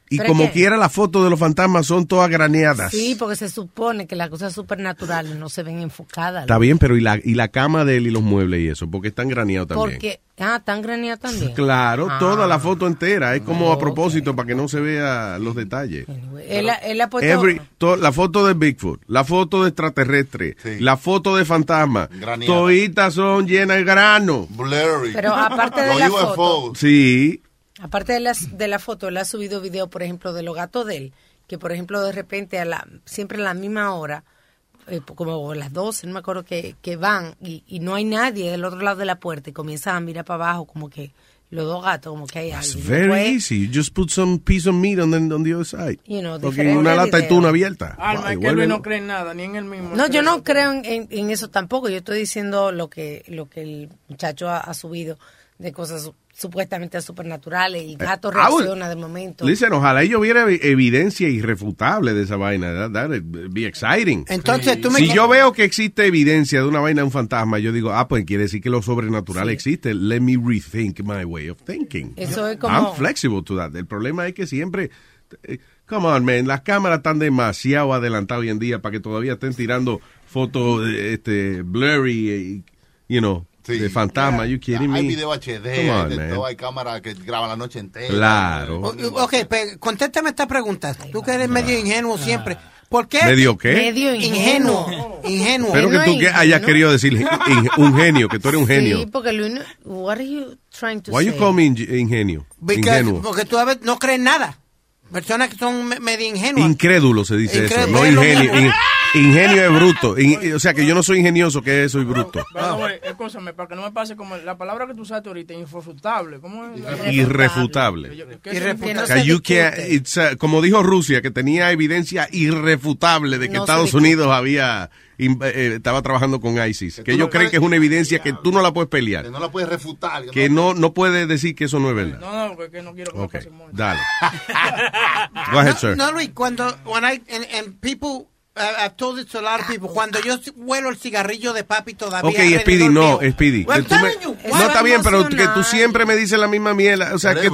Y Pero como es que- quiera, las fotos de los fantasmas son todas graneadas. Sí, porque se supone que las cosas supernaturales no se ven enfocadas. Está bien, pero ¿y la, y la cama de él y los muebles y eso? Porque están graneados también. Porque, ah, tan graneada también. Claro, Ah. toda la foto entera. Es como a propósito para que no se vea los detalles. Él, ha- él ha puesto. Every- to- la foto de Bigfoot, la foto de extraterrestre, la foto de fantasma, Graneada. toditas son llenas de grano. Blurry. Pero aparte de Los la foto. Sí. Aparte de, las, de la foto, él ha subido video, por ejemplo, de los gatos de él, que por ejemplo de repente a la, siempre a la misma hora, eh, como a las 12, no me acuerdo que, que van y, y no hay nadie del otro lado de la puerta y comienzan a mirar para abajo como que los dos gatos, como que hay It's alguien. very Después, easy. You just put some piece of meat on the, on the other side. You know, Porque una lata videos. tuna abierta. Alma, Ay, es que Luis no cree en nada, ni en él mismo. No, yo no creo en, en- en eso tampoco. Yo estoy diciendo lo que lo que el muchacho ha, ha subido de cosas supuestamente supernaturales y gato I would- reacciona de momento. Listen, ojalá yo viera evi- evidencia irrefutable de esa vaina. That, that'd be exciting. Entonces, tú me Si yo veo que existe evidencia de una vaina de un fantasma, yo digo, ah, pues quiere decir que lo sobrenatural Sí. existe. Let me rethink my way of thinking. Eso es como- I'm flexible to that. El problema es que siempre... eh, Come on, man. Las cámaras están demasiado adelantadas hoy en día para que todavía estén tirando fotos eh, este, blurry, eh, you know, de fantasma. You kidding me? Hay video HD, on, de todo, hay cámaras que graban la noche entera. Claro. O- Ok, pe- contéstame esta pregunta. Tú que eres medio ingenuo siempre. ¿Por qué? ¿Medio qué? Medio ingenuo. Ingenuo. Espero que tú que hayas querido decir in- un genio, que tú eres un genio. Sí, porque Luis, what are you trying to Why you say? call me inge- ingenio? Because- Ingenuo. porque tú a veces no crees nada. Personas que son me- medio ingenuas. Incrédulo se dice eso, no ingenio. In- ingenio es bruto. In- o sea que yo no soy ingenioso, que soy bruto. The way, escúchame, para que no me pase como la palabra que tú usaste ahorita, irrefutable. ¿Cómo es? Irrefutable. It's, uh, como dijo Rusia, que tenía evidencia irrefutable de que No Estados. Unidos había eh, estaba trabajando con ISIS. Que tú ellos no creen que es una evidencia que tú no la puedes pelear. Que no la puedes refutar. que Que no, no puedes decir que eso no es verdad. No, no, porque no quiero que me Ok, pase mucho. dale. [laughs] Go ahead, sir. No, Luis, cuando when I and, and people uh, I've told it to a lot of people, cuando yo huelo el cigarrillo de papi todavía. Ok, Speedy, no, mío. Speedy. Well, que tú me- I'm telling you, no, está bien, pero que tú siempre me dices la misma mierda. O sea, que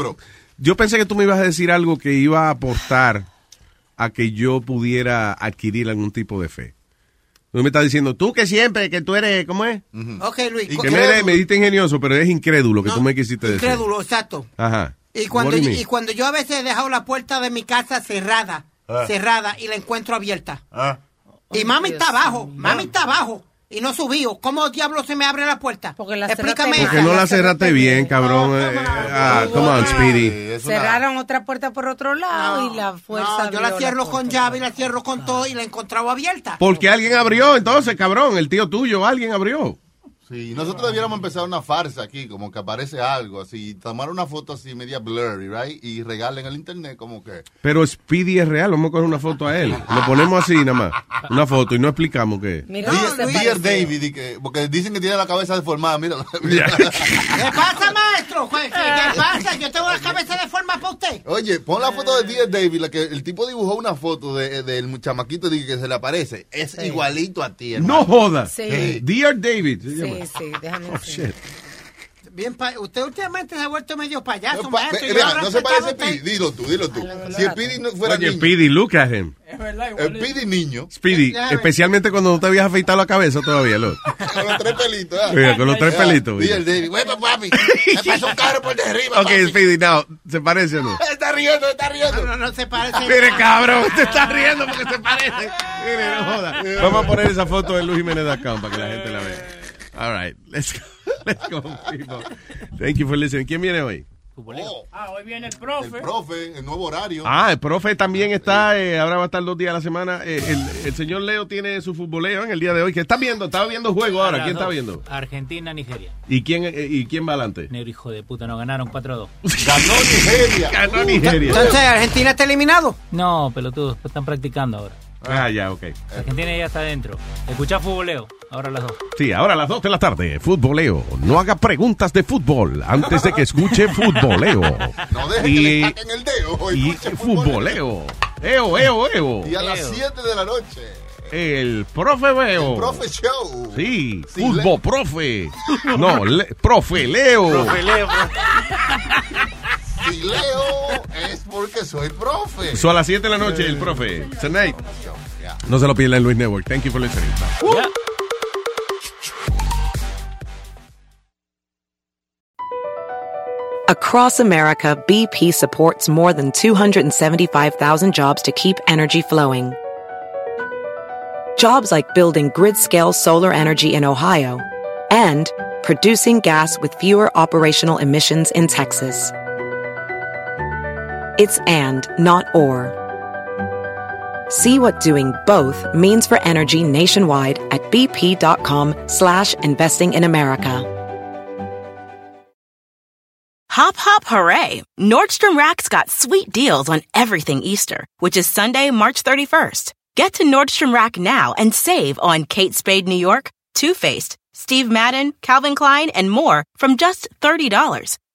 yo pensé que tú me ibas a decir algo que iba a aportar a que yo pudiera adquirir algún tipo de fe. Tú me estás diciendo, tú que siempre, que tú eres, ¿cómo es? Ok, Luis. Que me, eres- me diste ingenioso, pero es incrédulo que tú me quisiste decir. Incrédulo, exacto. Ajá. Y cuando, mean? y cuando yo a veces he dejado la puerta de mi casa cerrada, Ah. cerrada, y la encuentro abierta. Ah. Y mami está abajo, mami está abajo. Y no subió. ¿Cómo diablo se me abre la puerta? Porque la Explícame. Porque no la cerraste bien, cabrón. Eh, ah, come on, Speedy. Cerraron otra puerta por otro lado y la fuerza. No, yo la cierro con llave y la cierro con todo y la he encontrado abierta. Porque alguien abrió, entonces, cabrón, el tío tuyo, alguien abrió. Sí, nosotros debiéramos empezar una farsa aquí, como que aparece algo así, tomar una foto así media blurry, right? Y regalen el internet como que... Pero Speedy es real, vamos a coger una foto a él. Lo ponemos así nada más, una foto y no explicamos qué. Dear, Dear David, y que- porque dicen que tiene la cabeza deformada, mira. [laughs] [laughs] ¿Qué pasa, maestro? ¿Qué, pasa? Yo tengo la cabeza de forma para usted. Oye, pon la foto de Dear David, la que el tipo dibujó una foto de- del chamaquito y que se le aparece. Es igualito a ti, hermano. No jodas. Sí. Dear David. se Sí. Sí, déjame Oh, shit. Bien, pa- usted últimamente se ha vuelto medio payaso, Pa- maestro. ve- Yo vea, ahora no se parece usted- Speedy, dilo tú, dilo tú. Si Speedy no fuera Oye, niño, look at him. el Speedy niño, Speedy, especialmente cuando no te habías afeitado la cabeza todavía, look. con los tres pelitos. ¿ah? Mira, con los tres Ah, pelitos, mira. Dear David, bueno, papi, [laughs] me pasó un carro por de arriba, Ok, papi. Speedy, now, ¿se parece o no? [laughs] Está riendo, está riendo. No, no, no se parece. Mire, cabrón, te estás riendo porque se parece. Mire, no joda. Vamos a poner esa foto de Luis Jiménez Acá para que la gente la vea. All right, let's go. [laughs] Let's go, people. Thank you for listening. ¿Quién viene hoy? Ah, hoy viene el profe. El profe, el nuevo horario. Ah, el profe también está, eh, ahora va a estar dos días a la semana. Eh, el, el señor Leo tiene su futboleo en el día de hoy. que está viendo? Estaba viendo juego ahora. ¿Quién está viendo? Argentina, Nigeria. ¿Y quién, eh, ¿Y quién va adelante? Negro hijo de puta, nos ganaron 4-2. [laughs] Ganó Nigeria. Ganó Nigeria. Entonces, ¿Argentina está eliminado? No, pelotudos, están practicando ahora. Ah, ya, ok. Argentina ya está adentro. Escucha futboleo, ahora las dos. Sí, ahora a las 2 de la tarde, futboleo. No haga preguntas de fútbol antes de que escuche futboleo. [laughs] No deje que y, le saquen el dedo. y escuche futboleo. Eo, eo, eo. Y a las 7 de la noche, El profe veo. el profe show. Sí, Sí, fútbol, Leo. profe. No, le- profe Leo. [laughs] Si leo es porque soy profe. So a las 7 de la noche, el profe. Tonight. No se lo pierdan en Luis Network. Thank you for listening. Bye. Across America, BP supports more than 275,000 jobs to keep energy flowing. Jobs like building grid scale solar energy in Ohio and producing gas with fewer operational emissions in Texas. It's and, not or. See what doing both means for energy nationwide at bp.com slash investing in America. Hop, hop, hooray! Nordstrom Rack's got sweet deals on everything Easter, which is Sunday, March 31st. Get to Nordstrom Rack now and save on Kate Spade New York, Too Faced, Steve Madden, Calvin Klein, and more from just $30.